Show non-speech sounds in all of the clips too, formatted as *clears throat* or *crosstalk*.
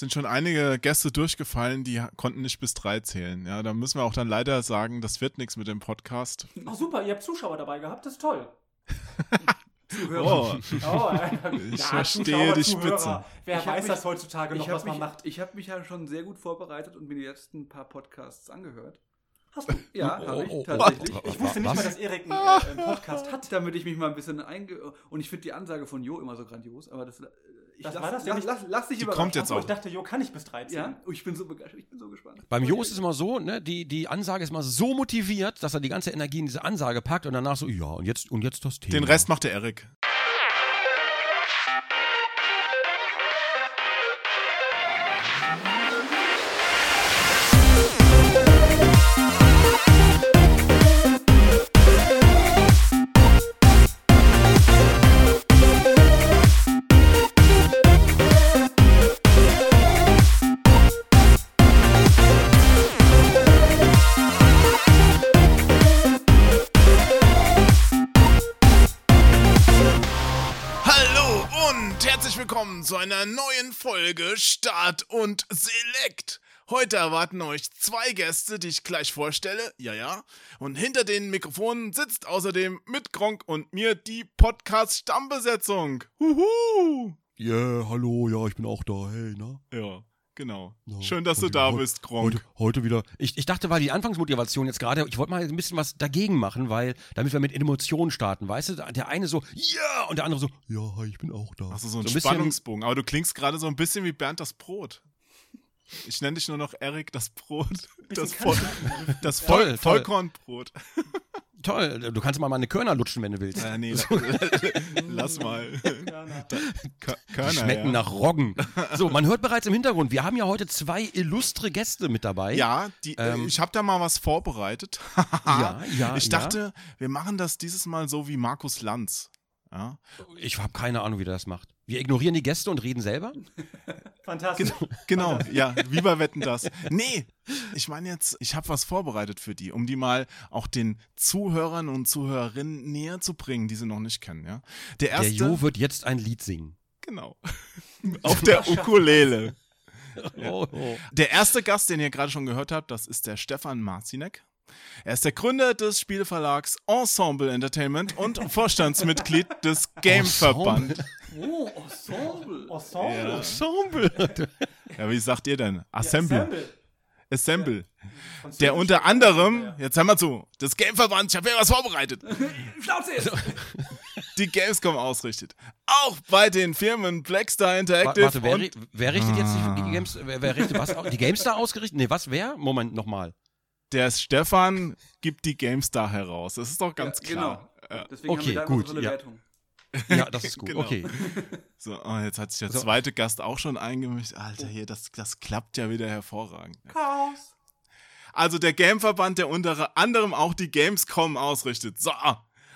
sind schon einige Gäste durchgefallen, die konnten nicht bis drei zählen. Ja, da müssen wir auch dann leider sagen, das wird nichts mit dem Podcast. Ach super, ihr habt Zuschauer dabei gehabt, das ist toll. *laughs* Oh, Oh, *laughs* Ich ja, verstehe die Zuhörer. Spitze. Wer Ich weiß mich- das heutzutage noch, Ich habe was man mich, macht? ich hab mich ja schon sehr gut vorbereitet und mir die letzten paar Podcasts angehört. Hast du? Ja, Oh, habe ich oh, oh, tatsächlich. oh, Ich wusste nicht Was? mal, dass Erik einen, äh, einen Podcast hat. Damit ich mich mal ein bisschen einge... Und ich finde die Ansage von Jo immer so grandios, aber das... Ich Das lass, war das ja lass, lass, lass dich Die überraschen. kommt jetzt auch. ich dachte, Jo kann nicht bis 13. Ja, oh, ich bin so begeistert, ich bin so gespannt. Beim Jo ist es immer so, ne, die, die Ansage ist immer so motiviert, dass er die ganze Energie in diese Ansage packt und danach so, ja, und jetzt, und jetzt das Thema. Den Rest macht der Erik. Folge Start und Select. Heute erwarten euch zwei Gäste, die ich gleich vorstelle. Ja, ja. Und hinter den Mikrofonen sitzt außerdem mit Gronk und mir die Podcast-Stammbesetzung. Huhu. Yeah, hallo, ja, ich bin auch da, hey, ne? Ja, genau. Ja, Schön, dass du da bist, Gronk. Heute, heute wieder. Ich, ich dachte, weil die Anfangsmotivation jetzt gerade, ich wollte mal ein bisschen was dagegen machen, weil, damit wir mit Emotionen starten, weißt du? Der eine so, ja, und der andere so, ja, hi, ich bin auch da. Achso, so ein, ein bisschen- Spannungsbogen. Aber du klingst gerade so ein bisschen wie Bernd das Brot. Ich nenne dich nur noch Erik das Brot. Das, Voll, das Voll, toll. Vollkornbrot. Toll, du kannst mal meine Körner lutschen, wenn du willst. Äh, nee, *laughs* lass mal. Kö- Körner, Schmecken ja. nach Roggen. So, man hört bereits im Hintergrund, wir haben ja heute zwei illustre Gäste mit dabei. Ja, die, äh, Ähm, ich habe da mal was vorbereitet. *laughs* Ja, ja, Ich ja. dachte, wir machen das dieses Mal so wie Markus Lanz. Ja? Ich habe keine Ahnung, wie der das macht. Wir ignorieren die Gäste und reden selber? *laughs* Fantastisch. Genau, ja, wie bei *laughs* Wetten das. Nee, ich meine jetzt, ich habe was vorbereitet für die, um die mal auch den Zuhörern und Zuhörerinnen näher zu bringen, die sie noch nicht kennen. Ja? Der Der erste, Jo wird jetzt ein Lied singen. genau, *laughs* auf der Ukulele. Oh, oh. Der erste Gast, den ihr gerade schon gehört habt, das ist der Stefan Marzinek. Er ist der Gründer des Spieleverlags Ensemble Entertainment und *laughs* Vorstandsmitglied des Gameverband. Oh, Ensemble. *laughs* Ensemble. Ensemble. Ja, wie sagt ihr denn? Ja, Assemble. Assemble. Assemble. Französisch. Der unter anderem, Ja. jetzt hör mal zu, das Gameverband, ich habe ja was vorbereitet, *laughs* Schnauze jetzt! die Gamescom ausrichtet. Auch bei den Firmen Blackstar Interactive Warte, wer, wer richtet jetzt die, die Games, wer, wer richtet was? Die GameStar ausgerichtet? Nee, was, wer? Moment, nochmal. Der Stefan gibt die GameStar heraus. Das ist doch ganz Ja, klar. Genau. Deswegen Okay, haben wir da gut, so eine ja. Wertung. Ja, das ist *laughs* gut. Genau. Okay. So, oh, jetzt hat sich der So. zweite Gast auch schon eingemischt. Alter, hier, das, das klappt ja wieder hervorragend. Chaos. Also der Gameverband, der unter anderem auch die Gamescom ausrichtet. So.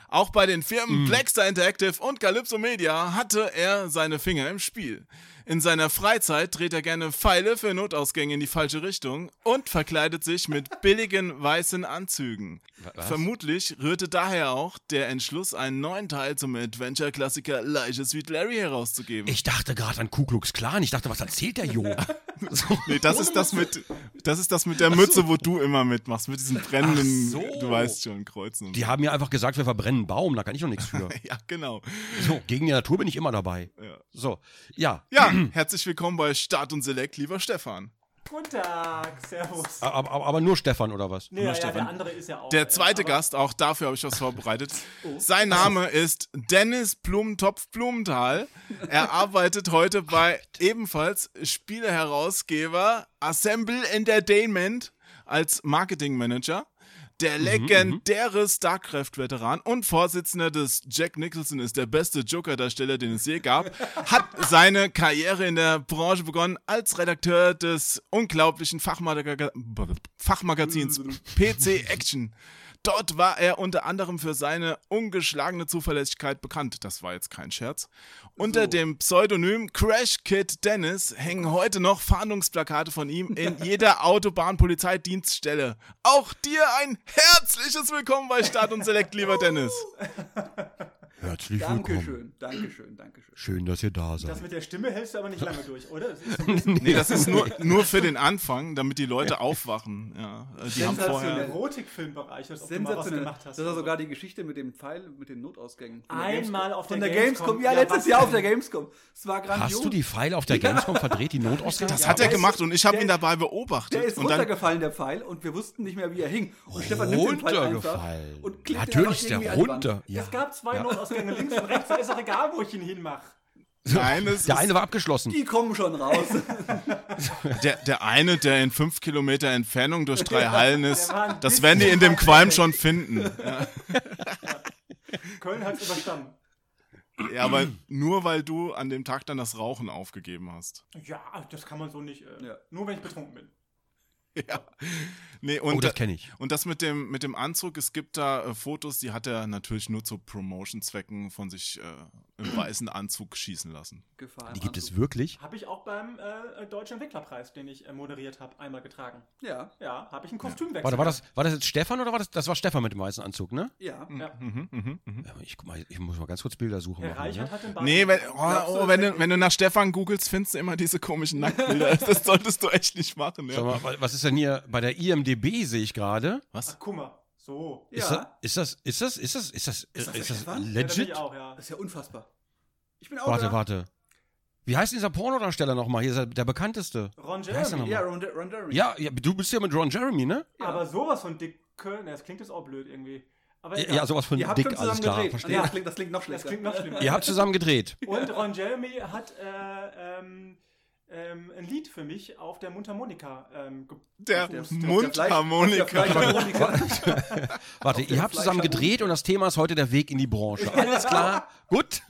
Auch bei den Firmen Blackstar Interactive und Calypso Media hatte er seine Finger im Spiel. In seiner Freizeit dreht er gerne Pfeile für Notausgänge in die falsche Richtung und verkleidet sich mit billigen weißen Anzügen. Was? Vermutlich rührte daher auch der Entschluss, einen neuen Teil zum Adventure-Klassiker Elijah Sweet Larry herauszugeben. Ich dachte gerade an Ku Klux Klan. Ich dachte, was erzählt der Jo? *laughs* So. Nee, das ist das mit, das ist das mit der Mütze, wo du immer mitmachst, mit diesen brennenden, so. du weißt schon, Kreuzen. Die haben mir einfach gesagt, wir verbrennen einen Baum. Da kann ich doch nichts für. so. *laughs* Ja, genau. So, gegen die Natur bin ich immer dabei. Ja. So, ja. Ja, *clears throat* herzlich willkommen bei Start und Select, lieber Stefan. Guten Tag. Servus. Aber, aber, aber nur Stefan oder was? Nee, ja, ja, Stefan. der andere ist ja auch. Der zweite aber- Gast, auch dafür habe ich was vorbereitet. *laughs* Oh. Sein Name ist Dennis Blumentopf Blumenthal. Er *laughs* arbeitet heute bei ebenfalls Spieleherausgeber Assemble Entertainment als Marketingmanager. Der Mhm, legendäre StarCraft-Veteran und Vorsitzender des Jack Nicholson ist der beste Joker-Darsteller, den es je gab, *laughs* hat seine Karriere in der Branche begonnen als Redakteur des unglaublichen Fachmaga Fachmagazins PC Action. Dort war er unter anderem für seine ungeschlagene Zuverlässigkeit bekannt. Das war jetzt kein Scherz. Unter dem Pseudonym Crash Kid Dennis hängen heute noch Fahndungsplakate von ihm in *laughs* jeder Autobahnpolizeidienststelle. Auch dir ein herzliches Willkommen bei Start und Select, lieber Dennis. *laughs* Herzlich willkommen. Dankeschön, Dankeschön, Dankeschön. Schön, dass ihr da Das seid. mit der Stimme hältst du aber nicht lange durch, oder? Das ist *laughs* Nee, das ist nur, nur für den Anfang, damit die Leute *laughs* aufwachen. Ja, äh, die haben der vorher. Erotikfilmbereich, ob du mal was Sensationell. gemacht hast. Das war sogar die Geschichte mit dem Pfeil, mit den Notausgängen. Einmal auf der der Gamescom. Gamescom. Ja, Ja, letztes Jahr auf der Gamescom. Es war grandios. Hast du die Pfeile auf der Gamescom verdreht, die Notausgänge? Das hat er gemacht und ich habe ihn dabei beobachtet. Der ist und dann, runtergefallen, der Pfeil, und wir wussten nicht mehr, wie er hing. Und Stefan nimmt den Pfeil einfach Runtergefallen. und klickt Natürlich ist der runter. Ja. Es gab zwei Notausgänge links und rechts, ist auch egal, wo ich ihn hinmache. Nein, Der ist- eine war abgeschlossen. Die kommen schon raus. *laughs* Der, der eine, der in fünf Kilometer Entfernung durch drei Hallen ist, das werden die in dem Qualm schon finden. Ja, Köln hat es überstanden. ja, aber nur weil du an dem Tag dann das Rauchen aufgegeben hast. Ja, das kann man so nicht. Äh, Ja. Nur wenn ich betrunken bin. *laughs* Ja. Nee, Oh, und, das kenne ich. und das mit dem, mit dem Anzug, es gibt da äh, Fotos, die hat er natürlich nur zu Promotion-Zwecken von sich äh, im *clears throat* weißen Anzug schießen lassen. Gefahr Die gibt es Anzug. wirklich? Habe ich auch beim äh, Deutschen Entwicklerpreis, den ich äh, moderiert habe, einmal getragen. Ja, Ja, habe ich einen Kostümwechsel. Warte, war das, war das jetzt Stefan oder war das, das war Stefan mit dem weißen Anzug, ne? ja. Ja. Mhm, mhm, mhm. Ja, ich, guck mal, ich muss mal ganz kurz Bilder suchen. Herr machen, Reichert ne? hat den Bart. Nee, wenn, oh, du, oh, wenn, du, wenn du nach Stefan googelst, findest du immer diese komischen Nacktbilder. *laughs* Das solltest du echt nicht machen. Ja. mal, wa- was ist denn hier bei der IMDB sehe ich gerade? Was? Ach, guck mal. So. Ist, Ja. das, ist das ist das ist das ist das ist das das, der ist das Stefan? Ja, da bin legit? ich auch, ja. Das ist ja unfassbar. Ich bin auch Warte, da. warte. Wie heißt dieser Pornodarsteller nochmal? Hier ist er der bekannteste. Ron er Jeremy. Ja? Ron, Ron Jeremy. Ja, ja, du bist ja mit Ron Jeremy, ne? Ja. Aber sowas von dicke. Ne, das klingt jetzt auch blöd irgendwie. Aber Ja, ja sowas von Ihr dick, alles klar, gedreht. verstehe. Das, klingt, das klingt noch das schlechter. klingt noch schlimmer. Ihr habt zusammen gedreht. Und Ron Jeremy hat äh, ähm, ähm, ein Lied für mich auf der Mundharmonika ähm, Der. Mundharmonika. *laughs* Der Fleischharmonika. Warte, ihr habt zusammen gedreht und das Thema ist heute der Weg in die Branche. Alles klar? Gut.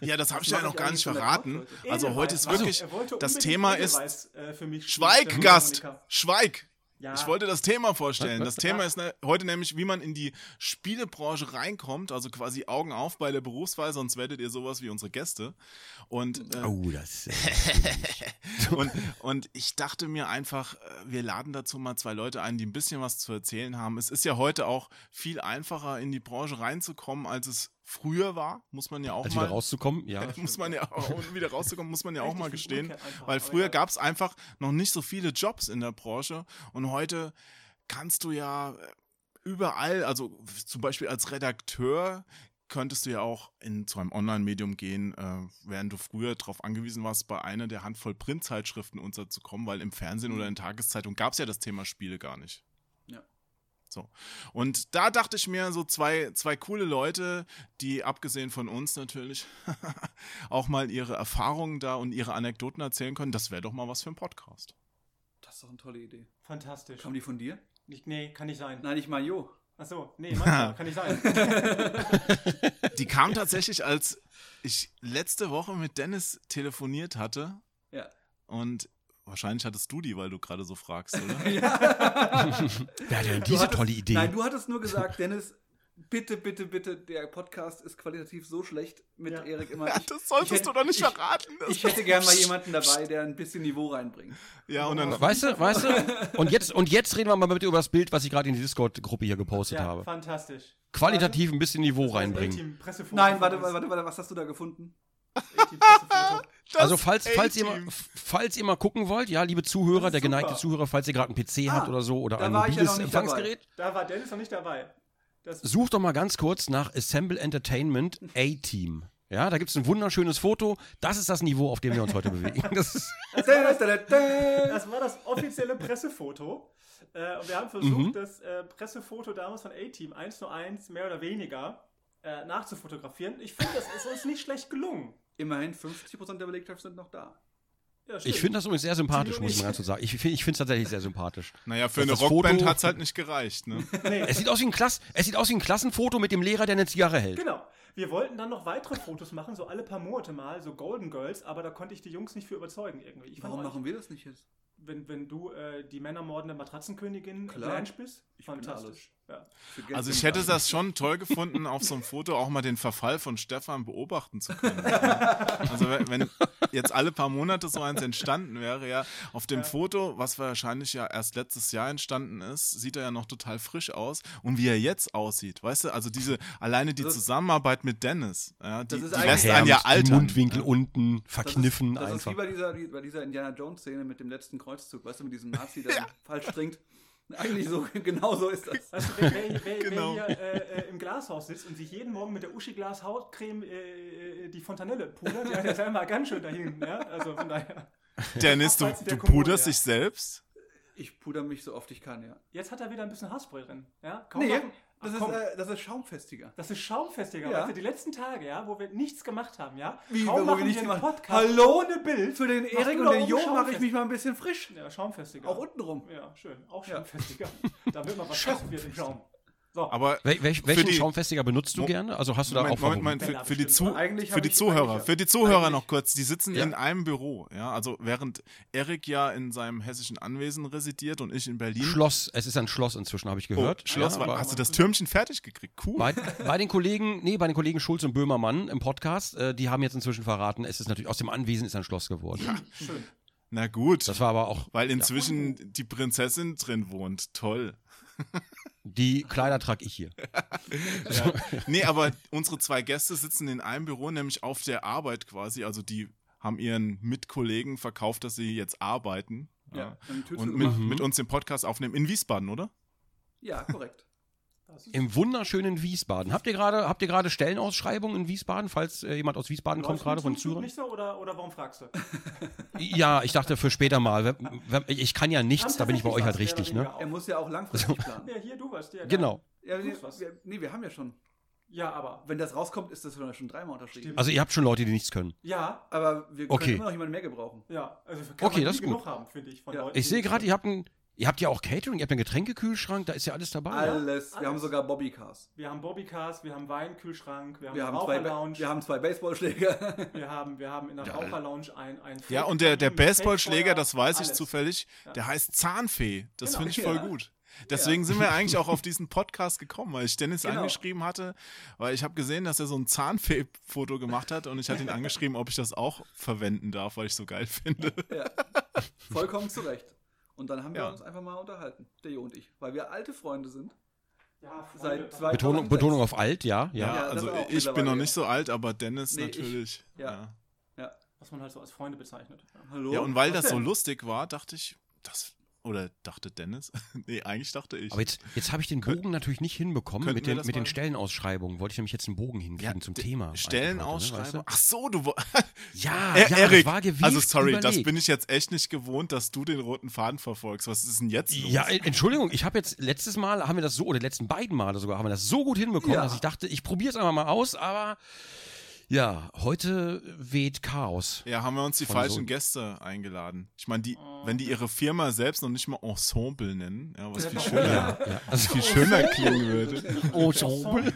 Ja, das habe ich ja noch gar nicht verraten. Also heute ist wirklich, wollte das Thema ist, äh, Schweig, Gast, Mundharmonika. schweig. Ja. Ich wollte das Thema vorstellen. Das *laughs* Thema ist ne, heute nämlich, wie man in die Spielebranche reinkommt, also quasi Augen auf bei der Berufswahl, sonst werdet ihr sowas wie unsere Gäste. Und, äh, Oh, das. *laughs* und, und ich dachte mir einfach, äh, wir laden dazu mal zwei Leute ein, die ein bisschen was zu erzählen haben. Es ist ja heute auch viel einfacher, in die Branche reinzukommen, als es früher war, muss man ja auch Als mal. wieder rauszukommen, ja. *laughs* muss man ja auch, um wieder rauszukommen, muss man ja auch mal gestehen. einfach, Weil früher ja. gab es einfach noch nicht so viele Jobs in der Branche und heute kannst du ja äh, überall, also zum Beispiel als Redakteur, könntest du ja auch in zu einem Online-Medium gehen, äh, während du früher darauf angewiesen warst, bei einer der Handvoll Printzeitschriften unterzukommen, weil im Fernsehen oder in Tageszeitungen gab es ja das Thema Spiele gar nicht. So. Und da dachte ich mir, so zwei, zwei coole Leute, die abgesehen von uns natürlich *laughs* auch mal ihre Erfahrungen da und ihre Anekdoten erzählen können, das wäre doch mal was für ein Podcast. Das ist doch eine tolle Idee. Fantastisch. Kam die von dir? Ich, nee, kann nicht sein. Nein, ich meine Jo. Achso, nee, manchmal *laughs* kann nicht sein. *laughs* Die kam tatsächlich, als ich letzte Woche mit Dennis telefoniert hatte Ja. und wahrscheinlich hattest du die, weil du gerade so fragst, oder? *laughs* *laughs* Wer hat denn diese hattest- tolle Idee? Nein, du hattest nur gesagt, Dennis, bitte, bitte, bitte, der Podcast ist qualitativ so schlecht mit Ja. Erik immer. *laughs* Ja, Ich- das solltest hätte- du doch nicht ich, verraten. Das- Ich hätte gern mal jemanden dabei, der ein bisschen Niveau reinbringt. ja, und dann Weißt du, weißt du? Und jetzt, und jetzt reden wir mal bitte über das Bild, was ich gerade in die Discord-Gruppe hier gepostet ja, habe. fantastisch. Qualitativ ein bisschen Niveau reinbringen. Nein, warte, warte, warte, was hast du da gefunden? *laughs* Also falls, falls, ihr mal, falls ihr mal gucken wollt, ja, liebe Zuhörer, Das der geneigte. Zuhörer, falls ihr gerade einen PC Ah, habt oder so oder ein ja mobiles noch nicht dabei. Empfangsgerät, Da war Dennis noch nicht dabei. Das, sucht doch mal ganz kurz nach Assemble Entertainment A-Team. Ja, da gibt es ein wunderschönes Foto. Das ist das Niveau, auf dem wir uns heute bewegen. Das ist, *laughs* das, war das, das war das offizielle Pressefoto. Äh, und wir haben versucht, Mhm. das äh, Pressefoto damals von A-Team 1 zu 1 mehr oder weniger äh, nachzufotografieren. Ich finde, das ist uns nicht schlecht gelungen. Immerhin 50% der Belegschaft sind noch da. Ja, ich finde das übrigens sehr sympathisch, muss ich mal so sagen. Ich finde es tatsächlich sehr sympathisch. Naja, für Das eine das Rockband hat es halt nicht gereicht, ne? Nee, Es sieht aus wie ein, Klass, es sieht aus wie ein Klassenfoto mit dem Lehrer, der eine Zigarre hält. Genau. Wir wollten dann noch weitere Fotos machen, so alle paar Monate mal, so Golden Girls, aber da konnte ich die Jungs nicht für überzeugen irgendwie. Ich Warum euch- machen wir das nicht jetzt? wenn, wenn du äh, die männermordende Matratzenkönigin Klar. Blanche bist, Ich fantastisch. Ja. Also ich hätte das schon toll gefunden, auf so einem Foto auch mal den Verfall von Stefan beobachten zu können. Also wenn, jetzt alle paar Monate so eins entstanden wäre, ja, auf dem Foto, was wahrscheinlich ja erst letztes Jahr entstanden ist, sieht er ja noch total frisch aus. Und wie er jetzt aussieht, weißt du, also diese, alleine die Das- Zusammenarbeit mit Dennis, ja, die, Das ist die lässt einen ja altern. Mundwinkel ja. unten, Das ist- verkniffen das ist, einfach. wie bei dieser, wie bei dieser Indiana Jones-Szene mit dem letzten Kreuzzug, weißt du, mit diesem Nazi, der *laughs* falsch trinkt. Eigentlich so, *laughs* genau so ist das. Weißt du, wer, wer, Genau. wer hier äh, äh, im Glashaus sitzt und sich jeden Morgen mit der Uschi-Glas Hautcreme äh, äh, die Fontanelle pudert, ja, der ist einmal ganz schön dahin. Ja? Also von daher. Dennis, du, du Kommode, puderst ja. dich selbst? Ich puder mich so oft ich kann, ja. Jetzt hat er wieder ein bisschen Haarspray drin. Ja? Kaum Nee, machen- Ach, das ist, äh, das ist schaumfestiger. das ist schaumfestiger. Ja. Weißt du, die letzten Tage, ja, wo wir nichts gemacht haben, ja. Wie, Kaum wo wir nichts gemacht- Podcast Hallo? ohne Bild. Für den Erik und den Jo mache ich mich mal ein bisschen frisch. Ja, schaumfestiger. Auch untenrum. Ja, schön. Auch Ja. schaumfestiger. *laughs* da wird mal was fest wird im Schaum. So. Aber Wel welch, welchen die- Schaumfestiger benutzt du Mo- gerne? Also hast du da Moment, auch Moment? Moment, für, für die. Zu, Eigentlich für die Zuhörer, eigentlich- für die Zuhörer eigentlich- noch kurz, die sitzen Ja. in einem Büro, ja, also während Erik ja in seinem hessischen Anwesen residiert und ich in Berlin. Schloss, es ist ein Schloss inzwischen, habe ich Oh, gehört. Schloss, Ja, war, aber- hast du das Türmchen fertig gekriegt? Cool. Bei, *laughs* bei den Kollegen, nee, bei den Kollegen Schulz und Böhmermann im Podcast, äh, die haben jetzt inzwischen verraten, es ist natürlich aus dem Anwesen ist ein Schloss geworden. *laughs* Schön. Na gut, Das war aber auch weil inzwischen die Prinzessin drin wohnt. Toll. *laughs* die Kleider trage ich hier. *laughs* Nee, aber unsere zwei Gäste sitzen in einem Büro, nämlich auf der Arbeit quasi. Also die haben ihren Mitkollegen verkauft, dass sie jetzt arbeiten. Ja, Und mit, mit uns den Podcast aufnehmen in Wiesbaden, oder? Ja, korrekt. Im wunderschönen Wiesbaden. Habt ihr gerade habt ihr gerade Stellenausschreibungen in Wiesbaden, falls äh, jemand aus Wiesbaden kommt Läuft gerade mit von Zürich? nicht so oder, oder warum fragst du? *laughs* Ja, ich dachte für später mal. Ich kann ja nichts, da bin ich bei euch halt richtig, ne? Er muss ja auch langfristig planen. auch. *laughs* Ja, hier, du was, dir. Genau. Ja, Du nee, wir, nee, wir haben ja schon. Ja, aber. Wenn das rauskommt, ist das schon dreimal unterschrieben. Stimmt. Also ihr habt schon Leute, die nichts können. Ja, Aber wir können Okay. immer noch jemanden mehr gebrauchen. ja. Also kann Okay, man das ist gut. genug haben, finde ich. Von Ja. Leuten, Ich sehe gerade, ihr habt ein ihr habt ja auch Catering, ihr habt einen Getränkekühlschrank, da ist ja alles dabei. ja? Alles. Wir haben sogar Bobbycars. Wir haben Bobbycars, wir haben Weinkühlschrank, wir haben Wir haben, Raucherlounge, wir haben zwei Baseballschläger. wir haben, wir haben in der Raucherlounge ein, ein Ja, und der, der Baseballschläger, das weiß ich alles. zufällig, der heißt Zahnfee. Das Genau. finde ich voll Ja. gut. Deswegen sind wir eigentlich auch auf diesen Podcast gekommen, weil ich Dennis Genau. angeschrieben hatte, weil ich habe gesehen, dass er so ein Zahnfee-Foto gemacht hat und ich hatte ihn *laughs* angeschrieben, ob ich das auch verwenden darf, weil ich so geil finde. ja. Vollkommen zu Recht. Und dann haben wir Ja. uns einfach mal unterhalten, der Jo und ich, weil wir alte Freunde sind. Ja, Seit zwei- Betonung, 2006. Betonung auf alt, ja, ja. Ja, also ich bin noch nicht so alt, aber Dennis Nee, ich- natürlich. ja. ja. Ja. Was man halt so als Freunde bezeichnet. Hallo? Ja, und weil Was das so denn? lustig war, dachte ich, das, oder dachte Dennis? *laughs* nee, eigentlich dachte ich. Aber jetzt, jetzt habe ich den Bogen natürlich nicht hinbekommen mit den, das mit den Stellenausschreibungen. Wollte ich nämlich jetzt einen Bogen hinkriegen zum d- Thema. Stellenausschreibung. Ach so, du. ne, weißt du? Ja, Er- ja, das war gewählt, also sorry, das überlegt. bin ich jetzt echt nicht gewohnt, dass du den roten Faden verfolgst. Was ist denn jetzt los? Ja, äh, Entschuldigung, ich habe jetzt letztes Mal haben wir das so oder letzten beiden Male sogar haben wir das so gut hinbekommen, Ja. dass ich dachte, ich probiere es einfach mal aus, aber ja, heute weht Chaos. Ja, haben wir uns die falschen so- Gäste eingeladen. Ich meine, die, wenn die ihre Firma selbst noch nicht mal Ensemble nennen, ja, was viel Ja. schöner, Ja, also viel schöner klingen würde. Ensemble.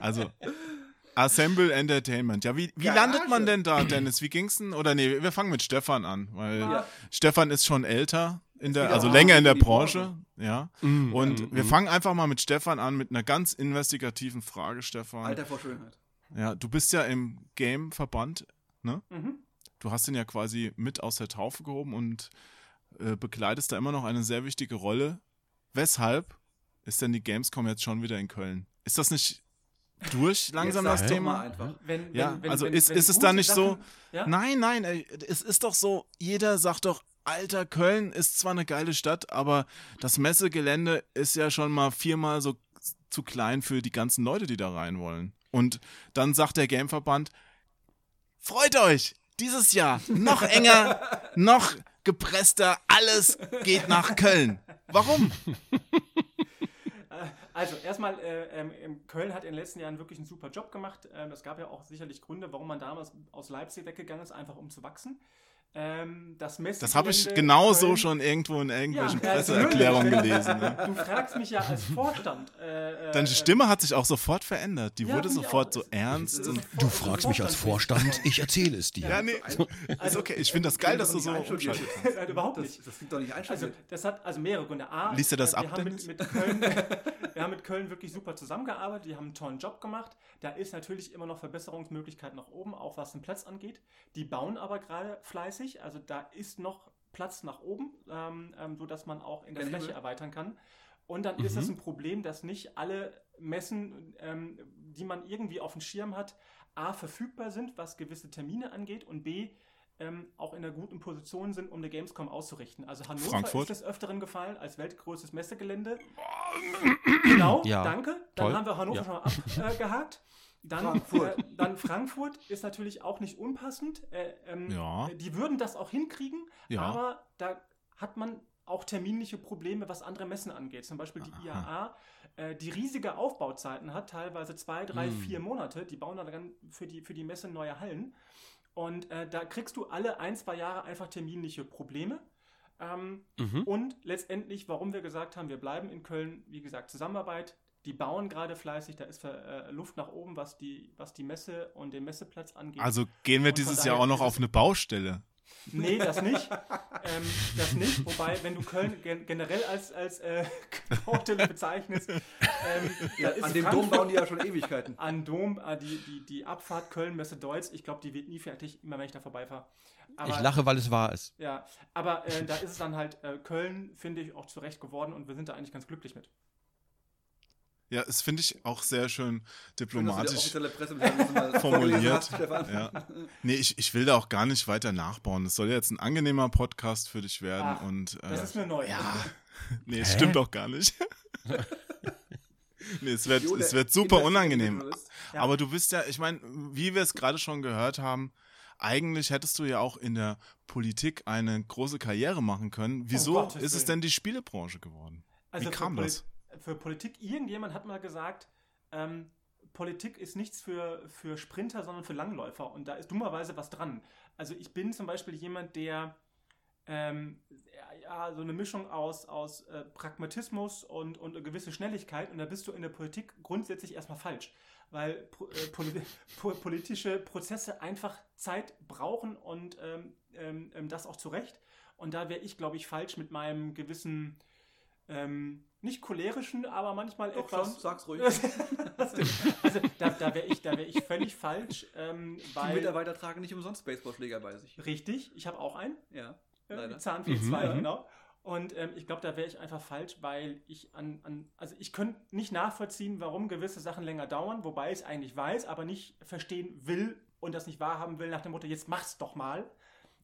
Also Assemble Entertainment. Ja, wie, wie Garage. landet man denn da, Dennis? Wie ging's denn? Oder nee, wir fangen mit Stefan an, weil Ja. Stefan ist schon älter in der, also länger in der Branche, ja. Mm, Und mm, wir mm. fangen einfach mal mit Stefan an mit einer ganz investigativen Frage, Stefan. Alter vor Schönheit. Ja, du bist ja im Game-Verband, ne? Mhm. Du hast ihn ja quasi mit aus der Taufe gehoben und äh, bekleidest da immer noch eine sehr wichtige Rolle. Weshalb ist denn die Gamescom jetzt schon wieder in Köln? Ist das nicht durch langsam das Thema? Wenn, Ja, wenn, wenn, also ist- es da nicht so- Sachen- Ja? Nein, nein, ey, es ist doch so, jeder sagt doch, Alter, Köln ist zwar eine geile Stadt, aber das Messegelände ist ja schon mal viermal so zu klein für die ganzen Leute, die da rein wollen. Und dann sagt der Gameverband, freut euch, dieses Jahr noch enger, *laughs* noch gepresster, alles geht nach Köln. Warum? Also erstmal, äh, ähm, ähm, Köln hat in den letzten Jahren wirklich einen super Job gemacht. Ähm, es gab ja auch sicherlich Gründe, warum man damals aus Leipzig weggegangen ist, einfach um zu wachsen. Ähm, das Messgelände. Das habe ich genauso Köln- schon irgendwo in irgendwelchen Ja, also Presseerklärungen gelesen. Ne? Du fragst mich ja als Vorstand. Äh, äh, Deine Stimme hat sich auch sofort verändert. Die Ja, wurde sofort auch. so ernst. es- Du fragst mich als Vorstand- ich erzähle es dir. ja, nee, ist okay. Ich finde das geil, dass du so umschaltest. *laughs* Nein, überhaupt nicht. Das, das klingt doch nicht Also einstudiert. das hat also mehrere Gründe. A, Liest er das äh, wir ab, haben mit, mit Köln, *laughs* wir haben mit Köln wirklich super zusammengearbeitet, die haben einen tollen Job gemacht. Da ist natürlich immer noch Verbesserungsmöglichkeit nach oben, auch was den Platz angeht. Die bauen aber gerade fleißig, also da ist noch Platz nach oben, ähm, ähm, sodass man auch in der Fläche Himmel. erweitern kann. Und dann ist es ein Problem, dass nicht alle Messen, ähm, die man irgendwie auf dem Schirm hat, A, verfügbar sind, was gewisse Termine angeht und B, ähm, auch in einer guten Position sind, um eine Gamescom auszurichten. Also Hannover Frankfurt? ist des Öfteren gefallen als weltgrößtes Messegelände. genau, Ja, danke. Dann toll. haben wir Hannover Ja. schon mal abgehakt. *laughs* Dann Frankfurt. Äh, dann Frankfurt ist natürlich auch nicht unpassend. Äh, ähm, Ja. Die würden das auch hinkriegen, Ja. aber da hat man auch terminliche Probleme, was andere Messen angeht. Zum Beispiel die IAA, äh, die riesige Aufbauzeiten hat, teilweise zwei, drei, Hm. vier Monate. Die bauen dann für die, für die Messe neue Hallen. Und äh, da kriegst du alle ein, zwei Jahre einfach terminliche Probleme. Ähm, Mhm. Und letztendlich, warum wir gesagt haben, wir bleiben in Köln, wie gesagt, Zusammenarbeit. Die bauen gerade fleißig, da ist äh, Luft nach oben, was die, was die Messe und den Messeplatz angeht. Also gehen wir Und dieses Jahr auch noch auf eine Baustelle. Nee, das nicht. *laughs* ähm, das nicht. Wobei, wenn du Köln gen generell als, als äh, *laughs* Baustelle bezeichnest, ähm, *laughs* Ja, da ist an dem Dom bauen die ja schon Ewigkeiten. An Dom, äh, die, die, die Abfahrt Köln-Messe-Deutz, ich glaube, die wird nie fertig, immer wenn ich da vorbeifahre. Aber, Ich lache, weil es wahr ist. Ja, aber äh, da ist es dann halt äh, Köln, finde ich, auch zurecht geworden und wir sind da eigentlich ganz glücklich mit. Ja, das finde ich auch sehr schön Schön, diplomatisch mal *laughs* formuliert. Ja. Nee, ich, ich will da auch gar nicht weiter nachbauen. Es soll jetzt ein angenehmer Podcast für dich werden. Ach, und, äh, Das ist mir neu. ja, *laughs* nee, es stimmt auch gar nicht. *laughs* nee, es wird, es wird super unangenehm. Aber du bist ja, ich meine, wie wir es gerade schon gehört haben, eigentlich hättest du ja auch in der Politik eine große Karriere machen können. Wieso Gottes ist es denn die Spielebranche geworden? Also Wie kam Poli- das? Für Politik, irgendjemand hat mal gesagt, ähm, Politik ist nichts für, für Sprinter, sondern für Langläufer. Und da ist dummerweise was dran. Also ich bin zum Beispiel jemand, der ähm, ja, so eine Mischung aus, aus äh, Pragmatismus und, und eine gewisse Schnelligkeit. Und da bist du in der Politik grundsätzlich erstmal falsch. Weil äh, poli *laughs* po, politische Prozesse einfach Zeit brauchen und ähm, ähm, ähm, das auch zu Recht. Und da wäre ich, glaube ich, falsch mit meinem gewissen ähm, nicht cholerischen, aber manchmal Doch etwas. schon, sag's ruhig. *laughs* also da, da wäre ich, da wär ich völlig falsch, ähm, Die weil Mitarbeiter tragen nicht umsonst Baseballschläger bei sich. richtig, ich habe auch einen, Ja, äh, leider. Zahnfee Mhm, 2, mhm. genau. Und ähm, ich glaube, da wäre ich einfach falsch, weil ich an, an also ich könnte nicht nachvollziehen, warum gewisse Sachen länger dauern, wobei ich es eigentlich weiß, aber nicht verstehen will und das nicht wahrhaben will nach dem Motto, jetzt mach's doch mal.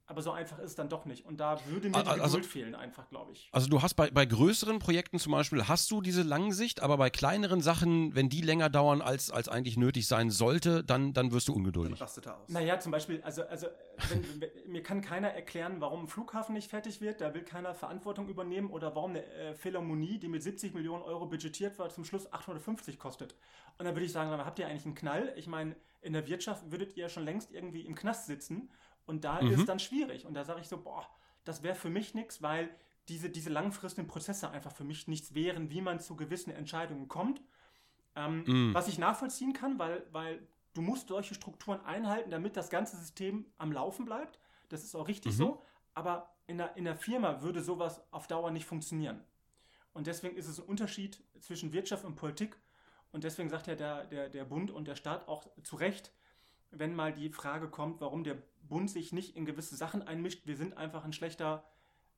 Aber so einfach ist es dann doch nicht. Und da würde mir die Also- Geduld fehlen, einfach, glaube ich. Also du hast bei, bei größeren Projekten zum Beispiel, hast du diese Langsicht, aber bei kleineren Sachen, wenn die länger dauern, als, als eigentlich nötig sein sollte, dann, dann wirst du Dann ungeduldig. rastet er aus. Naja, zum Beispiel, also, also wenn, wenn, mir kann keiner erklären, warum ein Flughafen nicht fertig wird, da will keiner Verantwortung übernehmen oder warum eine äh, Philharmonie, die mit 70 Millionen Euro budgetiert war, zum Schluss 850 kostet. Und dann würde ich sagen, aber habt ihr eigentlich einen Knall? Ich meine, in der Wirtschaft würdet ihr schon längst irgendwie im Knast sitzen und da Mhm. ist dann schwierig. Und da sage ich so, boah, das wäre für mich nichts, weil diese, diese langfristigen Prozesse einfach für mich nichts wären, wie man zu gewissen Entscheidungen kommt. Ähm, Mm. Was ich nachvollziehen kann, weil, weil du musst solche Strukturen einhalten, damit das ganze System am Laufen bleibt. Das ist auch richtig Mhm. so. Aber in der, in der Firma würde sowas auf Dauer nicht funktionieren. Und deswegen ist es ein Unterschied zwischen Wirtschaft und Politik. Und deswegen sagt ja der, der, der Bund und der Staat auch zu Recht, wenn mal die Frage kommt, warum der Bund sich nicht in gewisse Sachen einmischt, wir sind einfach ein schlechter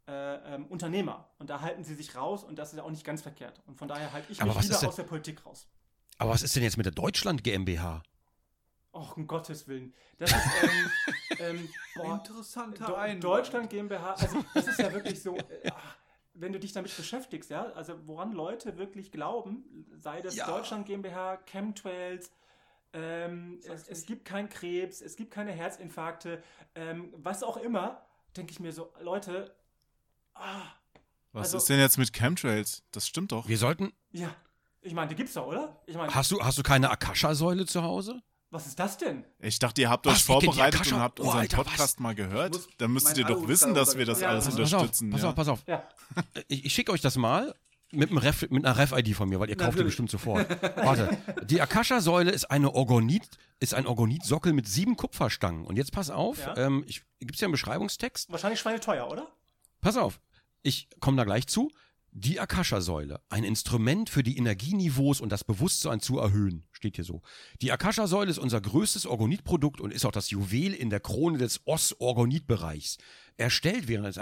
äh, ähm, Unternehmer. Und da halten sie sich raus und das ist ja auch nicht ganz verkehrt. Und von daher halte ich Aber mich denn- aus der Politik raus. Aber was ist denn jetzt mit der Deutschland GmbH? Och, um Gottes Willen. Das ist, ähm, *laughs* ähm, boah, Interessanter Do Einwand. Deutschland GmbH, also das ist ja wirklich so, äh, wenn du dich damit beschäftigst, ja, also woran Leute wirklich glauben, sei das Ja. Deutschland GmbH, Chemtrails, ähm, es, es gibt keinen Krebs, es gibt keine Herzinfarkte, ähm, was auch immer, denke ich mir so, Leute, ah, Was Also- ist denn jetzt mit Chemtrails? Das stimmt doch. Wir sollten. ja, ich meine, die gibt's doch, oder? Ich meine, Hast du, hast du keine Akasha-Säule zu Hause? Was ist das denn? Ich dachte, ihr habt euch Was, die vorbereitet und habt Oh, unseren Alter, was? Podcast mal gehört. muss Dann müsstet ihr mein doch wissen, dass wir das Ja, alles pass Pass auf, unterstützen. pass ja. auf, pass auf. Ja. Ich, ich schicke euch das mal mit, einem Ref, mit einer Ref-ID von mir, weil ihr kauft die bestimmt sofort. Warte, die Akasha-Säule ist eine Orgonit, ist ein Orgonitsockel mit sieben Kupferstangen. Und jetzt pass auf, Ja. ähm, ich, gibt's ja einen Beschreibungstext? Wahrscheinlich schweineteuer, oder? Pass auf, ich komme da gleich zu. Die Akasha-Säule, ein Instrument für die Energieniveaus und das Bewusstsein zu erhöhen, steht hier so. Die Akasha-Säule ist unser größtes Orgonitprodukt und ist auch das Juwel in der Krone des Os-Orgonit-Bereichs. Erstellt während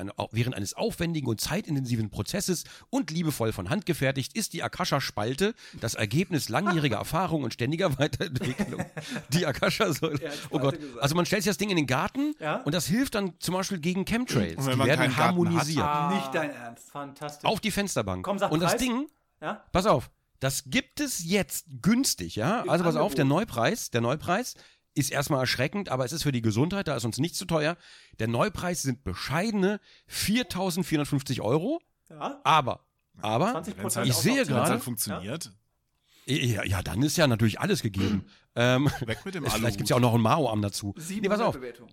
eines, aufwendigen und zeitintensiven Prozesses und liebevoll von Hand gefertigt, ist die Akasha-Spalte das Ergebnis langjähriger *laughs* Erfahrung und ständiger Weiterentwicklung. *laughs* Die Akasha-Säule. Oh Gott. Gesagt. Also man stellt sich das Ding in den Garten Ja. und das hilft dann zum Beispiel gegen Chemtrails. Und wenn Die werden Garten hat? harmonisiert. Ah, Nicht dein Ernst. Fantastisch. Auf die Fensterbank. Komm, sag und das Preis. Ding, ja? pass auf, das gibt es jetzt günstig, ja? Also pass auf, der. Neupreis, der Neupreis ist erstmal erschreckend, aber es ist für die Gesundheit, da ist uns nicht zu teuer. Der Neupreis sind bescheidene 4.450 Euro, Ja. aber, aber, 20 Wenn's Prozent. halt- Ich sehe Wenn es gerade- halt funktioniert, ja, ja, dann ist ja natürlich alles gegeben. ähm, weg mit dem *laughs* es- Alu. vielleicht gibt's ja auch noch ein Mao-Arm dazu. Nee, pass auf, Bewertung.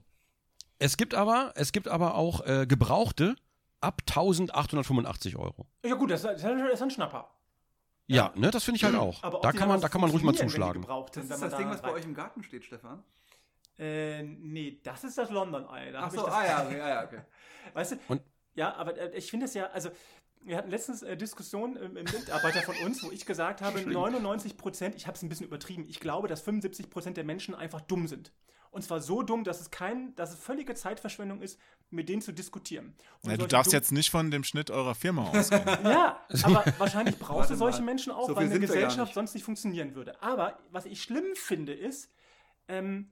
es gibt aber, es gibt aber auch äh, Gebrauchte ab 1.885 Euro. Ja gut, das ist, das ist ein Schnapper. Ja, ne, das finde ich halt auch. Aber da kann man, da kann man ruhig mal zuschlagen. gebraucht sind, Das wenn ist das Ding, da was bei rein- euch im Garten steht, Stefan. Äh, nee, das ist das London-Ei. Da Ach so, das- ah ja, *laughs* okay, ah ja, okay. Weißt du? Und- ja, aber äh, ich finde es ja, also wir hatten letztens äh, Diskussion im, im Mitarbeiter von uns, wo ich gesagt habe, 99 Prozent, ich habe es ein bisschen übertrieben, ich glaube, dass 75 Prozent der Menschen einfach dumm sind. Und zwar so dumm, dass es kein, dass es völlige Zeitverschwendung ist, mit denen zu diskutieren. Ja, du darfst jetzt nicht von dem Schnitt eurer Firma ausgehen. *laughs* Ja, aber *laughs* wahrscheinlich brauchst Warte du solche mal. Menschen auch, So weil eine Gesellschaft nicht. sonst nicht funktionieren würde. Aber was ich schlimm finde, ist, ähm,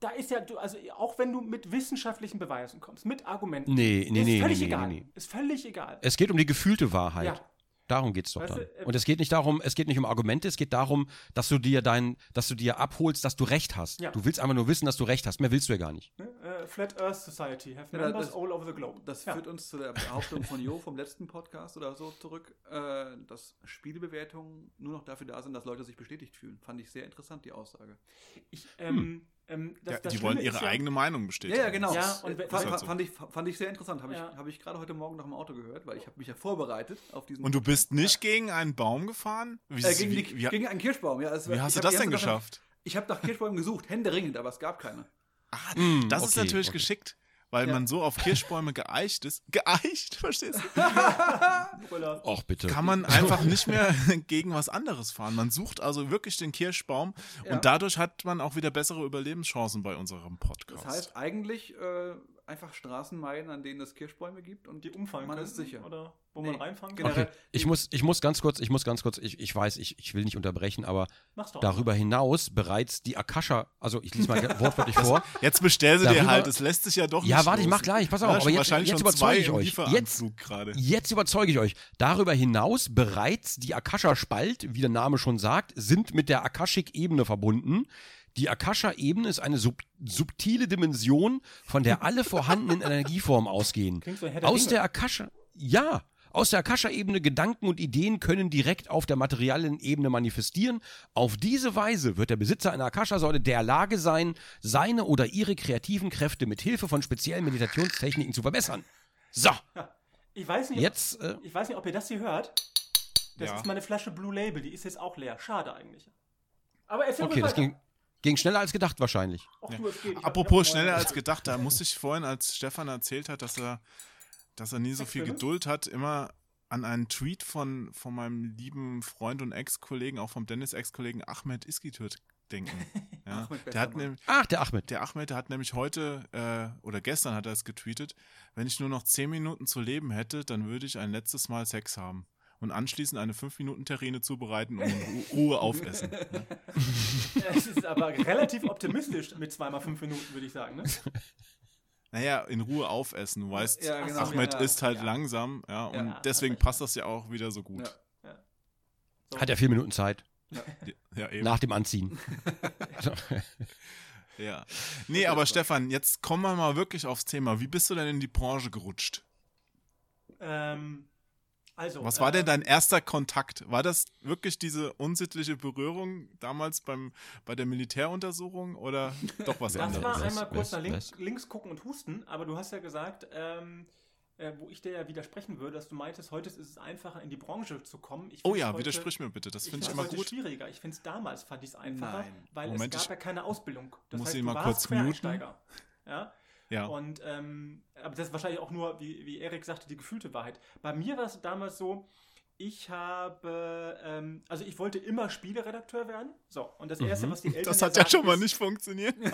da ist ja, du, also auch wenn du mit wissenschaftlichen Beweisen kommst, mit Argumenten, Nee, nee, ist nee, völlig nee, nee, egal. nee. Ist völlig egal. Es geht um die gefühlte Wahrheit. Ja. Darum geht's doch Weißt dann. du, äh, Und es geht nicht darum, es geht nicht um Argumente, es geht darum, dass du dir dein, dass du dir abholst, dass du Recht hast. Ja. Du willst einfach nur wissen, dass du Recht hast. Mehr willst du ja gar nicht. Ne? Äh, Flat Earth Society have Ja, members das- all over the globe. Das ja. führt uns zu der Behauptung von Jo vom letzten Podcast oder so zurück, äh, dass Spielebewertungen nur noch dafür da sind, dass Leute sich bestätigt fühlen. Fand ich sehr interessant, die Aussage. ich, ähm, ähm, das, Ja, das die Schlimme wollen ihre ist ja, eigene Meinung bestätigen. Ja, ja, genau. Ja, und Äh, wenn- fand, ist halt so. fand, ich, fand ich sehr interessant. Habe Ja. ich, hab ich gerade heute Morgen noch im Auto gehört, weil ich habe mich ja vorbereitet auf diesen. Und du bist nicht gegen einen Baum gefahren? Wie, äh, gegen, wie, die, wie, gegen einen Kirschbaum, ja. Es- wie hast du das denn geschafft? Ich habe nach Kirschbäumen gesucht, händeringend, aber es gab keine. Ah, Mm, das ist okay, natürlich okay. geschickt, weil Ja. man so auf Kirschbäume geeicht ist. *laughs* Geeicht, verstehst du? *laughs* Och, bitte. Kann man einfach nicht mehr *laughs* gegen was anderes fahren. Man sucht also wirklich den Kirschbaum Ja. und dadurch hat man auch wieder bessere Überlebenschancen bei unserem Podcast. Das heißt eigentlich äh, einfach Straßen meiden, an denen es Kirschbäume gibt und Die umfallen man können, ist sicher. Oder wo Nee, man reinfangen kann. Okay, ich muss, ich muss ganz kurz, ich muss ganz kurz, ich, ich weiß, ich, ich will nicht unterbrechen, aber darüber hinaus bereits die Akasha, also ich lese mal wortwörtlich *laughs* vor. Jetzt bestell sie dir Darüber- halt, es lässt sich ja doch nicht Ja, warte, ich mach gleich, pass auf, Ja, aber jetzt- wahrscheinlich jetzt überzeuge ich euch. Gerade. Jetzt überzeuge ich euch. Darüber hinaus bereits die Akasha-Spalt, wie der Name schon sagt, sind mit der Akashic-Ebene verbunden. Die Akasha-Ebene ist eine sub subtile Dimension, von der alle vorhandenen Energieformen ausgehen. So der Aus Ringe. der Akasha, ja, aus der Akasha-Ebene Gedanken und Ideen können direkt auf der materiellen Ebene manifestieren. Auf diese Weise wird der Besitzer einer Akasha-Säule der Lage sein, seine oder ihre kreativen Kräfte mit Hilfe von speziellen Meditationstechniken zu verbessern. So, Ich weiß nicht, jetzt äh, ich weiß nicht, ob ihr das hier hört. Das Ja. ist meine Flasche Blue Label, die ist jetzt auch leer. Schade eigentlich. Aber erzähl Okay, das ging, ging schneller als gedacht wahrscheinlich. Ach, geht. Hab- Apropos schneller als gedacht, da musste ich vorhin, als Stefan erzählt hat, dass er, dass er nie so viel? Geduld hat, immer an einen Tweet von, von meinem lieben Freund und Ex-Kollegen, auch vom Dennis Ex-Kollegen Ahmed Iskitürt denken. *laughs* Ja, Ahmed, bester der, hat Ach, der Ahmed. der Ahmed, der hat nämlich heute äh, oder gestern hat er es getweetet, wenn ich nur noch 10 Minuten zu leben hätte, dann würde ich ein letztes Mal Sex haben. Und anschließend eine 5-Minuten-Terrine zubereiten und in Ru- Ruhe aufessen. *laughs* Es ist aber relativ optimistisch mit zweimal fünf Minuten, würde ich sagen. Ne? *laughs* Naja, in Ruhe aufessen. Du weißt, Ja, genau. Ahmed Ja, isst halt ja. langsam, ja, und Ja, deswegen passt das ja auch wieder so gut. Ja. So. Hat er vier Minuten Zeit Ja, eben. nach dem Anziehen. *laughs* Ja. Nee, aber Stefan, jetzt kommen wir mal wirklich aufs Thema. Wie bist du denn in die Branche gerutscht? Ähm, Also, Was war denn ähm, dein erster Kontakt? War das wirklich diese unsittliche Berührung damals beim, bei der Militäruntersuchung oder *laughs* doch was Das anderes? war Was, einmal kurz nach links, links gucken und husten, aber du hast ja gesagt, ähm, äh, wo ich dir ja widersprechen würde, dass du meintest, heute ist es einfacher, in die Branche zu kommen. Ich Oh ja, heute, widersprich mir bitte, das Ich finde ich finde immer gut. schwieriger. Ich finde es damals fand ich es einfacher, Nein. weil Moment, es ich gab ja keine Ausbildung. Das muss heißt, ihn du mal warst kurz muten. Ja? Ja. Und ähm, aber das ist wahrscheinlich auch nur, wie, wie Erik sagte, die gefühlte Wahrheit. Bei mir war es damals so, ich habe, ähm, also ich wollte immer Spieleredakteur werden. So, und das Erste, Mhm. was die Eltern Das hat ja schon mal ist- nicht funktioniert. *laughs* äh,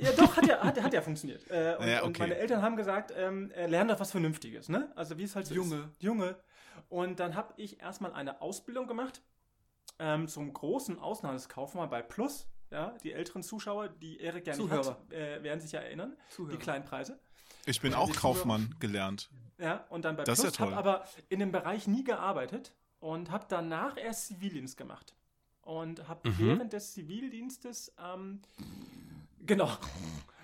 ja, doch, hat ja, hat, hat ja funktioniert. Äh, und, Ja, und okay. meine Eltern haben gesagt, ähm, äh, lern doch was Vernünftiges, ne? Also wie es halt so Junge. ist. Junge. Und dann habe ich erstmal eine Ausbildung gemacht ähm, zum großen Auslandskaufmann bei Plus. Ja, die älteren Zuschauer, die Erik nicht Zuhörer. hat, äh, werden sich ja erinnern. Zuhörer. Die kleinen Preise. Ich bin auch Kaufmann gelernt. Ja, und dann bei Das ist Plus, ja toll. habe aber in dem Bereich nie gearbeitet und habe danach erst Zivildienst gemacht. Und habe Mhm. während des Zivildienstes, ähm, genau,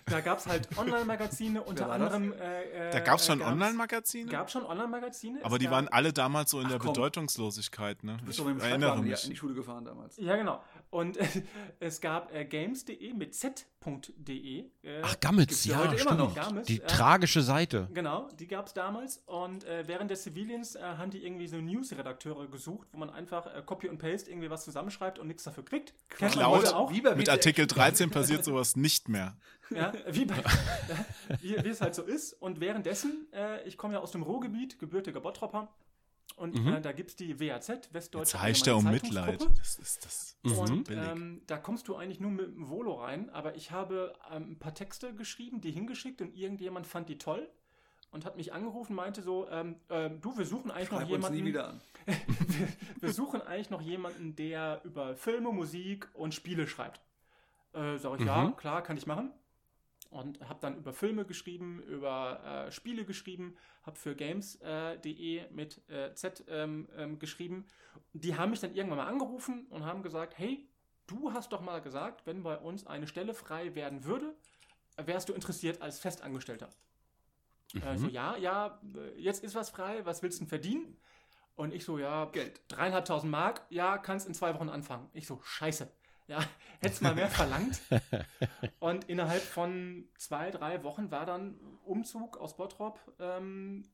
da gab es halt *laughs* Online-Magazine, unter anderem. Äh, Da gab es schon gab's- Online-Magazine? Gab schon Online-Magazine. Aber die gab- waren alle damals so in Ach, der komm. Bedeutungslosigkeit, ne? Du bist Ich doch mit dem erinnere mich. in die Schule gefahren damals. Ja, genau. Und *laughs* es gab äh, games.de mit z.de. Äh, Ach, Gammels, ja heute immer stimmt. noch. Gammels, Die äh, tragische Seite. Genau, die gab es damals. Und äh, während des Zivildienst äh, haben die irgendwie so News-Redakteure gesucht, wo man einfach äh, Copy und Paste irgendwie was zusammenschreibt und nichts dafür kriegt. Kennt heute auch. Wie bei Mit. Artikel *laughs* 13 passiert sowas nicht mehr. Ja, wie, bei, *laughs* wie, wie es halt so ist. Und währenddessen, äh, ich komme ja aus dem Ruhrgebiet, gebürtiger Bottropper. Und Mhm. äh, da gibt es die WAZ, Westdeutsche Jetzt heischt er um Mitleid. Das ist das. Mhm. Und ähm, da kommst du eigentlich nur mit dem Volo rein, aber ich habe ähm, ein paar Texte geschrieben, die hingeschickt und irgendjemand fand die toll und hat mich angerufen, meinte so, ähm, ähm, du, wir suchen eigentlich Schreib noch uns jemanden, nie wieder an. wir, *laughs* wir suchen eigentlich noch jemanden, der über Filme, Musik und Spiele schreibt. Äh, sag ich, ja, Mhm. klar, kann ich machen. Und habe dann über Filme geschrieben, über äh, Spiele geschrieben, habe für games.de mit äh, Z ähm, ähm, geschrieben. Die haben mich dann irgendwann mal angerufen und haben gesagt, hey, du hast doch mal gesagt, wenn bei uns eine Stelle frei werden würde, wärst du interessiert als Festangestellter. Äh, so, ja, ja, äh, jetzt ist was frei, was willst du denn verdienen? Und ich so, ja, Geld. dreieinhalbtausend Mark, ja, kannst in zwei Wochen anfangen. Ich so, scheiße. Ja, *laughs* hättest mal mehr verlangt. Und innerhalb von zwei, drei Wochen war dann Umzug aus Bottrop ähm,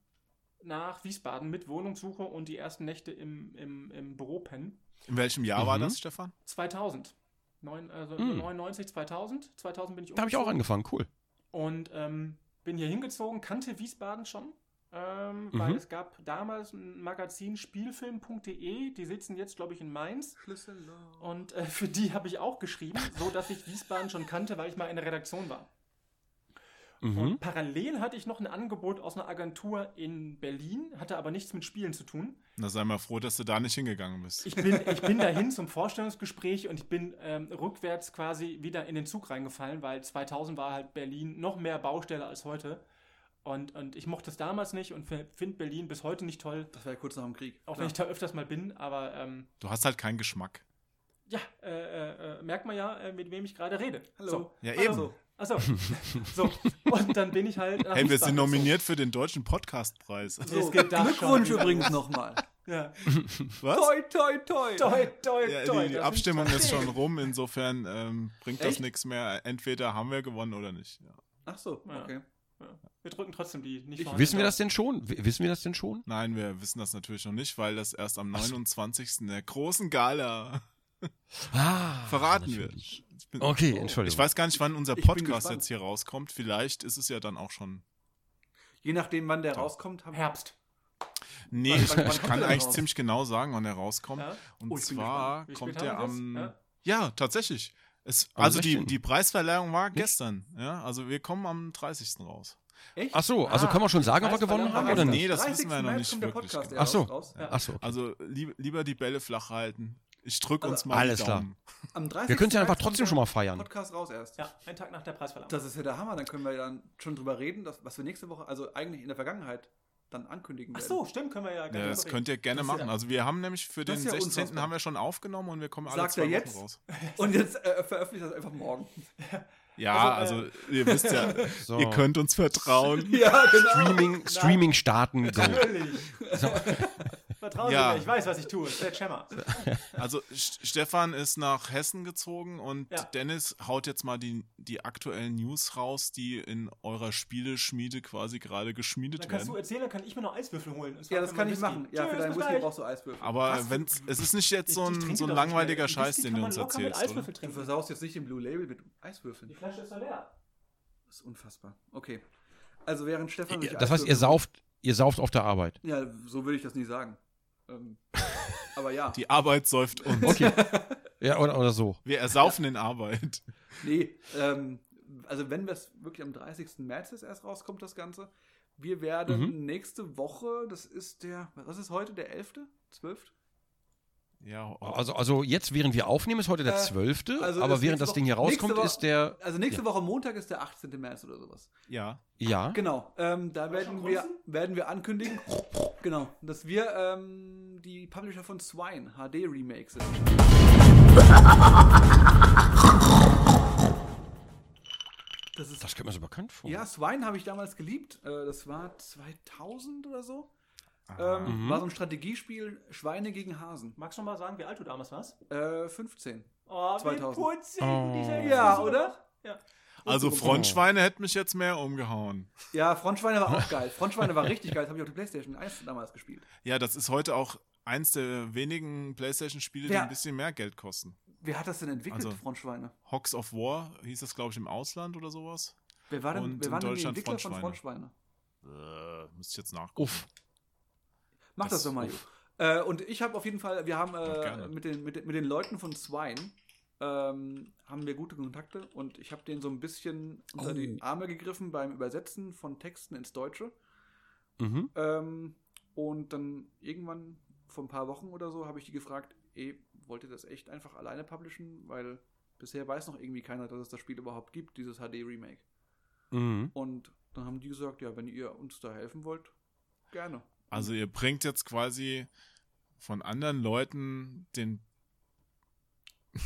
nach Wiesbaden mit Wohnungssuche und die ersten Nächte im, im, im Büro pennen. In welchem Jahr war Mhm. das, Stefan? 2000. Neun, also Hm. 99, 2000. 2000 bin ich Da habe ich auch umgezogen. angefangen, cool. Und ähm, bin hier hingezogen, kannte Wiesbaden schon, ähm, Mhm. weil es gab damals ein Magazin spielfilm.de, die sitzen jetzt, glaube ich, in Mainz. Schlüsselloch. Und äh, für die habe ich auch geschrieben, so dass ich Wiesbaden schon kannte, weil ich mal in der Redaktion war. Mhm. Und parallel hatte ich noch ein Angebot aus einer Agentur in Berlin, hatte aber nichts mit Spielen zu tun. Na, sei mal froh, dass du da nicht hingegangen bist. Ich bin, ich bin dahin zum Vorstellungsgespräch und ich bin ähm, rückwärts quasi wieder in den Zug reingefallen, weil 2000 war halt Berlin noch mehr Baustelle als heute. Und, und ich mochte es damals nicht und finde Berlin bis heute nicht toll, Das war ja kurz nach dem Krieg. auch Klar. wenn ich da öfters mal bin. Aber ähm, Du hast halt keinen Geschmack. ja, äh, äh, äh, merkt man ja, äh, mit wem ich gerade rede. Hallo. So. Ja, Hallo. eben. Achso. *laughs* so. Und dann bin ich halt. Hey, wir sind nominiert für den Deutschen Podcastpreis. So, Es geht da Glückwunsch übrigens *laughs* nochmal. Ja. Was? toi, toi, toi. Toi, toi, Ja, toi. die, die das Abstimmung ist schon rum, insofern ähm, bringt das Echt? nichts mehr. Entweder haben wir gewonnen oder nicht. Ja. Ach so, Ja. Wir drücken trotzdem die nicht Ich- Wissen wir das denn schon? W- Wissen wir das denn schon? Nein, wir wissen das natürlich noch nicht, weil das erst am Ach so. 29. der großen Gala *laughs* Ah, verraten natürlich. wird. Ich bin, Okay, Entschuldigung. Ich weiß gar nicht, wann unser Podcast jetzt hier rauskommt. Vielleicht ist es ja dann auch schon. Je nachdem, wann der Doch. rauskommt, haben Herbst. Nee, Wann- ich, wann- ich kann der eigentlich raus? ziemlich genau sagen, wann er rauskommt. Ja? Und Oh, zwar kommt der am. es? Ja, tatsächlich. Es, also die, 16.. die Preisverleihung war gestern. Ja, also wir kommen am 30. raus. Echt? Ach so, also Ah, können wir schon sagen, ob wir gewonnen haben oder nicht? Nee, das 30. wissen wir noch nicht kommt der wirklich Podcast genau. ja Ach so. Ja. Ach so. okay. Also lieb, lieber die Bälle flach halten. Ich drücke uns Also, mal alles die klar. Daumen. Am 30. Wir können ja einfach trotzdem schon mal feiern. Podcast raus erst. Ja, ein Tag nach der Preisverleihung. Das ist ja der Hammer. Dann können wir dann schon drüber reden, dass, was wir nächste Woche, also eigentlich in der Vergangenheit, dann ankündigen Ach werden. so, stimmt, können wir ja Ja, gerne das drüber könnt ihr gerne Das machen. ja- Also wir haben nämlich für den Das ja 16. unfassbar. haben wir schon aufgenommen und wir kommen alle Sagt zwei er Wochen jetzt? raus. *laughs* Und jetzt äh, veröffentlicht das einfach morgen. Ja, Also, also, ihr wisst ja, *laughs* So. ihr könnt uns vertrauen. *laughs* Ja, genau. Streaming, Streaming starten, go. reden. *laughs* Vertrauen Ja. Sie mir, ich weiß, was ich tue. Sledgehammer. *laughs* Also St- Stefan ist nach Hessen gezogen und Ja. Dennis haut jetzt mal die, die aktuellen News raus, die in eurer Spieleschmiede quasi gerade geschmiedet Dann kannst du werden. erzählen, dann kann ich mir noch Eiswürfel holen. Ja, das für kann ich Whisky. machen. Ja, für Tschüss, deinen bis Whisky brauchst du Eiswürfel. Aber Was? wenn's, es ist nicht jetzt so ein, so ein langweiliger. Scheiß, den du uns erzählst, Du versaust jetzt nicht den Blue Label mit Die Eiswürfeln. Flasche ist doch leer. Das ist unfassbar. Okay. Also während Stefan sich Das heißt, ihr sauft, ihr sauft auf der Arbeit. Ja, so würde ich das nicht sagen. Ähm, aber ja. *laughs* Die Arbeit säuft uns. Okay. *laughs* ja, oder, oder so. Wir ersaufen in Arbeit. *laughs* Nee, ähm, also wenn das wirklich am 30. März jetzt erst rauskommt, das Ganze, wir werden Mhm. nächste Woche, das ist der, was ist heute, der 11., 12.? Ja, Also, also jetzt, während wir aufnehmen, ist heute der Äh, 12. also aber während das Ding hier rauskommt, Woche- ist der. Also nächste Woche Montag ist der 18. März oder sowas. ja. Ja. Genau, ähm, da werden wir, werden wir ankündigen, genau, dass wir ähm, die Publisher von Swine HD Remake sind. Das ist Das kommt mir so bekannt vor. Ja, Swine habe ich damals geliebt. Äh, Das war 2000 oder so. Ähm, Mhm. War so ein Strategiespiel Schweine gegen Hasen. Magst du mal sagen, wie alt du damals warst? Äh, 15. Oh, 2000. wie putzig. Oh. Ja, oder? Ja. Also so- Frontschweine hätte mich jetzt mehr umgehauen. Ja, Frontschweine war auch *laughs* geil. Frontschweine war richtig geil. Das habe ich auf der PlayStation 1 damals gespielt. Ja, das ist heute auch eins der wenigen Playstation-Spiele, die ein bisschen mehr Geld kosten. Wer hat das denn entwickelt, Also- Frontschweine? Hawks of War hieß das, glaube ich, im Ausland oder sowas. Wer war denn, und wer waren denn die Deutschland Entwickler von Frontschweine. Frontschweine? Äh, müsste ich jetzt nachgucken. Uff. Mach das, Das- doch mal. Äh, und ich habe auf jeden Fall, wir haben äh, mit, den, mit, mit den Leuten von Swine ähm, haben wir gute Kontakte und ich habe denen so ein bisschen unter Oh. die Arme gegriffen beim Übersetzen von Texten ins Deutsche. Mhm. Ähm, und dann irgendwann vor ein paar Wochen oder so habe ich die gefragt, ey, wollt ihr das echt einfach alleine publishen? Weil bisher weiß noch irgendwie keiner, dass es das Spiel überhaupt gibt, dieses HD-Remake. Mhm. Und dann haben die gesagt, ja, wenn ihr uns da helfen wollt, gerne. Also ihr bringt jetzt quasi von anderen Leuten den. *laughs*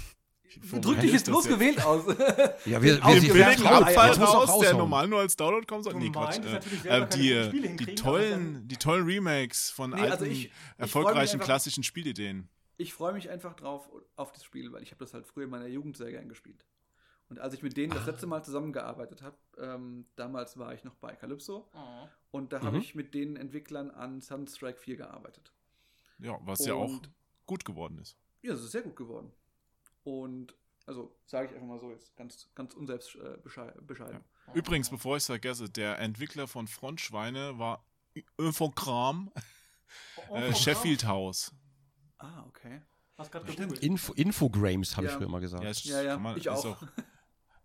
Drück dich ich jetzt bloß gewählt aus. *laughs* Ja, wir, wir, den wir billigen Abfall raus, der normal nur als Download kommen soll. Nee, Quatsch. Äh, äh, die, die, tollen, die tollen Remakes von Nee, alten, also ich- ich erfolgreichen einfach- klassischen Spielideen. ich freue mich einfach drauf auf das Spiel, weil ich habe das halt früher in meiner Jugend sehr gern gespielt. Und als ich mit denen das letzte Mal zusammengearbeitet habe, ähm, damals war ich noch bei Calypso Oh. und da habe Mhm. ich mit den Entwicklern an Sunstrike 4 gearbeitet. Ja, was ja auch Und- gut geworden ist. Ja, es ist sehr gut geworden. Und also sage ich einfach mal so jetzt ganz, ganz unselbst äh, beschei- bescheiden. Übrigens, bevor ich es vergesse, der Entwickler von Frontschweine war Infogramm, Oh, *laughs* äh, Sheffield House. Ah, okay. Hast gerade. Info, Infogrames, habe ich Ja. früher mal gesagt. Ja, ich, Ja, ja, man- ich ist auch.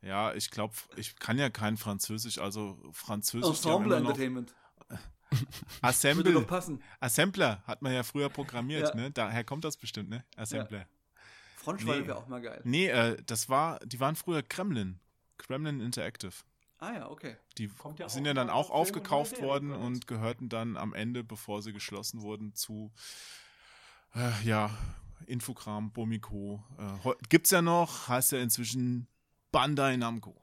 Ja, ich glaube, ich kann ja kein Französisch, also Französisch. Ensemble Entertainment. *laughs* Würde Assemble, doch passen. Assembler hat man ja früher programmiert, Ja. ne? Daher kommt das bestimmt, ne? Assembler. Frontschweine Nee. wäre auch mal geil. Nee, äh, das war, die waren früher Kremlin. Kremlin Interactive. Ah ja, okay. Die Kommt ja sind ja dann auch Film und aufgekauft Serie worden übrigens. und gehörten dann am Ende, bevor sie geschlossen wurden, zu äh, ja, Infogramm, Bomiko. Äh, gibt's ja noch, heißt ja inzwischen Bandai Namco.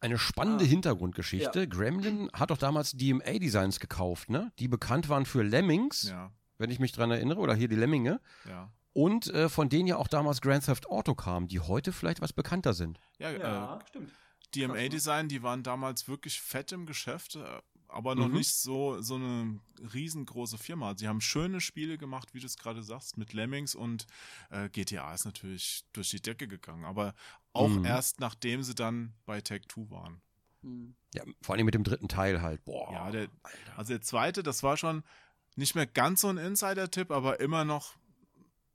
Eine spannende Ah. Hintergrundgeschichte. Gremlin hat doch damals DMA-Designs gekauft, ne? Die bekannt waren für Lemmings, Ja, wenn ich mich dran erinnere, oder hier die Lemminge. ja. Und äh, von denen ja auch damals Grand Theft Auto kam, die heute vielleicht was bekannter sind. Ja, Ja, äh, stimmt. DMA-Design, die waren damals wirklich fett im Geschäft, äh, aber noch Mhm. nicht so, so eine riesengroße Firma. Sie haben schöne Spiele gemacht, wie du es gerade sagst, mit Lemmings und äh, GTA ist natürlich durch die Decke gegangen, aber auch Mhm. erst nachdem sie dann bei Tech 2 waren. Hm. Ja, vor allem mit dem dritten Teil halt. Boah. Ja, der, also der zweite, das war schon nicht mehr ganz so ein Insider-Tipp, aber immer noch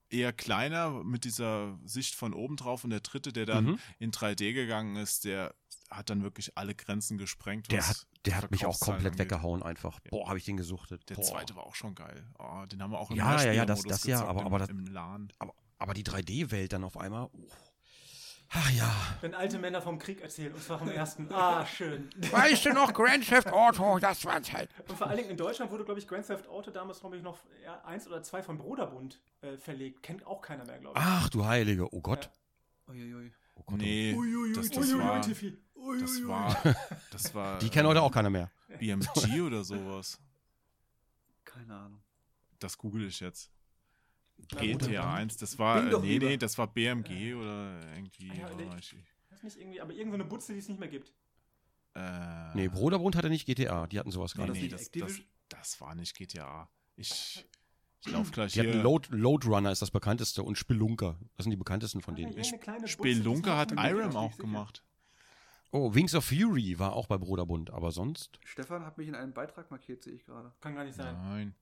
eher kleiner mit dieser Sicht von oben drauf. Und der dritte, der dann Mhm. in 3D gegangen ist, der hat dann wirklich alle Grenzen gesprengt. Der hat, der hat mich auch komplett angeht. weggehauen einfach. Ja. Boah, habe ich den gesuchtet. Der Boah. zweite war auch schon geil. Oh, den haben wir auch im Ja, ja, ja, das- das ja, aber- im, aber das- im LAN. Aber, aber die 3D-Welt dann auf einmal. Oh. Ach ja. Wenn alte Männer vom Krieg erzählen, und zwar vom ersten. Ah, schön. Weißt du noch, Grand Theft Auto, das war halt. Und vor allen Dingen in Deutschland wurde, glaube ich, Grand Theft Auto damals, glaube ich, noch eins oder zwei von Broderbund äh, verlegt. Kennt auch keiner mehr, glaube ich. Ach du Heilige, oh Gott. Uiuiui. Oh Gott. Nee, Uiuiui, das, das Uiuiui, war, Tiffy. das war, das war Die kennt heute auch keiner mehr. BMG oder sowas. Keine Ahnung. das google ich jetzt. GTA dann- 1, das war, äh, nee, nee, das war BMG oder irgendwie. Ah ja, oh, nee. ich, ist nicht irgendwie, aber irgendwo eine Butze, die es nicht mehr gibt. äh, Nee, Broderbund hatte nicht GTA, die hatten sowas Nee, gerade. das nee, nicht das, das, das war nicht GTA. Ich, ich lauf gleich Die hatten hier. Load, Load Runner ist das bekannteste und Spelunker. Das sind die bekanntesten von denen. es Spelunker hat. Irem auch gemacht. Oh, Wings of Fury war auch bei Broderbund, aber sonst. Stefan hat mich in einen Beitrag markiert, sehe ich gerade. Kann gar nicht sein. Nein.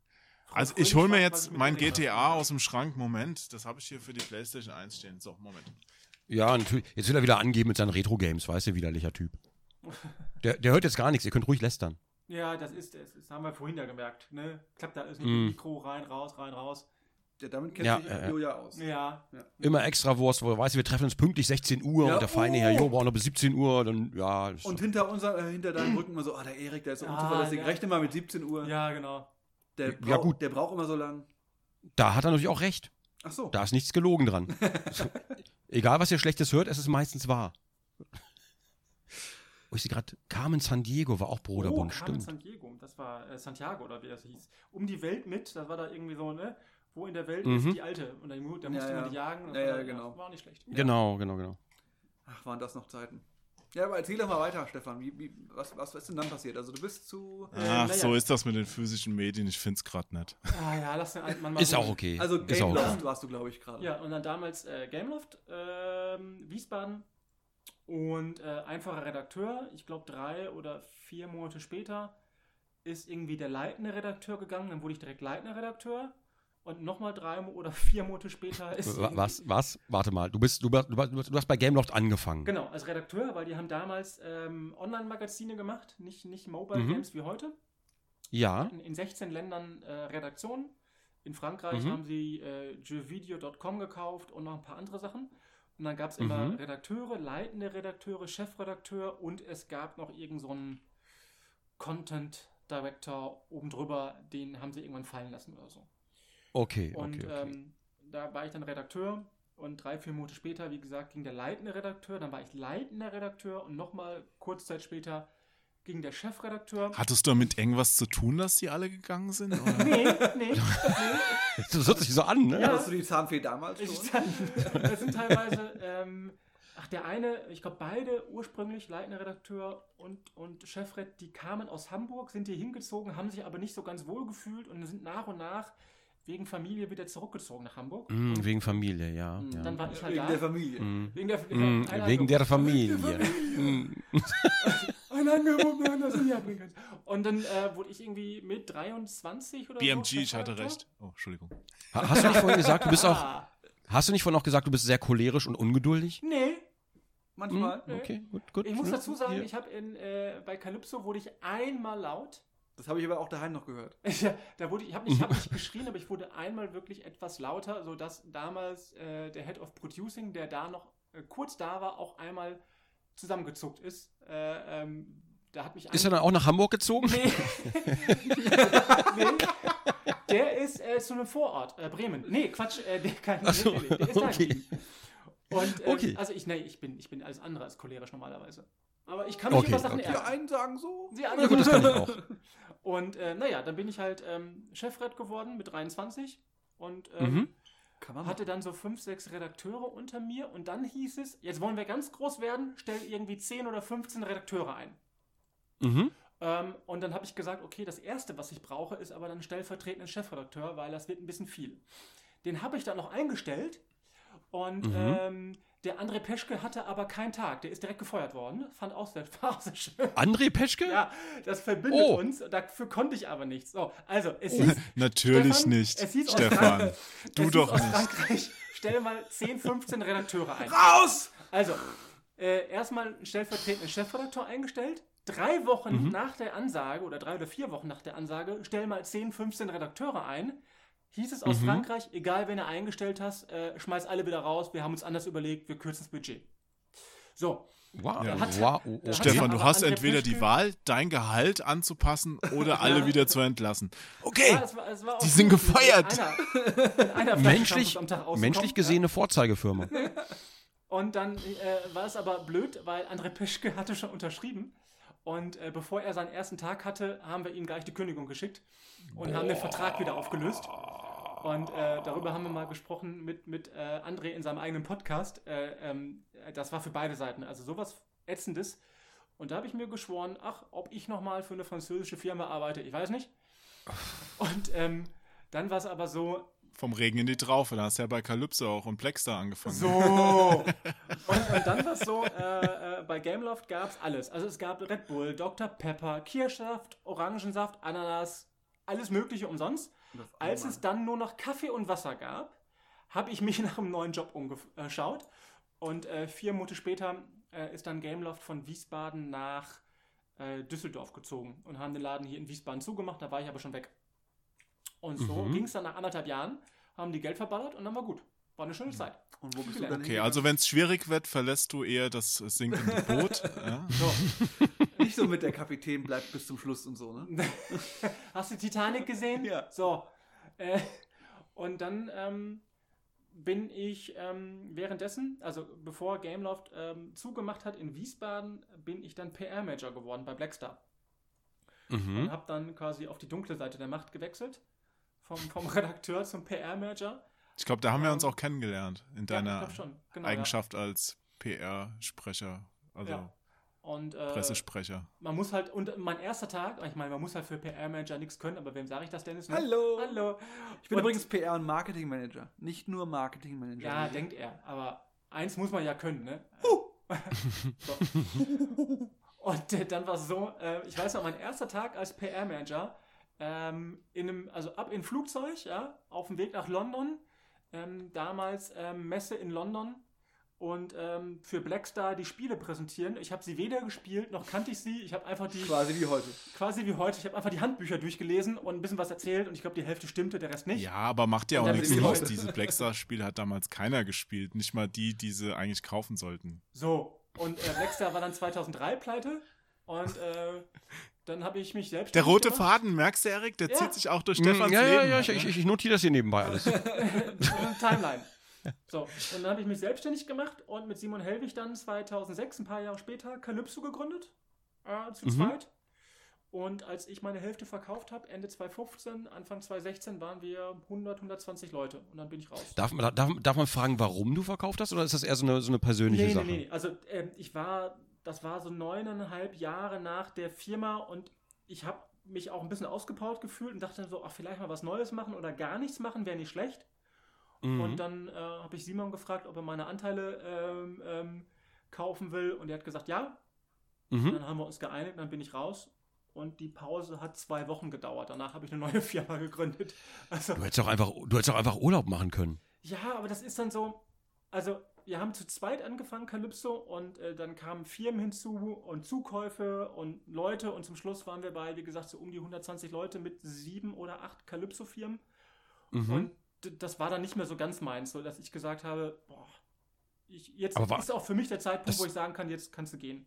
Also ich hole mir jetzt mein GTA aus dem Schrank. Moment, das habe ich hier für die PlayStation 1 stehen. So, Moment. Ja, natürlich. Jetzt will er wieder angeben mit seinen Retro-Games, weißt du, widerlicher Typ. *laughs* Der, der hört jetzt gar nichts, ihr könnt ruhig lästern. Ja, das ist es. Das haben wir vorhin ja gemerkt. Ne? Klappt da alles mit Mm. Mikro rein, raus, rein, raus. Ja, damit kennt Ja, sich äh, Julia aus. Ja. Immer extra Wurst, wo weißt du, wir treffen uns pünktlich 16 Uhr Ja, und der feine oh. Herr Jo braucht noch bis 17 Uhr, dann ja. Und hinter, unser, äh, hinter deinem Rücken immer so, ah, der Erik, der ist so Ja, unzuverlässig. ja. Rechne mal mit 17 Uhr. Ja, genau. Der, Ja, brauch, gut. der braucht immer so lang. da hat er natürlich auch recht. Ach so. Da ist nichts gelogen dran. *laughs* Egal, was ihr Schlechtes hört, es ist meistens wahr. Oh, ich sehe gerade, Carmen San Diego war auch Broderbund, oh, Carmen stimmt. San Diego. Das war äh, Santiago oder wie das hieß. Um die Welt mit. Das war da irgendwie so, ne? Wo in der Welt Mhm. ist die Alte. Und da, mu- da musste Ja, man ja. die jagen. und das Ja, war, ja, genau. War nicht schlecht. Genau, genau, genau. Ach, waren das noch Zeiten. Ja, aber erzähl doch mal weiter, Stefan. Wie, wie, was, was ist denn dann passiert? Also du bist zu... Äh, Ach, naja. so ist das mit den physischen Medien. Ich finde es gerade nicht. Ah ja, lass den alten Mann mal Ist auch okay. Also ist auch okay. Gameloft warst du, glaube ich, gerade. Ja, und dann damals äh, Gameloft, ähm, Wiesbaden und äh, einfacher Redakteur. Ich glaube, drei oder vier Monate später ist irgendwie der leitende Redakteur gegangen. Dann wurde ich direkt leitender Redakteur. Und nochmal drei oder *laughs* vier Monate später ist. Was, was? Warte mal, du bist, du, du, du du hast bei Gameloft angefangen. Genau, als Redakteur, weil die haben damals ähm, Online-Magazine gemacht, nicht, nicht Mobile Mhm. Games wie heute. Ja. In, in 16 Ländern äh, Redaktionen. In Frankreich Mhm. haben sie äh, jeuvideo.com gekauft und noch ein paar andere Sachen. Und dann gab es immer Mhm. Redakteure, leitende Redakteure, Chefredakteur und es gab noch irgendeinen so einen Content Director oben drüber, den haben sie irgendwann fallen lassen oder so. Okay, Und okay, okay. Ähm, da war ich dann Redakteur und drei, vier Monate später, wie gesagt, ging der leitende Redakteur, dann war ich leitender Redakteur und nochmal kurz Zeit später ging der Chefredakteur. Hattest du damit irgendwas zu tun, dass die alle gegangen sind? Oder? *laughs* Nee, nee, nee. *laughs* Das hört sich so an, ne? Ja. Hast du die Zahnfee damals schon? Ich, das sind teilweise, ähm, ach, der eine, ich glaube, beide ursprünglich leitender Redakteur und, und Chefred, die kamen aus Hamburg, sind hier hingezogen, haben sich aber nicht so ganz wohl gefühlt und sind nach und nach wegen Familie wieder zurückgezogen nach Hamburg. Mm, wegen Familie, ja. Mhm. ja. dann war ich halt Wegen da. der Familie. Mm. wegen der, Mm, wegen der Familie. Familie. Mm. *laughs* Ein Hand, das die abbringen kannst. Und dann äh, wurde ich irgendwie mit 23 oder so. BMG, ich hatte recht. Oh, Entschuldigung. Ha- Hast du nicht vorhin gesagt, du bist auch, Ah, hast du nicht vorhin auch gesagt, du bist sehr cholerisch und ungeduldig? nee, Manchmal. Nee. Okay, gut, gut. ich muss dazu sagen, Hier. ich habe in äh, bei Calypso wurde ich einmal laut. Das habe ich aber auch daheim noch gehört. *laughs* Ja, da wurde ich, ich habe nicht, hab *laughs* nicht geschrien, aber ich wurde einmal wirklich etwas lauter, sodass damals äh, der Head of Producing, der da noch äh, kurz da war, auch einmal zusammengezuckt ist. Äh, ähm, da hat mich Ist er dann auch nach Hamburg gezogen? Nee. *laughs* nee. Der ist äh, zu einem Vorort, äh, Bremen. Nee, Quatsch, äh, der, kann, Ach so, der ist da okay. geblieben. Und Okay. also ich, nee, ich bin, ich bin alles andere als cholerisch normalerweise. Aber ich kann mich Okay, über Sachen okay. Die ärgern. einen sagen so. Die Ja anderen gut, das kann ich auch. Und äh, naja, dann bin ich halt ähm, Chefred geworden mit 23 und ähm, Mhm. Kann man hatte dann so fünf, sechs Redakteure unter mir und dann hieß es, jetzt wollen wir ganz groß werden, stell irgendwie 10 oder 15 Redakteure ein. Mhm. Ähm, und dann habe ich gesagt, okay, das Erste, was ich brauche, ist aber dann stellvertretenden Chefredakteur, weil das wird ein bisschen viel. Den habe ich dann noch eingestellt und Mhm. ähm, der André Peschke hatte aber keinen Tag. Der ist direkt gefeuert worden. Fand auch sehr, *laughs* war sehr schön. André Peschke? Ja, das verbindet Oh. uns. Dafür konnte ich aber nichts. So, also, es hieß, *laughs* Natürlich Stefan, nicht, es hieß aus Stefan. Frank- Du doch aus nicht. Frankreich, stell mal 10, 15 Redakteure ein. Raus! Also, äh, erstmal stellvertretenden Chefredakteur eingestellt. Drei Wochen Mhm. nach der Ansage oder drei oder vier Wochen nach der Ansage, stell mal 10, 15 Redakteure ein. Hieß es aus Mhm. Frankreich, egal wen du eingestellt hast, äh, schmeiß alle wieder raus, wir haben uns anders überlegt, wir kürzen das Budget. So, Wow. Ja. Hat- wow. hat- Stefan, du hast entweder die Wahl, dein Gehalt anzupassen oder *laughs* alle wieder zu entlassen. Okay. Ja, es war, es war die sind. Mit einer, einer *laughs* Menschlich, menschlich gesehene Vorzeigefirma. Ja. *laughs* Und dann äh, war es aber blöd, weil André Peschke hatte schon unterschrieben. Und äh, bevor er seinen ersten Tag hatte, haben wir ihm gleich die Kündigung geschickt und haben den Vertrag wieder aufgelöst. Und äh, darüber haben wir mal gesprochen mit, mit äh, André in seinem eigenen Podcast. Äh, ähm, das war für beide Seiten. Also sowas Ätzendes. Und da habe ich mir geschworen, ach, ob ich nochmal für eine französische Firma arbeite, ich weiß nicht. Und ähm, dann war es aber so, Vom Regen in die Traufe, da hast du ja bei Calypso auch und Plexstar angefangen. So. *laughs* und, und dann war es so, äh, äh, bei Gameloft gab es alles. Also es gab Red Bull, Dr. Pepper, Kirschsaft, Orangensaft, Ananas, alles mögliche umsonst. Als es dann nur noch Kaffee und Wasser gab, habe ich mich *laughs* nach einem neuen Job umgeschaut. Und äh, vier Monate später äh, ist dann Gameloft von Wiesbaden nach äh, Düsseldorf gezogen und haben den Laden hier in Wiesbaden zugemacht. Da war ich aber schon weg. Und so Mhm. ging es dann nach anderthalb Jahren, haben die Geld verballert und dann war gut. War eine schöne Zeit. Und wo bist du dann Okay, also wenn es schwierig wird, verlässt du eher das sinkende Boot. *laughs* ja. So. *laughs* Nicht so mit der Kapitän bleibt bis zum Schluss und so, ne? *laughs* Hast du Titanic gesehen? Ja. So. Äh, und dann ähm, bin ich ähm, währenddessen, also bevor Gameloft ähm, zugemacht hat in Wiesbaden, bin ich dann PR-Manager geworden bei Blackstar. Und Mhm. habe dann quasi auf die dunkle Seite der Macht gewechselt. Vom, vom Redakteur zum PR-Manager. Ich glaube, da haben wir uns Ähm, auch kennengelernt in Ja, deiner glaub schon. Genau, Eigenschaft als PR-Sprecher, also Ja. Ja. Und äh, Pressesprecher. man muss halt, und mein erster Tag, ich meine, man muss halt für PR-Manager nichts können, aber wem sage ich das, Dennis? ne? Hallo! Hallo! Ich bin Und- übrigens PR- und Marketingmanager, nicht nur Marketingmanager. Ja, denkt er. Aber eins muss man ja können, ne? so. *laughs* Und äh, dann war es so, äh, ich weiß noch, mein erster Tag als PR-Manager, ähm, in einem, also ab in Flugzeug, ja, auf dem Weg nach London, ähm, damals ähm, Messe in London und ähm, für Blackstar die Spiele präsentieren. Ich habe sie weder gespielt, noch kannte ich sie. Ich habe einfach die, Quasi wie heute. quasi wie heute, ich habe einfach die Handbücher durchgelesen und ein bisschen was erzählt und ich glaube, die Hälfte stimmte, der Rest nicht. Ja, aber macht ja auch nichts aus. Diese Blackstar-Spiele hat damals keiner gespielt. Nicht mal die, die sie eigentlich kaufen sollten. So, und äh, Blackstar war dann 2003 pleite und äh, dann habe ich mich selbst. Der rote Faden, merkst du, Erik? Der Ja. zieht sich auch durch Mm, Stefans ja, ja, Leben. ja, ich, ich, ich notiere das hier nebenbei alles. *laughs* Timeline. So, und dann habe ich mich selbstständig gemacht und mit Simon Hellwig dann 2006, ein paar Jahre später, Calypso gegründet. Äh, zu Mhm. zweit. Und als ich meine Hälfte verkauft habe, Ende 2015, Anfang 2016, waren wir 100, 120 Leute. Und dann bin ich raus. Darf, man- darf, darf man fragen, warum du verkauft hast, oder ist das eher so eine, so eine persönliche nee, Sache? nee, nee. Also ähm, ich war, das war so neuneinhalb Jahre nach der Firma und ich habe mich auch ein bisschen ausgepowert gefühlt und dachte so, ach, vielleicht mal was Neues machen oder gar nichts machen, wäre nicht schlecht. Mhm. Und dann äh, habe ich Simon gefragt, ob er meine Anteile ähm, ähm, kaufen will und er hat gesagt, ja. Und Mhm. dann haben wir uns geeinigt, dann bin ich raus. Und die Pause hat zwei Wochen gedauert. Danach habe ich eine neue *laughs* Firma gegründet. Also, Du hättest auch einfach, du hättest auch einfach Urlaub machen können. ja, aber das ist dann so. Also, wir haben zu zweit angefangen, Calypso, und äh, dann kamen Firmen hinzu und Zukäufe und Leute. Und zum Schluss waren wir bei, wie gesagt, so um die 120 Leute mit sieben oder acht Calypso-Firmen. Mhm. Und das war dann nicht mehr so ganz meins, so dass ich gesagt habe, boah, ich, jetzt Aber war- ist auch für mich der Zeitpunkt, das- wo ich sagen kann, jetzt kannst du gehen.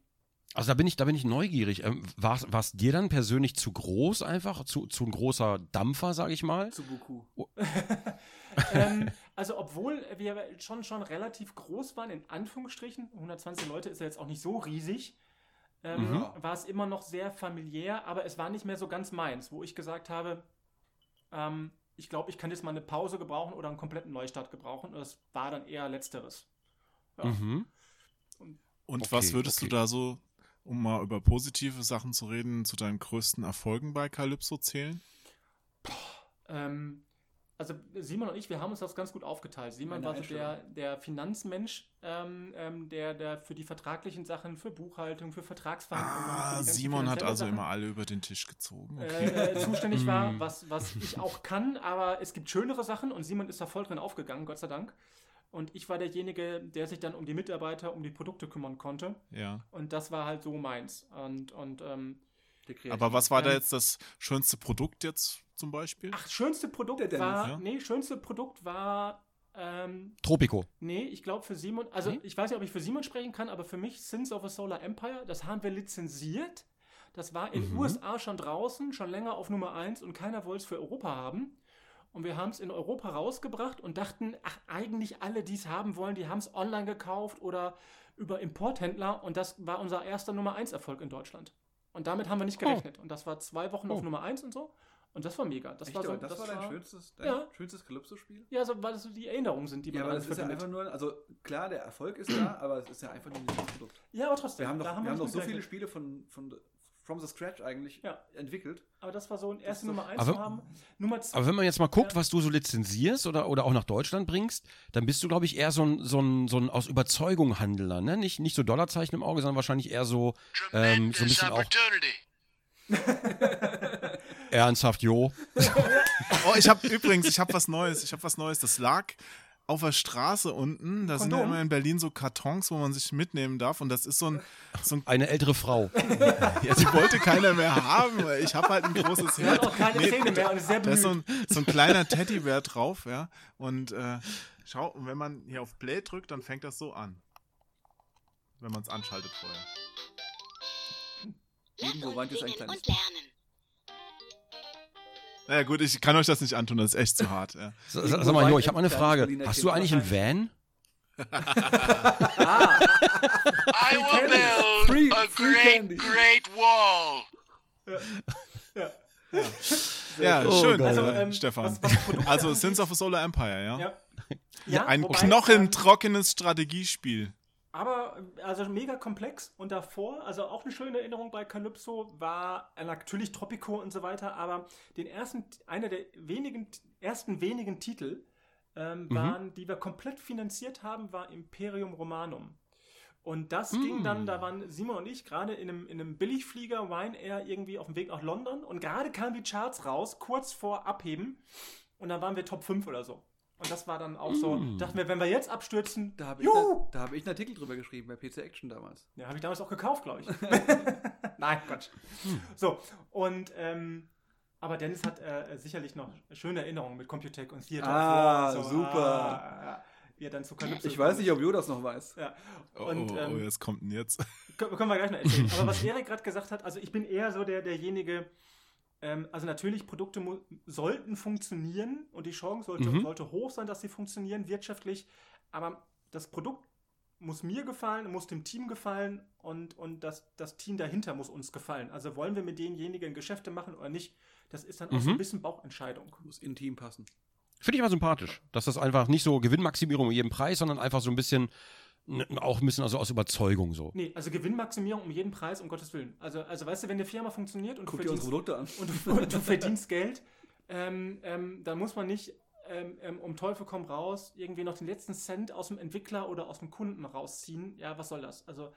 Also da bin ich, da bin ich neugierig. Ähm, war es dir dann persönlich zu groß einfach, zu, zu ein großer Dampfer, sag ich mal? Zu Buku. *laughs* ähm, also obwohl wir schon, schon relativ groß waren, in Anführungsstrichen, 120 Leute ist ja jetzt auch nicht so riesig, ähm, Mhm. war es immer noch sehr familiär, aber es war nicht mehr so ganz meins, wo ich gesagt habe, ähm, ich glaube, ich kann jetzt mal eine Pause gebrauchen oder einen kompletten Neustart gebrauchen. Und das war dann eher letzteres. Ja. Mhm. Und Okay, was würdest okay. du da so, um mal über positive Sachen zu reden, zu deinen größten Erfolgen bei Calypso zählen? Ähm, also Simon und ich, wir haben uns das ganz gut aufgeteilt. Simon war so der, der Finanzmensch, ähm, ähm, der, der für die vertraglichen Sachen, für Buchhaltung, für Vertragsverhandlungen. Ah, Simon hat also Sachen, immer alle über den Tisch gezogen. Okay. äh, äh, zuständig war, *laughs* Mm. was, was ich auch kann, aber es gibt schönere Sachen und Simon ist da voll drin aufgegangen, Gott sei Dank. Und ich war derjenige, der sich dann um die Mitarbeiter, um die Produkte kümmern konnte. ja. Und das war halt so meins. Und, und ähm. Aber was war da jetzt das schönste Produkt jetzt zum Beispiel? ach, schönste Produkt war, ja. nee, schönste Produkt war, ähm, Tropico. Nee, ich glaube für Simon, also Nee? ich weiß nicht, ob ich für Simon sprechen kann, aber für mich Sins of a Solar Empire, das haben wir lizenziert. Das war in den Mhm. USA schon draußen, schon länger auf Nummer 1 und keiner wollte es für Europa haben. Und wir haben es in Europa rausgebracht und dachten, ach, eigentlich alle, die es haben wollen, die haben es online gekauft oder über Importhändler und das war unser erster Nummer 1 Erfolg in Deutschland. Und damit haben wir nicht Oh. gerechnet. Und das war zwei Wochen Oh. auf Nummer 1 und so. Und das war mega. Das Echt, war so, aber das, war dein schönstes, dein Ja. schönstes Calypso-Spiel? Ja, so, weil das so die Erinnerungen sind, die man Ja, aber das ist ja einfach nur, also klar, der Erfolg ist da, aber es ist ja einfach nur ein Produkt. Ja, aber trotzdem. Wir haben doch, wir haben doch so viele. Spiele von, von From the Scratch eigentlich Ja. entwickelt. Aber das war so ein erste Nummer eins Aber- zu haben. Nummer zwei. Aber wenn man jetzt mal guckt, Ja. was du so lizenzierst oder, oder auch nach Deutschland bringst, dann bist du, glaube ich, eher so ein, so ein, so ein aus Überzeugung Handeler, ne? Nicht, nicht so Dollarzeichen im Auge, sondern wahrscheinlich eher so, ähm, so ein bisschen auch ernsthaft, jo. *laughs* Oh, ich habe übrigens, ich habe was Neues. Ich habe was Neues. Das lag auf der Straße unten. Da sind ja Kondom? immer in Berlin so Kartons, wo man sich mitnehmen darf. Und das ist so ein, so ein Eine ältere Frau. *laughs* ja, die wollte keiner mehr haben. weil Ich habe halt ein großes Herz. auch keine Nee, Zähne mehr und ist sehr Da ist so ein, so ein kleiner Teddybär drauf, ja. Und äh, schau, und wenn man hier auf Play drückt, dann fängt das so an. Wenn man es anschaltet vorher. Irgendwo weint jetzt ein kleines. und lernen. Naja gut, ich kann euch das nicht antun, das ist echt zu hart. Ja. Sag, sag mal, jo, ich habe mal eine Frage. Hast du eigentlich einen Van? Ah, *laughs* I will build Free- a free great, candy. great wall. Ja, Oh, schön. Also, äh, ähm, Stefan. was- was also Sins of a Solar Empire, ja? Ja. Ja, Ein wobei, knochentrockenes Strategiespiel. Aber also mega komplex und davor, also auch eine schöne Erinnerung bei Calypso war äh, natürlich Tropico und so weiter, aber den ersten, einer der wenigen, ersten wenigen Titel ähm, waren, die wir komplett finanziert haben, war Imperium Romanum. Und das ging dann, da waren Simon und ich gerade in einem, in einem Billigflieger Ryanair irgendwie auf dem Weg nach London und gerade kamen die Charts raus, kurz vor Abheben und dann waren wir Top 5 oder so. Und das war dann auch so, dachten wir, wenn wir jetzt abstürzen, da habe ich, ne- da hab ich einen Artikel drüber geschrieben bei PC Action damals. Ja, habe ich damals auch gekauft, glaube ich. *laughs* *laughs* Nein, Quatsch. So, und, ähm, aber Dennis hat äh, sicherlich noch schöne Erinnerungen mit Computec und Theater. Ah, War, super. Ah, ja, wie er dann zu Calypso Ich weiß nicht, ob Jo das noch weiß. Ja. Oh, Und, oh, oh, ähm, jetzt kommt denn jetzt. können, können wir gleich noch erzählen. Aber was *laughs* Erik gerade gesagt hat, also ich bin eher so der, derjenige, ähm, also natürlich, Produkte sollten funktionieren und die Chance sollte, Mhm. sollte hoch sein, dass sie funktionieren wirtschaftlich, aber das Produkt muss mir gefallen, muss dem Team gefallen und, und das, das Team dahinter muss uns gefallen. Also wollen wir mit denjenigen Geschäfte machen oder nicht, das ist dann auch so ein Mhm. bisschen Bauchentscheidung. Muss in Team passen. Finde ich aber sympathisch. Dass das einfach nicht so Gewinnmaximierung um jeden Preis, sondern einfach so ein bisschen, auch ein bisschen also aus Überzeugung so. Nee, also Gewinnmaximierung um jeden Preis, um Gottes Willen. Also, also weißt du, wenn eine Firma funktioniert und du Guck dir unsere verdienst, Produkte an. und du, und du verdienst Geld, ähm, ähm, dann muss man nicht ähm, ähm, um Teufel komm raus irgendwie noch den letzten Cent aus dem Entwickler oder aus dem Kunden rausziehen. Ja, was soll das? Also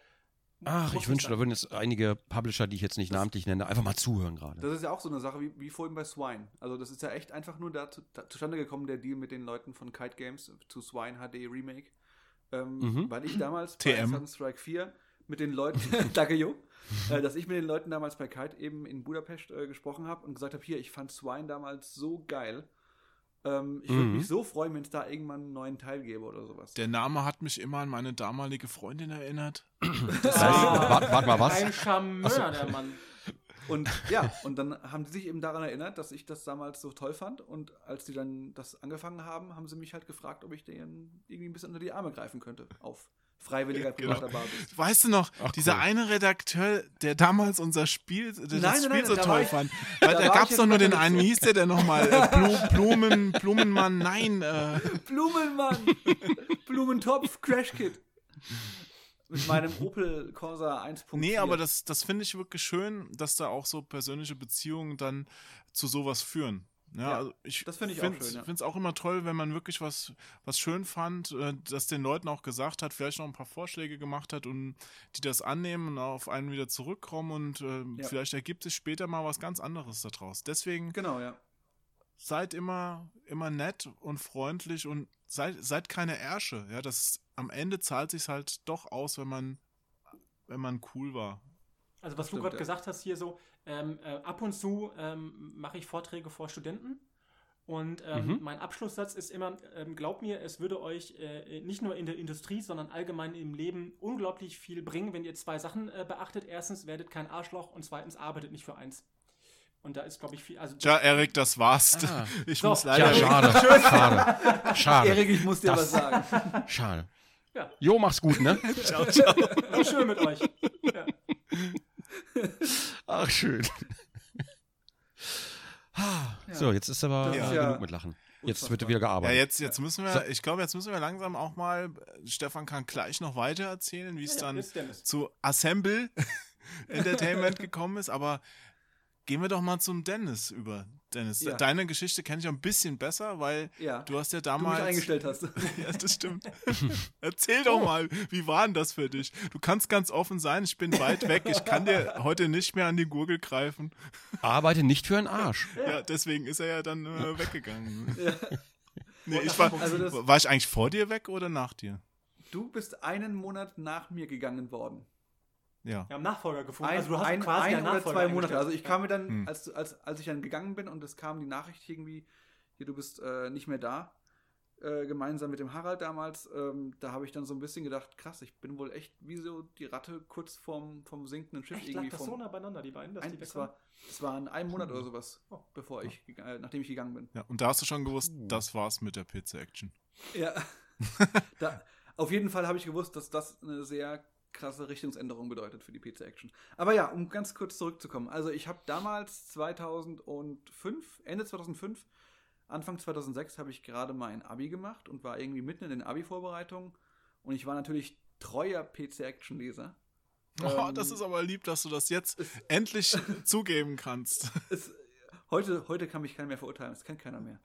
Ach, ich wünschte, sein. da würden jetzt einige Publisher, die ich jetzt nicht namentlich nenne, einfach mal zuhören gerade. Das ist ja auch so eine Sache wie, wie vorhin bei Swine. Also das ist ja echt einfach nur da, da zustande gekommen, der Deal mit den Leuten von Kite Games zu Swine HD Remake. Ähm, Mhm. Weil ich damals bei TM. Assassin's Strike 4 mit den Leuten, *laughs* danke Jo, äh, dass ich mit den Leuten damals bei Kite eben in Budapest äh, gesprochen habe und gesagt habe, hier, ich fand Swine damals so geil. Ähm, ich würde Mhm. mich so freuen, wenn es da irgendwann einen neuen Teil gäbe oder sowas. Der Name hat mich immer an meine damalige Freundin erinnert. *laughs* Ah, Warte wart mal was. ein Charmeur, so. der Mann. Und *laughs* ja, und dann haben die sich eben daran erinnert, dass ich das damals so toll fand. Und als die dann das angefangen haben, haben sie mich halt gefragt, ob ich denen irgendwie ein bisschen unter die Arme greifen könnte. Auf freiwilliger, Genau. privater Basis. Weißt du noch, Ach, dieser cool. eine Redakteur, der damals unser Spiel, der Nein, das nein, Spiel nein, so toll ich- fand. Weil da gab es doch nur den einen, wie hieß der denn nochmal? Äh, Blu, *laughs* Blumen, Blumenmann, nein. Äh, Blumenmann! *laughs* Blumentopf, Crash Kit. Mit meinem Opel Corsa 1.4. nee, aber das, das finde ich wirklich schön, dass da auch so persönliche Beziehungen dann zu sowas führen. Ja, Ja, also ich das finde ich auch finde schön, ja. es auch immer toll, wenn man wirklich was, was schön fand, äh, das den Leuten auch gesagt hat, vielleicht noch ein paar Vorschläge gemacht hat und die das annehmen und auf einen wieder zurückkommen und äh, Ja. vielleicht ergibt sich später mal was ganz anderes daraus. Deswegen Genau, ja. seid immer, immer nett und freundlich und seid, seid keine Ärsche. Ja, das am Ende zahlt sich halt doch aus, wenn man, wenn man cool war. Also was Stimmt, du gerade ja. gesagt hast hier so, ähm, äh, ab und zu ähm, mache ich Vorträge vor Studenten und ähm, Mhm. mein Abschlusssatz ist immer, ähm, glaubt mir, es würde euch äh, nicht nur in der Industrie, sondern allgemein im Leben unglaublich viel bringen, wenn ihr zwei Sachen äh, beachtet. Erstens, werdet kein Arschloch und zweitens, arbeitet nicht für eins. Und da ist, glaube ich, viel. Also, Tja, Erik, das war's. Ah. *laughs* Ich So, muss Ja, leider. schade. *laughs* Schade. Schade. Erik, ich muss dir Das- was sagen. *laughs* Schade. Ja. Jo, mach's gut, ne? ciao, ciao. war schön mit euch. Ja. Ach, schön. So, jetzt ist aber ist äh, ja genug mit Lachen. Jetzt wird wieder Ja, gearbeitet. jetzt, jetzt müssen wir, ich glaube, jetzt müssen wir langsam auch mal, Stefan kann gleich noch weiter erzählen, wie es Ja, dann zu Assemble Entertainment gekommen ist, aber gehen wir doch mal zum Dennis über. Dennis, Ja. deine Geschichte kenne ich ein bisschen besser, weil Ja. du hast ja du mich damals. eingestellt hast. *laughs* Ja, das stimmt. *laughs* Erzähl doch mal, wie war denn das für dich? Du kannst ganz offen sein, ich bin weit weg, ich kann dir heute nicht mehr an die Gurgel greifen. Arbeite nicht für einen Arsch. *laughs* Ja, deswegen ist er ja dann äh, weggegangen. Ja. Nee, ich war, Also war ich eigentlich vor dir weg oder nach dir? Du bist einen Monat nach mir gegangen worden. Ja. Wir haben Nachfolger gefunden. Ein, also du hast ein, quasi ein oder Nachfolger zwei Monate. Also ich kam mir dann, Hm. als, als, als ich dann gegangen bin und es kam die Nachricht irgendwie, hier, du bist äh, nicht mehr da, äh, gemeinsam mit dem Harald damals, ähm, da habe ich dann so ein bisschen gedacht, krass, ich bin wohl echt wie so die Ratte kurz vorm, vom sinkenden Schiff Echt, lag irgendwie das vom, so nah beieinander, die beiden, dass ein, die das, war, das war in einem Monat oder sowas, Oh. bevor ich, äh, nachdem ich gegangen bin. ja. Und da hast du schon gewusst, Uh. das war's mit der Pizza-Action. Ja. *laughs* da, auf jeden Fall habe ich gewusst, dass das eine sehr krasse Richtungsänderung bedeutet für die Pizza Action. Aber ja, um ganz kurz zurückzukommen. Also ich habe damals 2005, Ende 2005, Anfang 2006 habe ich gerade mein Abi gemacht und war irgendwie mitten in den Abi-Vorbereitungen. Und ich war natürlich treuer PC Action Leser. *laughs* Oh, Ähm, das ist aber lieb, dass du das jetzt es- *laughs* endlich *laughs* zugeben kannst. Es, heute, heute kann mich keiner mehr verurteilen, das kennt keiner mehr.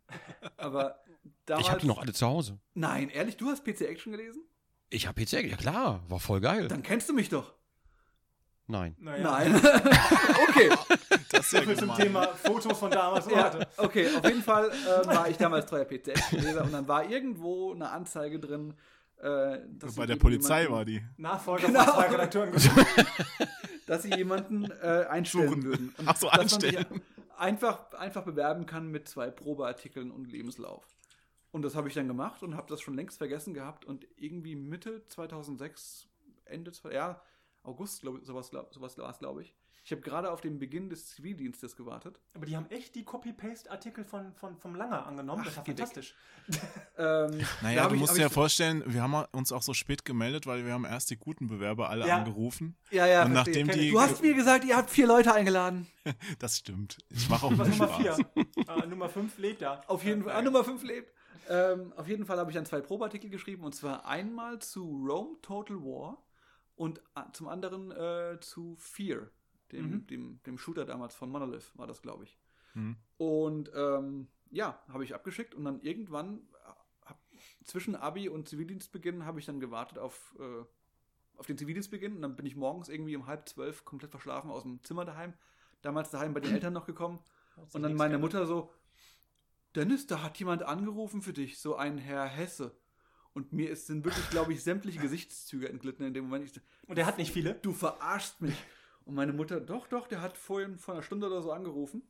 Aber damals. Ich habe die noch alle zu Hause. Nein, ehrlich, du hast PC Action gelesen? Ich habe PC, ja klar, war voll geil. Dann kennst du mich doch. Nein. Naja. Nein. *laughs* okay. Das ist ja zum gemein. Thema Fotos von damals Ja, heute. okay, auf jeden Fall äh, war ich damals treuer PC-Leser und dann war irgendwo eine Anzeige drin. Äh, dass Bei sie der Polizei jemanden- war die. Nachfolger Genau. von zwei Redakteuren gesucht. *laughs* Dass sie jemanden äh, einstellen Suchen. würden. Und Ach so, dass man sich einstellen. Einfach, einfach bewerben kann mit zwei Probeartikeln und Lebenslauf. Und das habe ich dann gemacht und habe das schon längst vergessen gehabt und irgendwie Mitte 2006, Ende, ja, August, glaube ich, sowas, glaub- sowas war es, glaube ich. Ich habe gerade auf den Beginn des Zivildienstes gewartet. Aber die haben echt die Copy-Paste-Artikel von, von, vom Langer angenommen. das war fantastisch. *laughs* *laughs* Ähm, Naja, du ich- musst dir ja vorstellen, wir haben uns auch so spät gemeldet, weil wir haben erst die guten Bewerber alle Ja. angerufen. Ja, ja, Und verstehe. nachdem die. Du hast mir gesagt, ihr habt vier Leute eingeladen. *laughs* das stimmt. Ich mache auch Nummer. 4? Ah, Nummer 5 lebt da. Auf jeden Fall, ah, Nummer 5 lebt. Ähm, auf jeden Fall habe ich dann zwei Probeartikel geschrieben und zwar einmal zu Rome Total War und a- zum anderen äh, zu Fear, dem, Mhm. dem, dem Shooter damals von Monolith, war das, glaube ich. Mhm. Und ähm, ja, habe ich abgeschickt und dann irgendwann äh, hab, zwischen Abi und Zivildienstbeginn habe ich dann gewartet auf, äh, auf den Zivildienstbeginn und dann bin ich morgens irgendwie um halb zwölf komplett verschlafen aus dem Zimmer daheim. Damals daheim bei den Eltern noch gekommen. Und dann meine Mutter so, Dennis, da hat jemand angerufen für dich, so ein Herr Hesse. Und mir ist, sind wirklich, glaube ich, sämtliche *laughs* Gesichtszüge entglitten in dem Moment. Ich, Und der hat nicht viele. du verarschst mich. Und meine Mutter, doch, doch, der hat vorhin vor einer Stunde oder so angerufen.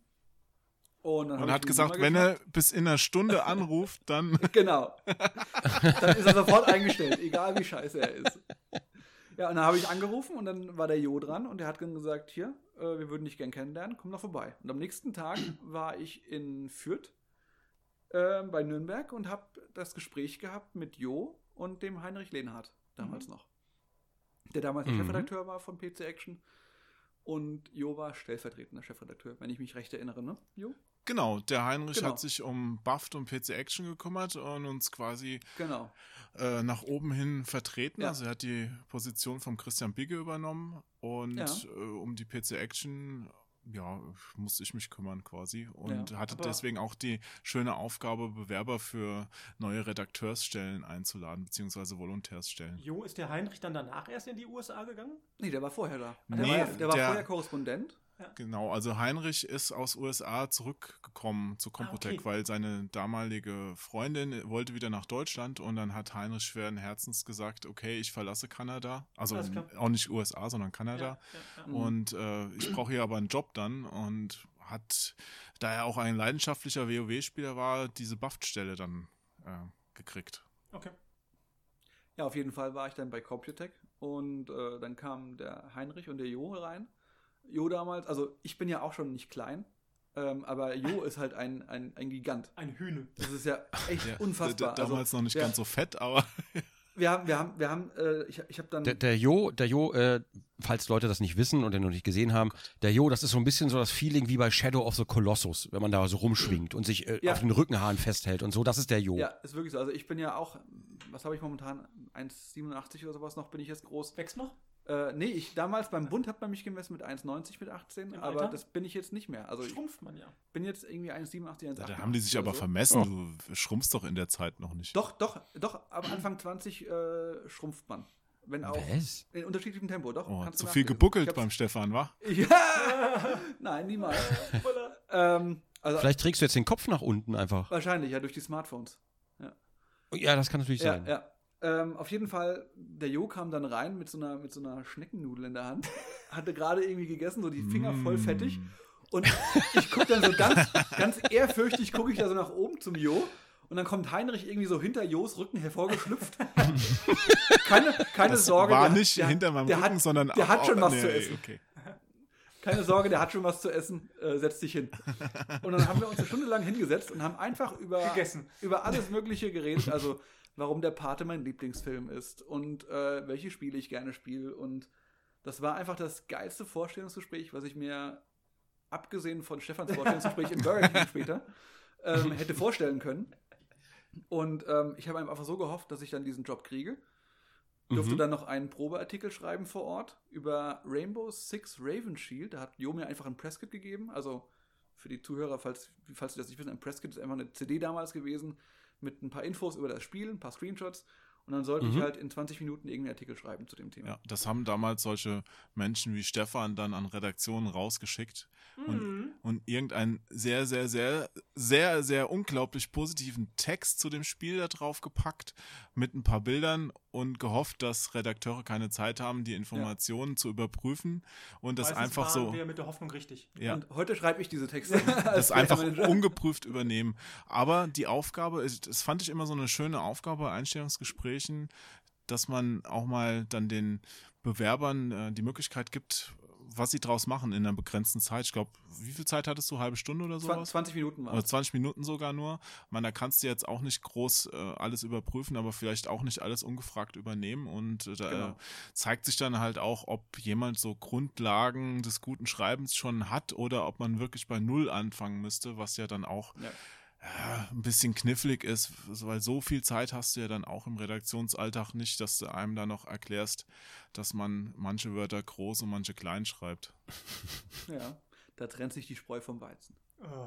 Und, Und hat gesagt, wenn er bis in einer Stunde *laughs* anruft, dann. *laughs* Genau. dann ist er sofort eingestellt, egal wie scheiße er ist. Ja, und dann habe ich angerufen und dann war der Jo dran und der hat dann gesagt, hier, äh, wir würden dich gern kennenlernen, komm doch vorbei. Und am nächsten Tag war ich in Fürth äh, bei Nürnberg und habe das Gespräch gehabt mit Jo und dem Heinrich Lehnhardt, damals noch. Der damals Mhm. Chefredakteur war von PC Action. Und Jo war stellvertretender Chefredakteur, wenn ich mich recht erinnere, ne? Jo? Genau, der Heinrich Genau. hat sich um Buffed und PC Action gekümmert und uns quasi Genau. äh, nach oben hin vertreten. Ja. Also er hat die Position von Christian Bigge übernommen und Ja. äh, um die PC Action ja, musste ich mich kümmern quasi und Ja, hatte deswegen auch die schöne Aufgabe, Bewerber für neue Redakteursstellen einzuladen, beziehungsweise Volontärsstellen. Jo, ist der Heinrich dann danach erst in die USA gegangen? Nee, der war vorher da. Der Nee, war, der war der- vorher Korrespondent. Genau, also Heinrich ist aus USA zurückgekommen zu Computec, okay. weil seine damalige Freundin wollte wieder nach Deutschland und dann hat Heinrich schweren Herzens gesagt, okay, ich verlasse Kanada, also auch nicht USA, sondern Kanada. ja, ja. Mhm. Und äh, ich brauche hier aber einen Job dann und hat, da er auch ein leidenschaftlicher WoW-Spieler war, diese Buffed-Stelle dann äh, gekriegt. Okay. Ja, auf jeden Fall war ich dann bei Computec und äh, dann kamen der Heinrich und der Jo rein. Jo damals, also ich bin ja auch schon nicht klein, ähm, aber Jo *laughs* ist halt ein, ein, ein Gigant. Ein Hühne. Das ist ja echt *laughs* Ja, unfassbar. d- d- Damals also, noch nicht der, ganz so fett, aber *laughs* wir haben, wir haben, wir haben, äh, ich, ich habe dann. Der, der Jo, der Jo, äh, falls Leute das nicht wissen und den noch nicht gesehen haben, der Jo, das ist so ein bisschen so das Feeling wie bei Shadow of the Colossus, wenn man da so rumschwingt und sich äh, Ja. auf den Rückenhaaren festhält und so. Das ist der Jo. ja, ist wirklich so. Also ich bin ja auch, was habe ich momentan? 1,87 oder sowas noch, bin ich jetzt groß. Wächst noch? Äh, nee, ich damals beim Bund hat man mich gemessen mit 1,90 mit 18, Im aber Alter? das bin ich jetzt nicht mehr. Also Schrumpft man ja. bin jetzt irgendwie 1,87, 1,88. Da haben die sich aber so. vermessen. Du schrumpfst doch in der Zeit noch nicht. Doch, doch, doch, ab Anfang 20 äh, schrumpft man. Wenn auch Was? in unterschiedlichem Tempo, doch. Oh, zu viel gebuckelt beim Stefan, wa? *laughs* Ja! Nein, niemals. *laughs* ähm, also Vielleicht trägst du jetzt den Kopf nach unten einfach. wahrscheinlich, ja, durch die Smartphones. Ja, das kann natürlich Ja, sein. ja. Ähm, auf jeden Fall, der Jo kam dann rein mit so einer, mit so einer Schneckennudel in der Hand, *laughs* hatte gerade irgendwie gegessen, so die Finger voll Mm. fettig. Und ich gucke dann so ganz, ganz ehrfürchtig, gucke ich da so nach oben zum Jo. Und dann kommt Heinrich irgendwie so hinter Jos Rücken hervorgeschlüpft. *laughs* keine keine Das Sorge. war der- nicht der, hinter meinem der Rücken, hat, sondern der hat schon was nee, zu essen. Okay. *laughs* Keine Sorge, der hat schon was zu essen. Äh, setz dich hin. Und dann haben wir uns eine Stunde lang hingesetzt und haben einfach über, Gegessen. über alles Mögliche geredet. Also, warum der Pate mein Lieblingsfilm ist und äh, welche Spiele ich gerne spiele. Und das war einfach das geilste Vorstellungsgespräch, was ich mir, abgesehen von Stefans Vorstellungsgespräch im Burger King später, *laughs* ähm, hätte vorstellen können. Und ähm, ich habe einfach so gehofft, dass ich dann diesen Job kriege. Durfte Mhm. dann noch einen Probeartikel schreiben vor Ort über Rainbow Six Raven Shield. Da hat Jo mir einfach ein Presskit gegeben. Also für die Zuhörer, falls, falls Sie das nicht wissen, ein Presskit ist einfach eine CD damals gewesen mit ein paar Infos über das Spiel, ein paar Screenshots. Und dann sollte ich Mhm. halt in 20 Minuten irgendeinen Artikel schreiben zu dem Thema. Ja, das haben damals solche Menschen wie Stefan dann an Redaktionen rausgeschickt und, und irgendeinen sehr, sehr, sehr, sehr, sehr unglaublich positiven Text zu dem Spiel da drauf gepackt mit ein paar Bildern und gehofft, dass Redakteure keine Zeit haben, die Informationen zu überprüfen und das Meistens einfach so. wir mit der Hoffnung richtig. Ja. Und heute schreibe ich diese Texte. *laughs* das einfach ungeprüft übernehmen. Aber die Aufgabe, ist- das fand ich immer so eine schöne Aufgabe bei Einstellungsgesprächen, dass man auch mal dann den Bewerbern äh, die Möglichkeit gibt, was sie draus machen in einer begrenzten Zeit. Ich glaube, wie viel Zeit hattest du? Halbe Stunde oder sowas? 20 Minuten war Oder es. 20 Minuten sogar nur. Meine, da kannst du jetzt auch nicht groß äh, alles überprüfen, aber vielleicht auch nicht alles ungefragt übernehmen. Und äh, da Genau. äh, zeigt sich dann halt auch, ob jemand so Grundlagen des guten Schreibens schon hat oder ob man wirklich bei Null anfangen müsste, was ja dann auch Ja. Ja, ein bisschen knifflig ist, weil so viel Zeit hast du ja dann auch im Redaktionsalltag nicht, dass du einem da noch erklärst, dass man manche Wörter groß und manche klein schreibt. *laughs* Ja, da trennt sich die Spreu vom Weizen. Oh.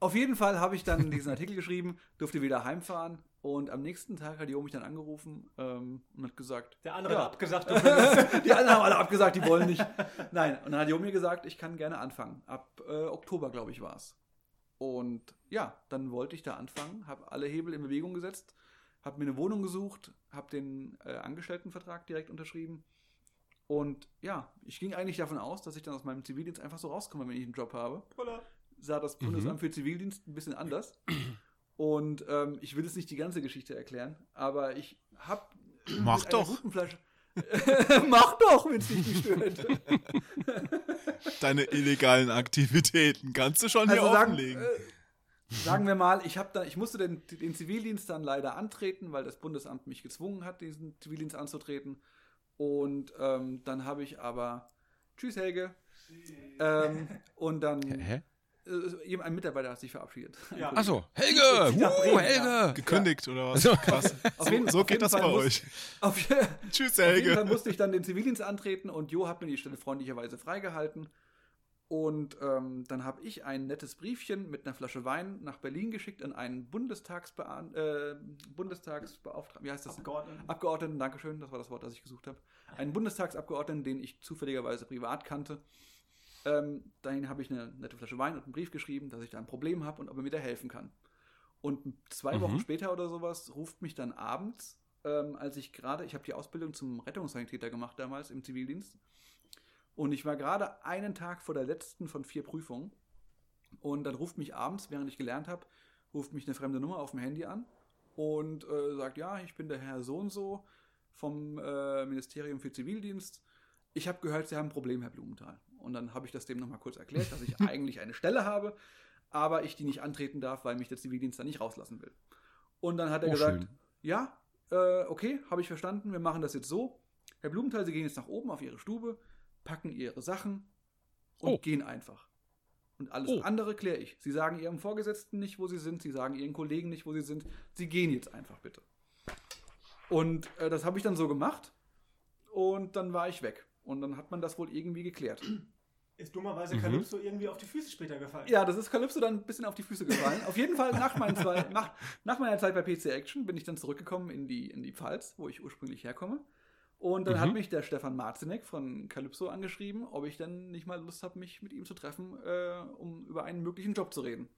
Auf jeden Fall habe ich dann diesen Artikel geschrieben, durfte wieder heimfahren und am nächsten Tag hat Jo mich dann angerufen ähm, und hat gesagt, Der andere Ja. hat abgesagt. *laughs* die anderen haben alle abgesagt, die wollen nicht. Nein, und dann hat Jo mir gesagt, ich kann gerne anfangen. Ab äh, Oktober, glaube ich, war es. Und ja, dann wollte ich da anfangen, habe alle Hebel in Bewegung gesetzt, habe mir eine Wohnung gesucht, habe den äh, Angestelltenvertrag direkt unterschrieben. Und ja, ich ging eigentlich davon aus, dass ich dann aus meinem Zivildienst einfach so rauskomme, wenn ich einen Job habe. Voila. Sah das Bundesamt für Zivildienst ein bisschen anders. Und ähm, ich will jetzt nicht die ganze Geschichte erklären, aber ich habe Mach doch. Guten Flasche *laughs* Mach doch, wenn es dich nicht stört. *laughs* Deine illegalen Aktivitäten kannst du schon hier Also sagen, offenlegen. äh, sagen wir mal, ich, da, ich musste den, den Zivildienst dann leider antreten, weil das Bundesamt mich gezwungen hat, diesen Zivildienst anzutreten. Und ähm, dann habe ich aber, tschüss Helge, ähm, und dann, Hä? Äh, ein Mitarbeiter hat sich verabschiedet. Ja. Achso, Helge! Uh, Bremen, Helge! Gekündigt oder was? So. Krass. *laughs* Auf jeden- So, so geht das Fall bei muss- euch. *laughs* Auf, Tschüss, Auf jeden Fall Helge. musste ich dann den Zivildienst antreten und Jo hat mir die Stelle freundlicherweise freigehalten. Und ähm, dann habe ich ein nettes Briefchen mit einer Flasche Wein nach Berlin geschickt an einen Bundestagsbean äh, Bundestagsbeauftragten, wie heißt das? Abgeordneten. Abgeordneten, Dankeschön, das war das Wort, das ich gesucht habe. Einen Bundestagsabgeordneten, den ich zufälligerweise privat kannte. Ähm, dahin habe ich eine nette Flasche Wein und einen Brief geschrieben, dass ich da ein Problem habe und ob er mir da helfen kann. Und zwei Mhm. Wochen später oder sowas ruft mich dann abends, ähm, als ich gerade, ich habe die Ausbildung zum Rettungssanitäter gemacht damals im Zivildienst. Und ich war gerade einen Tag vor der letzten von vier Prüfungen. Und dann ruft mich abends, während ich gelernt habe, ruft mich eine fremde Nummer auf dem Handy an und äh, sagt, ja, ich bin der Herr so und so vom äh, Ministerium für Zivildienst. Ich habe gehört, Sie haben ein Problem, Herr Blumenthal. Und dann habe ich das dem nochmal kurz erklärt, dass ich *laughs* eigentlich eine Stelle habe, aber ich die nicht antreten darf, weil mich der Zivildienst da nicht rauslassen will. Und dann hat er Oh, gesagt, schön. ja, äh, okay, habe ich verstanden, wir machen das jetzt so. Herr Blumenthal, Sie gehen jetzt nach oben auf Ihre Stube, packen Ihre Sachen und Oh. gehen einfach. Und alles Oh. andere kläre ich. Sie sagen Ihrem Vorgesetzten nicht, wo Sie sind, Sie sagen Ihren Kollegen nicht, wo Sie sind. Sie gehen jetzt einfach bitte. Und äh, das habe ich dann so gemacht und dann war ich weg. Und dann hat man das wohl irgendwie geklärt. Ist dummerweise Mhm. Calypso irgendwie auf die Füße später gefallen. Ja, das ist Calypso dann ein bisschen auf die Füße gefallen. Auf jeden Fall nach, meinen zwei, nach, nach meiner Zeit bei PC Action bin ich dann zurückgekommen in die, in die Pfalz, wo ich ursprünglich herkomme. Und dann Mhm. hat mich der Stefan Marzinek von Calypso angeschrieben, ob ich denn nicht mal Lust habe, mich mit ihm zu treffen, äh, um über einen möglichen Job zu reden.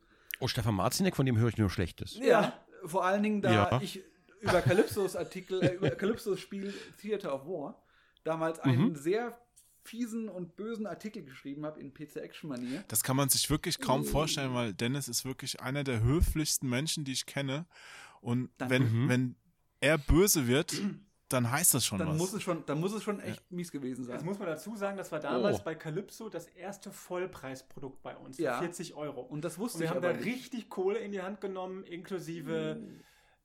Oh, Stefan Marzinek, von dem höre ich nur Schlechtes. Ja, vor allen Dingen, da Ja. ich über Calypsos Artikel, äh, über Calypsos Spiel Theater of War damals einen Mhm. sehr fiesen und bösen Artikel geschrieben habe in PC Action Manier. Das kann man sich wirklich kaum vorstellen, weil Dennis ist wirklich einer der höflichsten Menschen, die ich kenne. Und wenn, Mhm. wenn er böse wird, dann heißt das schon Dann was. muss, es schon, dann muss es schon echt mies gewesen sein. Jetzt muss man dazu sagen, das war damals Oh. bei Calypso das erste Vollpreisprodukt bei uns. Ja. Für 40 Euro. Und das wusste Und wir ich haben aber da nicht. Richtig Kohle in die Hand genommen, inklusive,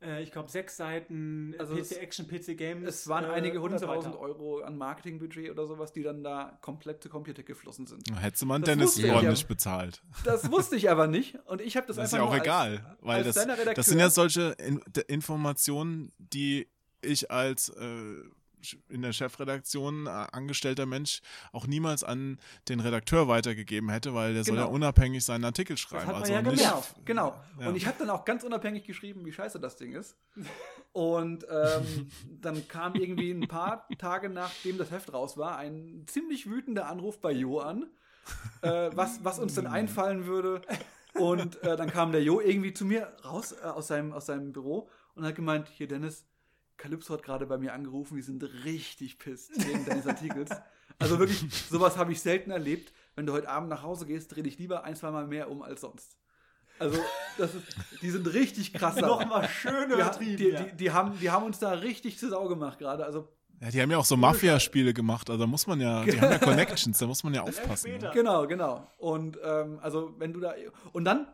äh, ich glaube, sechs Seiten Also PC es- Action, PC Games. Es waren äh, einige und so hunderttausend weiter. Euro an Marketingbudget oder sowas, die dann da komplett zu Computer geflossen sind. Hätte man Das Dennis ordentlich ja. bezahlt. Das wusste ich aber nicht und ich habe das, Das ist einfach ja auch nur egal, weil als das, das sind ja solche In Informationen, die ich als äh, in der Chefredaktion äh, angestellter Mensch auch niemals an den Redakteur weitergegeben hätte, weil der soll ja Genau. unabhängig seinen Artikel schreiben. hat man also ja nicht, Genau, genau. Ja. Und ich habe dann auch ganz unabhängig geschrieben, wie scheiße das Ding ist. Und ähm, *laughs* dann kam irgendwie ein paar Tage nachdem das Heft raus war, ein ziemlich wütender Anruf bei Jo an, äh, was, was uns denn einfallen würde. Und äh, dann kam der Jo irgendwie zu mir raus äh, aus, seinem, aus seinem Büro und hat gemeint, hier Dennis, Calypso hat gerade bei mir angerufen, die sind richtig pisst wegen deines Artikels. Also wirklich, sowas habe ich selten erlebt. Wenn du heute Abend nach Hause gehst, dreh dich lieber ein, zweimal mehr um als sonst. Also, das ist, die sind richtig krass. Nochmal schön Die, übertrieben. die, ja. die, die, haben, die haben uns da richtig zu Sau gemacht gerade. Also, Ja, die haben ja auch so Mafia-Spiele gemacht, also da muss man ja, die haben ja *laughs* Connections, da muss man ja aufpassen. Ne? genau, genau. Und ähm, also, wenn du da. Und dann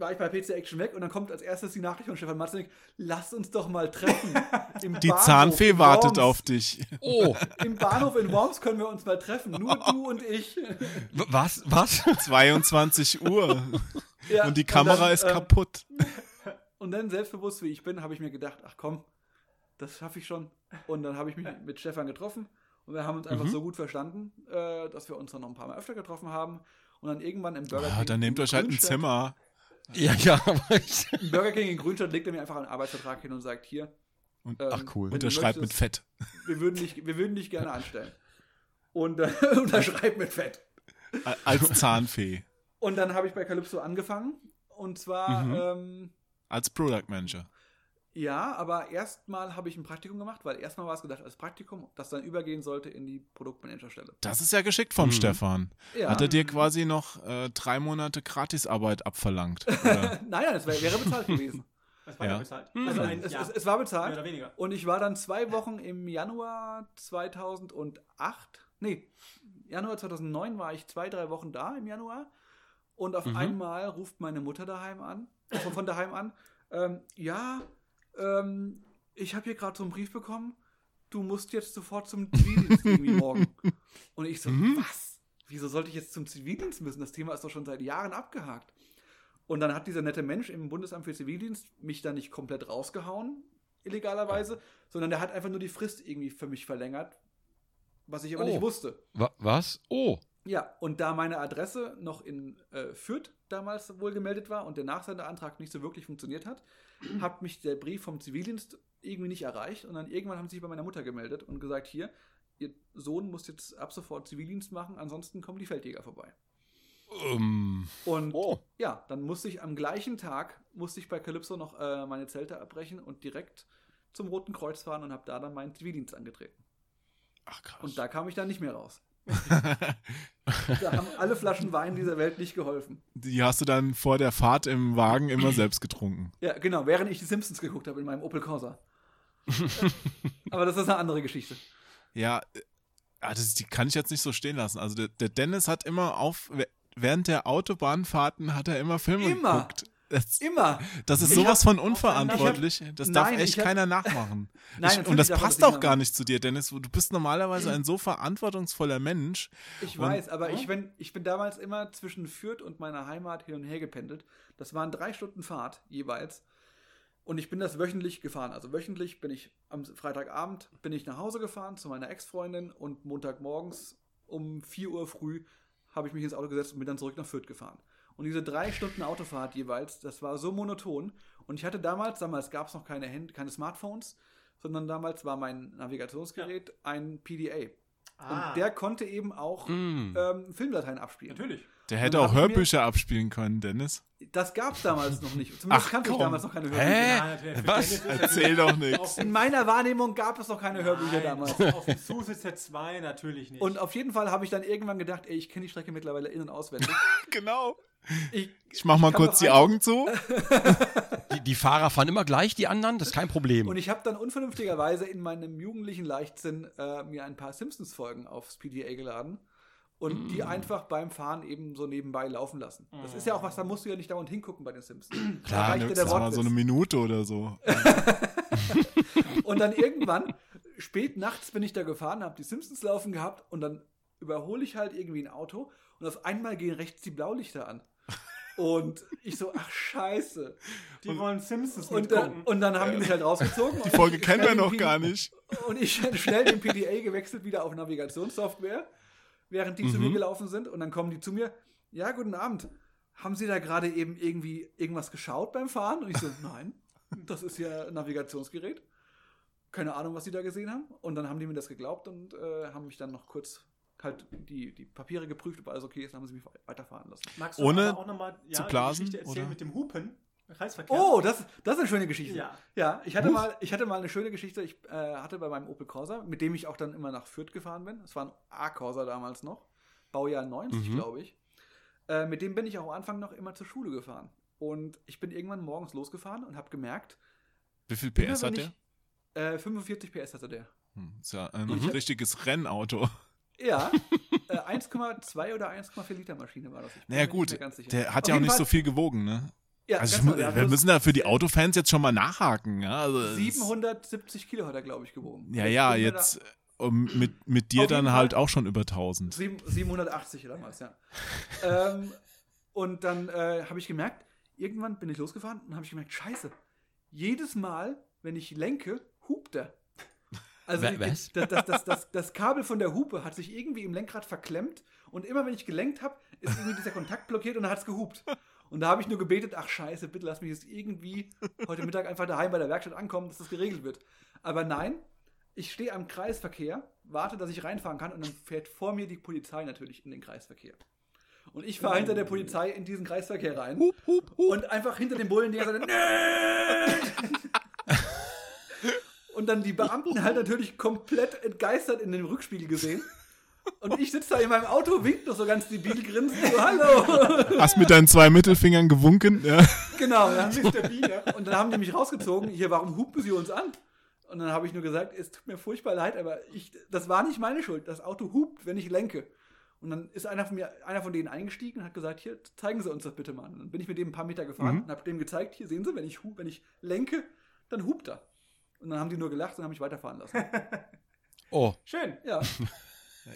war ich bei PC Action weg und dann kommt als erstes die Nachricht von Stefan Matzenig, lass uns doch mal treffen. *laughs* Im Die Bahnhof Zahnfee wartet auf dich. Oh, *laughs* Im Bahnhof in Worms können wir uns mal treffen. Nur du und ich. was? Was? 22 Uhr. *laughs* Ja, Und die Kamera dann, ist ähm, kaputt. Und dann, selbstbewusst wie ich bin, habe ich mir gedacht, ach komm, das schaffe ich schon. Und dann habe ich mich mit Stefan getroffen und wir haben uns einfach Mhm. so gut verstanden, äh, dass wir uns dann noch ein paar Mal öfter getroffen haben. Und dann irgendwann im Burger Ah, King. dann nehmt euch halt ein Zimmer. Ja, ja, aber Burger King in Grünstadt legt er mir einfach einen Arbeitsvertrag hin und sagt, hier, Und ähm, Ach, cool. unterschreibt mit Fett. Wir würden dich, wir würden dich gerne anstellen. Und äh, *laughs* unterschreibt mit Fett. Als Zahnfee. Und dann habe ich bei Calypso angefangen. Und zwar, Mhm. ähm, Als Product Manager. Ja, aber erstmal habe ich ein Praktikum gemacht, weil erstmal war es gedacht als Praktikum, das dann übergehen sollte in die Produktmanagerstelle. Das ist ja geschickt vom Mhm. Stefan. Ja. Hat er dir quasi noch äh, drei Monate Gratisarbeit abverlangt? *laughs* Nein, es wär, wäre bezahlt *laughs* gewesen. Das war Ja. ja bezahlt. Also Also ein es, Jahr, es, es war mehr bezahlt. oder weniger. Und ich war dann zwei Wochen im Januar 2008, nee, Januar 2009 war ich zwei, drei Wochen da im Januar. Und auf Mhm. einmal ruft meine Mutter daheim an, von, von daheim an, ähm, ja, ähm, ich habe hier gerade so einen Brief bekommen, du musst jetzt sofort zum Zivildienst irgendwie morgen. Und ich so, Mhm. was? Wieso sollte ich jetzt zum Zivildienst müssen? Das Thema ist doch schon seit Jahren abgehakt. Und dann hat dieser nette Mensch im Bundesamt für Zivildienst mich da nicht komplett rausgehauen, illegalerweise, sondern der hat einfach nur die Frist irgendwie für mich verlängert, was ich aber Oh. nicht wusste. wa- was? Oh, Ja, und da meine Adresse noch in äh, Fürth damals wohl gemeldet war und der Nachsendeantrag nicht so wirklich funktioniert hat, hat mich der Brief vom Zivildienst irgendwie nicht erreicht und dann irgendwann haben sie sich bei meiner Mutter gemeldet und gesagt, hier, ihr Sohn muss jetzt ab sofort Zivildienst machen, ansonsten kommen die Feldjäger vorbei. ähm, Und oh. ja, dann musste ich am gleichen Tag, musste ich bei Calypso noch äh, meine Zelte abbrechen und direkt zum Roten Kreuz fahren und habe da dann meinen Zivildienst angetreten. ach krass. Und da kam ich dann nicht mehr raus. Da haben alle Flaschen Wein dieser Welt nicht geholfen. Die hast du dann vor der Fahrt im Wagen immer selbst getrunken. Ja, genau, während ich die Simpsons geguckt habe in meinem Opel Corsa. *laughs* Aber das ist eine andere Geschichte. Ja, äh, ah, das, die kann ich jetzt nicht so stehen lassen. Also der, der Dennis hat immer auf, während der Autobahnfahrten hat er immer Filme Immer. geguckt. Das, Immer. das ist sowas hab- von unverantwortlich. Das darf Nein, echt hab- keiner nachmachen. *laughs* Nein, ich, und das passt auch gar nicht zu dir, Dennis. Du bist normalerweise ein so verantwortungsvoller Mensch. Ich weiß, aber ich, bin, ich bin damals immer zwischen Fürth und meiner Heimat hin und her gependelt. Das waren drei Stunden Fahrt jeweils. Und ich bin das wöchentlich gefahren. Also wöchentlich bin ich am Freitagabend bin ich nach Hause gefahren zu meiner Ex-Freundin und Montagmorgens um 4 Uhr früh habe ich mich ins Auto gesetzt und bin dann zurück nach Fürth gefahren. Und diese drei Stunden Autofahrt jeweils, das war so monoton. Und ich hatte damals, damals gab es noch keine, Hand, keine Smartphones, sondern damals war mein Navigationsgerät ein PDA. Ah, Und der konnte eben auch Mm. ähm, Filmdateien abspielen. natürlich. Der hätte auch ich Hörbücher abspielen können, Dennis. Das gab es damals noch nicht. Zumindest Ach, kannte ich komm. damals noch keine Hörbücher. Hä? Ja, Was? Erzähl doch nichts. In meiner Wahrnehmung gab es noch keine Hörbücher Nein, damals. Auf dem SUSE Z2 natürlich nicht. Und auf jeden Fall habe ich dann irgendwann gedacht, ey, ich kenne die Strecke mittlerweile in- und auswendig. *laughs* Genau. Ich, Ich mach mal kann kurz die Augen zu. *laughs* Die, die Fahrer fahren immer gleich, die anderen, das ist kein Problem. Und ich habe dann unvernünftigerweise in meinem jugendlichen Leichtsinn äh, mir ein paar Simpsons-Folgen aufs PDA geladen und die einfach beim Fahren eben so nebenbei laufen lassen. Das ist ja auch was, da musst du ja nicht dauernd hingucken bei den Simpsons. *clears throat* Klar, da reicht Ne, ja der das war so eine Minute oder so. *laughs* Und dann irgendwann, spät nachts bin ich da gefahren, habe die Simpsons laufen gehabt und dann überhole ich halt irgendwie ein Auto und auf einmal gehen rechts die Blaulichter an. Und ich so, ach scheiße. die wollen Simpsons Und dann, und dann haben die mich halt rausgezogen. Die Folge kennen wir noch gar nicht. Und ich schnell den PDA gewechselt wieder auf Navigationssoftware, während die zu Mhm. mir gelaufen sind. Und dann kommen die zu mir, ja, guten Abend. Haben Sie da gerade eben irgendwie irgendwas geschaut beim Fahren? Und ich so, nein, das ist ja ein Navigationsgerät. Keine Ahnung, was Sie da gesehen haben. Und dann haben die mir das geglaubt und äh, haben mich dann noch kurz halt die, die Papiere geprüft, ob alles okay ist, dann haben sie mich weiterfahren lassen. Magst ohne aber auch noch mal, ja, zu die blasen, Geschichte erzählen oder? mit dem Hupen? Oh, das, das ist eine schöne Geschichte. Ja. Ja, ich hatte, mal, ich hatte mal eine schöne Geschichte. Ich äh, hatte bei meinem Opel Corsa, mit dem ich auch dann immer nach Fürth gefahren bin. Es war ein A-Corsa damals noch. Baujahr 90, Mhm. glaube ich. Äh, mit dem bin ich auch am Anfang noch immer zur Schule gefahren. Und ich bin irgendwann morgens losgefahren und habe gemerkt, Wie viel PS hat der? ich- Äh, 45 PS hatte der. Hm, ist ja ein Ich- richtiges Rennauto. Ja, *laughs* äh, 1,2 oder 1,4 Liter Maschine war das. Ich Naja gut, der hat Auf ja auch nicht so Fall- viel gewogen, ne? Ja, Also ich, ganz mu- der hat wir bloß müssen da für die Autofans jetzt schon mal nachhaken, ja? Also es- 770 Kilo hat er, glaube ich, gewogen. Ja, ja, jetzt mit, mit dir dann halt auch schon über 1000. Sieben- 780 damals, ja. ähm, und dann äh, habe ich gemerkt, irgendwann bin ich losgefahren und habe ich gemerkt, scheiße, jedes Mal, wenn ich lenke, hupt er. Also? Das, das, das, das, das Kabel von der Hupe hat sich irgendwie im Lenkrad verklemmt und immer wenn ich gelenkt habe, ist irgendwie dieser Kontakt blockiert und dann hat es gehupt. Und da habe ich nur gebetet, ach scheiße, bitte lass mich jetzt irgendwie heute Mittag einfach daheim bei der Werkstatt ankommen, dass das geregelt wird. Aber nein, ich stehe am Kreisverkehr, warte, dass ich reinfahren kann und dann fährt vor mir die Polizei natürlich in den Kreisverkehr. Und ich fahre hinter der Polizei in diesen Kreisverkehr rein und einfach hinter dem Bullen, der sagt, nee! Und dann die Beamten halt natürlich komplett entgeistert in den Rückspiegel gesehen. Und ich sitze da in meinem Auto, winkt noch so ganz debil grinsend, so, hallo. Hast mit deinen zwei Mittelfingern gewunken, ja? Genau, ja. Und dann haben die mich rausgezogen, hier, warum hupen sie uns an? Und dann habe ich nur gesagt, es tut mir furchtbar leid, aber ich, das war nicht meine Schuld. Das Auto hupt, wenn ich lenke. Und dann ist einer von, mir, einer von denen eingestiegen und hat gesagt, hier, zeigen Sie uns das bitte mal. Und dann bin ich mit dem ein paar Meter gefahren Mhm. und habe dem gezeigt, hier sehen Sie, wenn ich, wenn ich lenke, dann hupt er. Und dann haben die nur gelacht und haben mich weiterfahren lassen. *laughs* Oh, Schön. Ja, *laughs*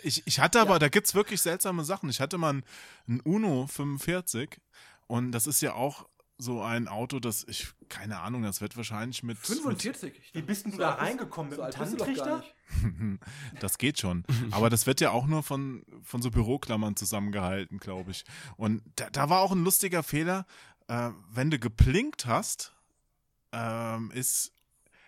Ich, ich hatte aber, da gibt's wirklich seltsame Sachen. Ich hatte mal ein, Uno 45 und das ist ja auch so ein Auto, das ich, keine Ahnung, das wird wahrscheinlich mit. 45. Ich Wie bist denn du so da reingekommen? Mit so mit *laughs* das geht schon. Aber das wird ja auch nur von, von so Büroklammern zusammengehalten, glaube ich. Und da, da war auch ein lustiger Fehler. Äh, wenn du geblinkt hast, ähm, ist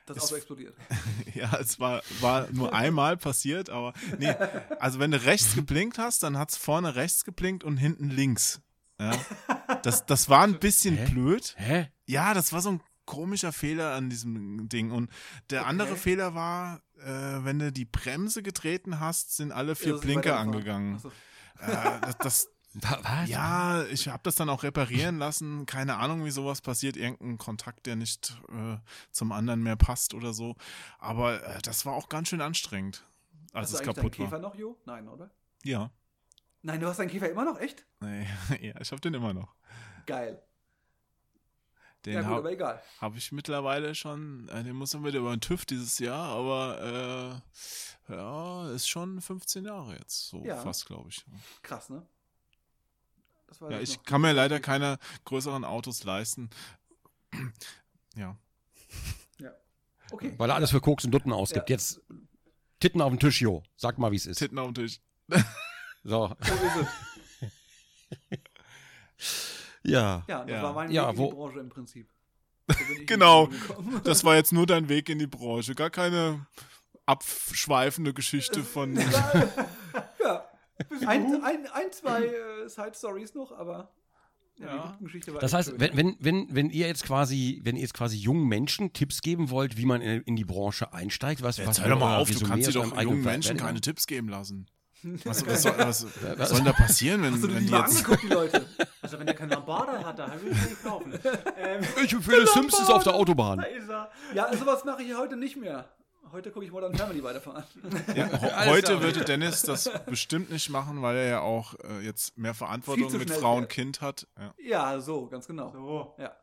Das Ist- Auto explodiert. *laughs* Ja, es war, war nur einmal passiert, aber nee, also wenn du rechts geblinkt hast, dann hat's vorne rechts geblinkt und hinten links. Ja. Das, das war ein bisschen Hä? blöd. hä? Ja, das war so ein komischer Fehler an diesem Ding. Und der Okay. andere Fehler war, äh, wenn du die Bremse getreten hast, sind alle vier Ja, Blinker angegangen. Äh, das, Was? ja, ich habe das dann auch reparieren lassen. Keine Ahnung, wie sowas passiert. Irgendein Kontakt, der nicht äh, zum anderen mehr passt oder so. Aber äh, das war auch ganz schön anstrengend, als Hast du es kaputt deinen war. Käfer noch, Jo? Nein, oder? Ja. Nein, du hast deinen Käfer immer noch? Echt? Nee, *laughs* ja, ich habe den immer noch. Geil. Den ja gut, habe aber egal. hab ich mittlerweile schon, äh, den muss man wieder über den TÜV dieses Jahr, aber äh, ja, ist schon 15 Jahre jetzt, so Ja. fast, glaube ich. Krass, ne? Das war Ja, ich kann mir leider keine größeren Autos leisten. *clears throat* Ja. Okay. Weil er alles für Koks und Dutten ausgibt. Ja. Jetzt Titten auf den Tisch, Jo. Sag mal, wie es ist. Titten auf dem Tisch. *laughs* So. So ist es. *laughs* Ja. Ja, das Ja. war mein Ja, Weg in wo- die Branche im Prinzip. *laughs* Genau. Das war jetzt nur dein Weg in die Branche. Gar keine abschweifende Geschichte von. Ein, ein, ein, zwei äh, Side-Stories noch, aber ja, Ja. die Hauptgeschichte war Das heißt, wenn, wenn, wenn, wenn ihr jetzt quasi, wenn ihr jetzt quasi jungen Menschen Tipps geben wollt, wie man in, in die Branche einsteigt, was, was Jetzt hör doch mal auf, du kannst dir doch jungen Menschen keine Tipps geben lassen. *laughs* Was, was, soll, was, *laughs* was soll denn da passieren, wenn, Hast du wenn die jetzt. angeguckt, die Leute? *laughs* Also wenn der keinen Lombarder hat, da will ich nicht kaufen. Ähm, Ich empfehle Simpsons auf der Autobahn. da ist er. Ja, sowas mache ich heute nicht mehr. Heute gucke ich Modern Family weiterfahren. Ja, *laughs* heute würde Dennis das bestimmt nicht machen, weil er ja auch äh, jetzt mehr Verantwortung mit Frau und. Kind hat. Ja. Ja, so, ganz genau. So. Ja.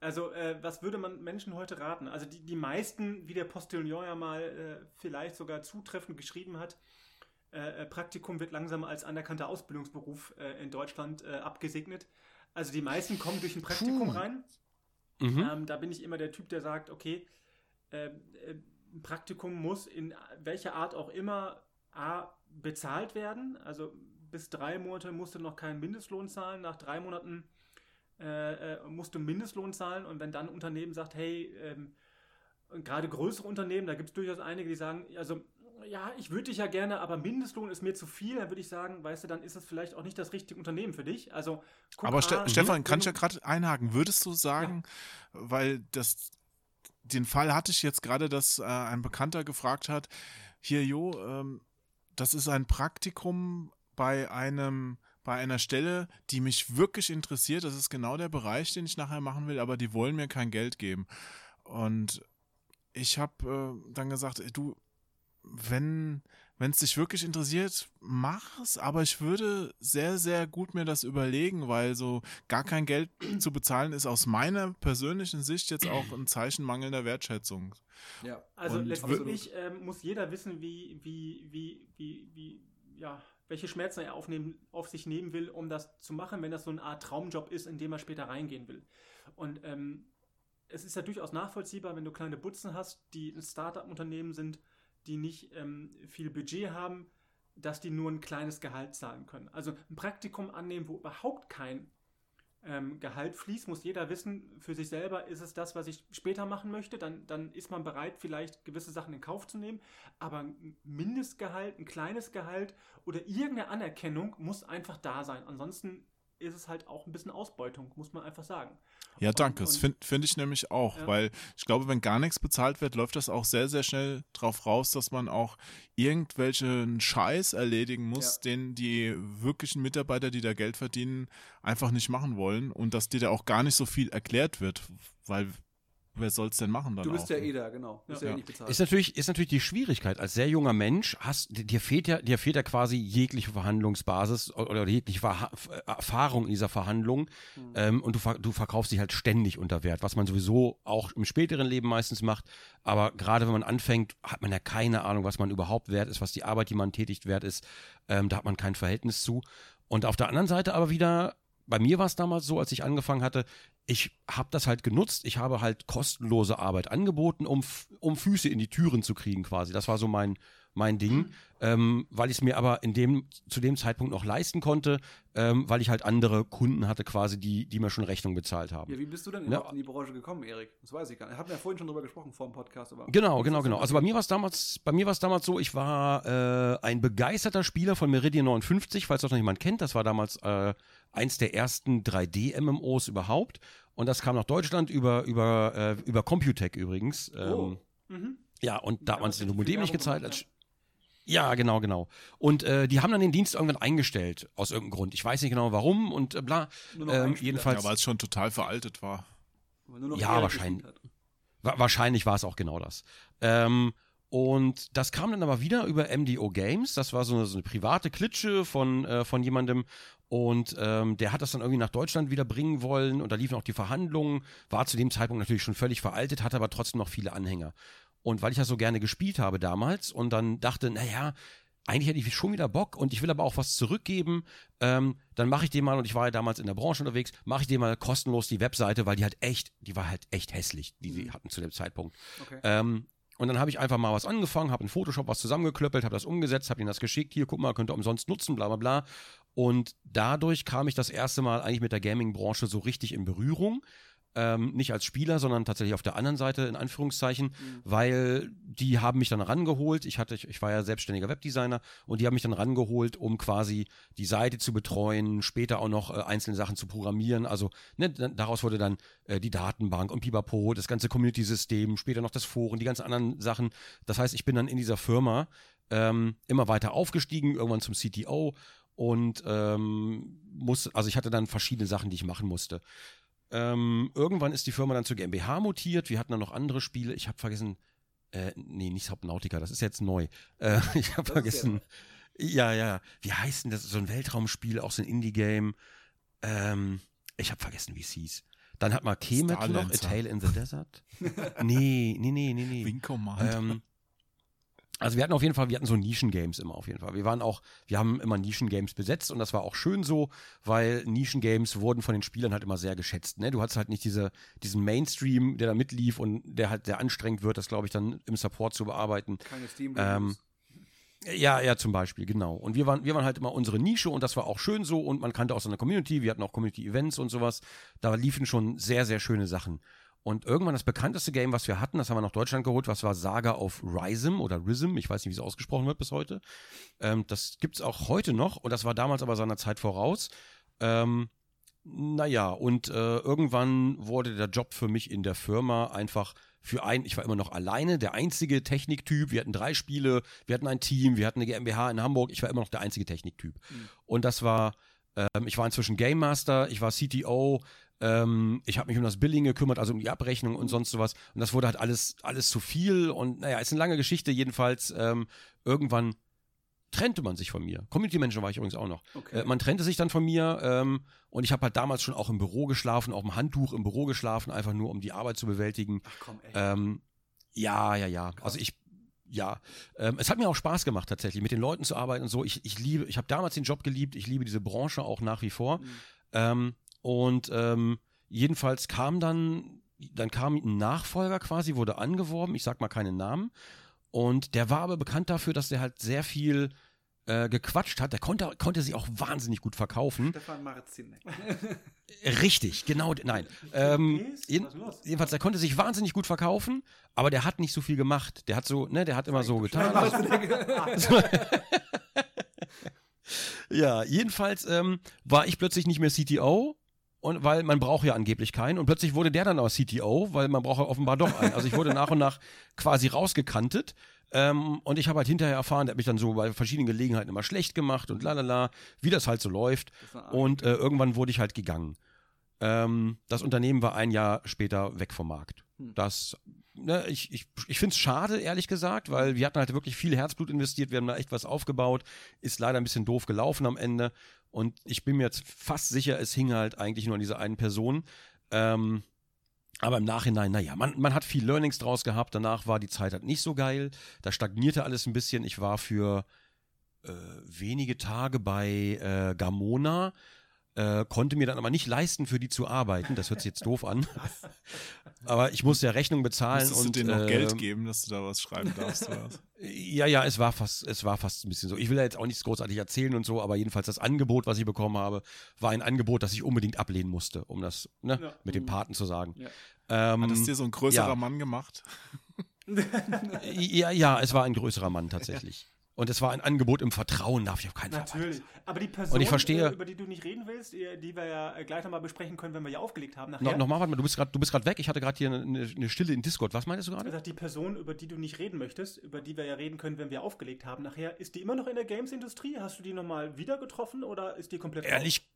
Also, äh, was würde man Menschen heute raten? Also, die, die meisten, wie der Postillon ja mal äh, vielleicht sogar zutreffend geschrieben hat, äh, äh, Praktikum wird langsam als anerkannter Ausbildungsberuf äh, in Deutschland äh, abgesegnet. Also, die meisten kommen durch ein Praktikum Puh. rein. Mhm. Ähm, da bin ich immer der Typ, der sagt, okay, äh, äh, ein Praktikum muss in welcher Art auch immer A, bezahlt werden. Also bis drei Monate musst du noch keinen Mindestlohn zahlen. Nach drei Monaten äh, äh, musst du Mindestlohn zahlen. Und wenn dann ein Unternehmen sagt, hey, ähm, gerade größere Unternehmen, da gibt es durchaus einige, die sagen, also ja, ich würde dich ja gerne, aber Mindestlohn ist mir zu viel, dann würde ich sagen, weißt du, dann ist es vielleicht auch nicht das richtige Unternehmen für dich. Also guck Aber Ste Stefan, kann ich ja gerade einhaken. Würdest du sagen, weil das den Fall hatte ich jetzt gerade, dass äh, ein Bekannter gefragt hat, hier Jo, ähm, das ist ein Praktikum bei einem bei einer Stelle, die mich wirklich interessiert. Das ist genau der Bereich, den ich nachher machen will, aber die wollen mir kein Geld geben. Und ich habe äh, dann gesagt, ey, du, wenn wenn es dich wirklich interessiert, mach es, aber ich würde sehr, sehr gut mir das überlegen, weil so gar kein Geld *clears throat* zu bezahlen ist aus meiner persönlichen Sicht jetzt auch ein Zeichen mangelnder Wertschätzung. Ja. Also Und letztendlich ähm, muss jeder wissen, wie, wie, wie, wie, wie, ja, welche Schmerzen er aufnehmen, auf sich nehmen will, um das zu machen, wenn das so eine Art Traumjob ist, in dem er später reingehen will. Und ähm, es ist ja durchaus nachvollziehbar, wenn du kleine Butzen hast, die ein Startup-Unternehmen sind, die nicht ähm, viel Budget haben, dass die nur ein kleines Gehalt zahlen können. Also ein Praktikum annehmen, wo überhaupt kein ähm, Gehalt fließt, muss jeder wissen, für sich selber ist es das, was ich später machen möchte, dann, dann ist man bereit, vielleicht gewisse Sachen in Kauf zu nehmen, aber ein Mindestgehalt, ein kleines Gehalt oder irgendeine Anerkennung muss einfach da sein. Ansonsten ist es halt auch ein bisschen Ausbeutung, muss man einfach sagen. Ja, danke. und- Das finde find ich nämlich auch, Ja. weil ich glaube, wenn gar nichts bezahlt wird, läuft das auch sehr, sehr schnell drauf raus, dass man auch irgendwelchen Scheiß erledigen muss, Ja. den die wirklichen Mitarbeiter, die da Geld verdienen, einfach nicht machen wollen und dass dir da auch gar nicht so viel erklärt wird, weil wer soll es denn machen dann Du bist auch? ja eh da, genau. Du bist ja, Ja. eh nicht bezahlt. Ist natürlich, ist natürlich die Schwierigkeit. Als sehr junger Mensch hast, dir fehlt ja, dir fehlt ja quasi jegliche Verhandlungsbasis oder jegliche Verha Erfahrung in dieser Verhandlung. Hm. Ähm, und du, ver du verkaufst dich halt ständig unter Wert, was man sowieso auch im späteren Leben meistens macht. Aber gerade wenn man anfängt, hat man ja keine Ahnung, was man überhaupt wert ist, was die Arbeit, die man tätigt, wert ist. Ähm, da hat man kein Verhältnis zu. Und auf der anderen Seite aber wieder, bei mir war es damals so, als ich angefangen hatte, ich habe das halt genutzt. Ich habe halt kostenlose Arbeit angeboten, um, um Füße in die Türen zu kriegen quasi. Das war so mein, mein Ding, ähm, weil ich es mir aber in dem, zu dem Zeitpunkt noch leisten konnte, ähm, weil ich halt andere Kunden hatte quasi, die, die mir schon Rechnung bezahlt haben. ja, wie bist du denn Ja. überhaupt in die Branche gekommen, Erik? Das weiß ich gar nicht. Hatten wir ja vorhin schon drüber gesprochen vor dem Podcast. Aber Genau, genau, genau. Also bei mir war es damals, bei mir war es damals so, ich war äh, ein begeisterter Spieler von Meridian 59, falls das noch jemand kennt. Das war damals äh, eins der ersten 3D-MMOs überhaupt. Und das kam nach Deutschland über, über, äh, über Computec übrigens. Ähm, Oh. Mhm. Ja, und da hat man es den Modem nicht gemacht, Als, ja, genau, genau. Und äh, die haben dann den Dienst irgendwann eingestellt, aus irgendeinem Grund. Ich weiß nicht genau warum und äh, bla. Nur noch Ähm, jedenfalls, Ja, weil es schon total veraltet war. Aber nur noch Ja, wahrscheinlich. Wa wahrscheinlich war es auch genau das. Ähm, Und das kam dann aber wieder über MDO Games. Das war so eine, so eine private Klitsche von, äh, von jemandem. Und ähm, der hat das dann irgendwie nach Deutschland wieder bringen wollen. Und da liefen auch die Verhandlungen. War zu dem Zeitpunkt natürlich schon völlig veraltet, hatte aber trotzdem noch viele Anhänger. Und weil ich das so gerne gespielt habe damals und dann dachte, naja, eigentlich hätte ich schon wieder Bock und ich will aber auch was zurückgeben, ähm, dann mache ich dir mal, und ich war ja damals in der Branche unterwegs, mache ich dir mal kostenlos die Webseite, weil die halt echt, die war halt echt hässlich, die sie hatten zu dem Zeitpunkt. Okay. Ähm, und dann habe ich einfach mal was angefangen, habe in Photoshop was zusammengeklöppelt, habe das umgesetzt, habe ihnen das geschickt, hier, guck mal, könnt ihr umsonst nutzen, bla bla bla. Und dadurch kam ich das erste Mal eigentlich mit der Gaming-Branche so richtig in Berührung. Ähm, nicht als Spieler, sondern tatsächlich auf der anderen Seite, in Anführungszeichen, weil die haben mich dann rangeholt. Ich hatte, ich, ich war ja selbstständiger Webdesigner und die haben mich dann rangeholt, um quasi die Seite zu betreuen, später auch noch äh, einzelne Sachen zu programmieren. Also ne, daraus wurde dann äh, die Datenbank und Pipapo, das ganze Community-System, später noch das Foren, die ganzen anderen Sachen. Das heißt, ich bin dann in dieser Firma ähm, immer weiter aufgestiegen, irgendwann zum CTO und ähm, muss, also ich hatte dann verschiedene Sachen, die ich machen musste. Ähm, irgendwann ist die Firma dann zur GmbH mutiert. Wir hatten dann noch andere Spiele. Ich habe vergessen, äh, nee, nicht Subnautica, das ist jetzt neu. Äh, *laughs* ich habe vergessen. Ja, ja. Wie heißt denn das? So ein Weltraumspiel, auch so ein Indie-Game. Ähm, ich habe vergessen, wie es hieß. Dann hat man Kemet noch, A. Tale in the Desert. nee, nee, nee, nee, nee. Wing Commander. Ähm, also wir hatten auf jeden Fall, wir hatten so Nischen-Games immer auf jeden Fall. Wir waren auch, wir haben immer Nischen-Games besetzt und das war auch schön so, weil Nischen-Games wurden von den Spielern halt immer sehr geschätzt. Ne? Du hattest halt nicht diese, diesen Mainstream, der da mitlief und der halt sehr anstrengend wird, das glaube ich dann im Support zu bearbeiten. Keine steam Ähm, Ja, ja, zum Beispiel, genau. Und wir waren, wir waren halt immer unsere Nische und das war auch schön so und man kannte auch so eine Community, wir hatten auch Community-Events und sowas. Da liefen schon sehr, sehr schöne Sachen. Und irgendwann das bekannteste Game, was wir hatten, das haben wir nach Deutschland geholt, was war Saga of Rhythm oder Rhythm, ich weiß nicht, wie es ausgesprochen wird bis heute. Ähm, das gibt's auch heute noch und das war damals aber seiner Zeit voraus. Ähm, naja, und äh, irgendwann wurde der Job für mich in der Firma einfach für ein, ich war immer noch alleine, der einzige Techniktyp. Wir hatten drei Spiele, wir hatten ein Team, wir hatten eine GmbH in Hamburg. Ich war immer noch der einzige Techniktyp. Und das war, ähm, ich war inzwischen Game Master, ich war CTO, ähm, ich habe mich um das Billing gekümmert, also um die Abrechnung und sonst sowas. Und das wurde halt alles, alles zu viel. Und naja, ist eine lange Geschichte. Jedenfalls, ähm, irgendwann trennte man sich von mir. Community-Manager war ich übrigens auch noch. Okay. Äh, man trennte sich dann von mir ähm, und ich habe halt damals schon auch im Büro geschlafen, auf dem Handtuch im Büro geschlafen, einfach nur um die Arbeit zu bewältigen. Ach komm, ey. Ähm, ja, ja, ja. Also ich, ja, ähm, es hat mir auch Spaß gemacht tatsächlich, mit den Leuten zu arbeiten und so. Ich, ich liebe, ich habe damals den Job geliebt, ich liebe diese Branche auch nach wie vor. Ähm, und ähm, jedenfalls kam dann, dann kam ein Nachfolger quasi, wurde angeworben, ich sag mal keinen Namen. Und der war aber bekannt dafür, dass der halt sehr viel äh, gequatscht hat. Der konnte, konnte sich auch wahnsinnig gut verkaufen. Stefan Marzinek. Richtig, genau, nein. *laughs* Ähm, jeden, jedenfalls, der konnte sich wahnsinnig gut verkaufen, aber der hat nicht so viel gemacht. Der hat so, ne, der hat immer so getan. *laughs* ja, jedenfalls ähm, war ich plötzlich nicht mehr CTO. Und weil man braucht ja angeblich keinen. Und plötzlich wurde der dann aber CTO, weil man braucht ja offenbar doch einen. Also ich wurde nach und nach quasi rausgekantet. Ähm, und ich habe halt hinterher erfahren, der hat mich dann so bei verschiedenen Gelegenheiten immer schlecht gemacht und lalala, wie das halt so läuft. Und äh, irgendwann wurde ich halt gegangen. Ähm, das Unternehmen war ein Jahr später weg vom Markt. Hm. Das, ne, ich, ich, ich finde es schade, ehrlich gesagt, weil wir hatten halt wirklich viel Herzblut investiert, wir haben da echt was aufgebaut, ist leider ein bisschen doof gelaufen am Ende. Und ich bin mir jetzt fast sicher, es hing halt eigentlich nur an dieser einen Person. Ähm, aber im Nachhinein, naja, man, man hat viel Learnings draus gehabt. Danach war die Zeit halt nicht so geil. Da stagnierte alles ein bisschen. Ich war für äh, wenige Tage bei äh, Gamona, äh, konnte mir dann aber nicht leisten, für die zu arbeiten. Das hört sich jetzt doof an. *laughs* aber ich musste ja Rechnung bezahlen Musstest und du denen noch äh, Geld geben, dass du da was schreiben darfst? Oder was? *laughs* ja, ja, es war fast, es war fast ein bisschen so. Ich will ja jetzt auch nichts großartig erzählen und so, aber jedenfalls das Angebot, was ich bekommen habe, war ein Angebot, das ich unbedingt ablehnen musste, um das ne, Ja. mit dem Paten zu sagen. Ja. Ähm, Hat es dir so ein größerer ja. Mann gemacht? *laughs* ja, ja, es war ein größerer Mann tatsächlich. Und es war ein Angebot im Vertrauen, darf ich auf keinen Fall. Natürlich. Aber die Person, Und ich verstehe- äh, über die du nicht reden willst, die die wir ja äh, gleich nochmal besprechen können, wenn wir ja aufgelegt haben nachher. No, Nochmal, warte mal, du bist gerade, weg. Ich hatte gerade hier eine, eine Stille in Discord. Was meintest du Er gerade? sagt, die Person, über die du nicht reden möchtest, über die wir ja reden können, wenn wir aufgelegt haben nachher, ist die immer noch in der Games-Industrie? Hast du die nochmal wieder getroffen oder ist die komplett? Ehrlich,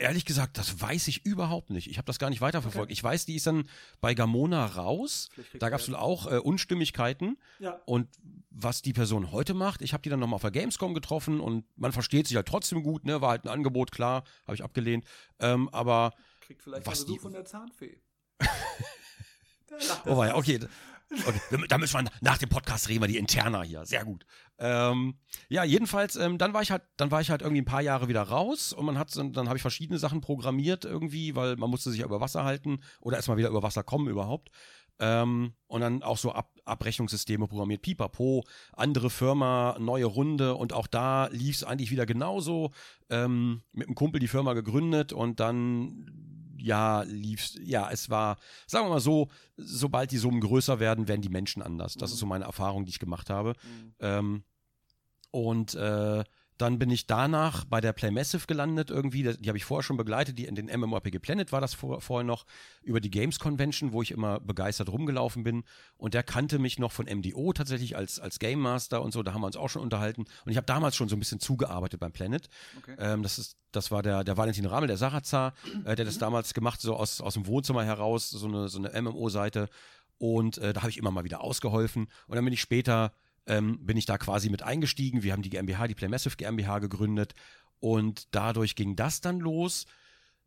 Ehrlich gesagt, das weiß ich überhaupt nicht. Ich habe das gar nicht weiterverfolgt. Ich weiß, die ist dann bei Gamona raus. Da gab es wohl auch äh, Unstimmigkeiten. Ja. Und was die Person heute macht, ich habe die dann nochmal auf der Gamescom getroffen und man versteht sich halt trotzdem gut, ne? War halt ein Angebot, klar, habe ich abgelehnt. Ähm, aber, Kriegt vielleicht Was einen Besuch die- von der Zahnfee. *laughs* oh ja, okay. Okay, da müssen wir nach dem Podcast reden wir die interner hier. Sehr gut. Ähm, ja, jedenfalls, ähm, dann war ich halt, dann war ich halt irgendwie ein paar Jahre wieder raus und man hat, dann, dann habe ich verschiedene Sachen programmiert irgendwie, weil man musste sich ja über Wasser halten oder erstmal wieder über Wasser kommen überhaupt. Ähm, und dann auch so Ab Abrechnungssysteme programmiert, pipapo, andere Firma, neue Runde und auch da lief es eigentlich wieder genauso. Ähm, mit einem Kumpel die Firma gegründet und dann ja, lief's, ja, es war, sagen wir mal so, sobald die Summen größer werden, werden die Menschen anders. Das ist so meine Erfahrung, die ich gemacht habe. Ähm, und äh, dann bin ich danach bei der Play Massive gelandet irgendwie. Die, die habe ich vorher schon begleitet. Die in den MMORPG Planet war das vor, vorher noch über die Games Convention, wo ich immer begeistert rumgelaufen bin. Und der kannte mich noch von MDO tatsächlich als, als Game Master und so. Da haben wir uns auch schon unterhalten. Und ich habe damals schon so ein bisschen zugearbeitet beim Planet. Okay. Ähm, das ist, das war der, der Valentin Ramel, der Sarazar, äh, der das damals gemacht, so aus, aus dem Wohnzimmer heraus, so eine, so eine MMO-Seite. Und äh, da habe ich immer mal wieder ausgeholfen. Und dann bin ich später, ähm, bin ich da quasi mit eingestiegen. Wir haben die GmbH, die Playmassive GmbH gegründet. Und dadurch ging das dann los.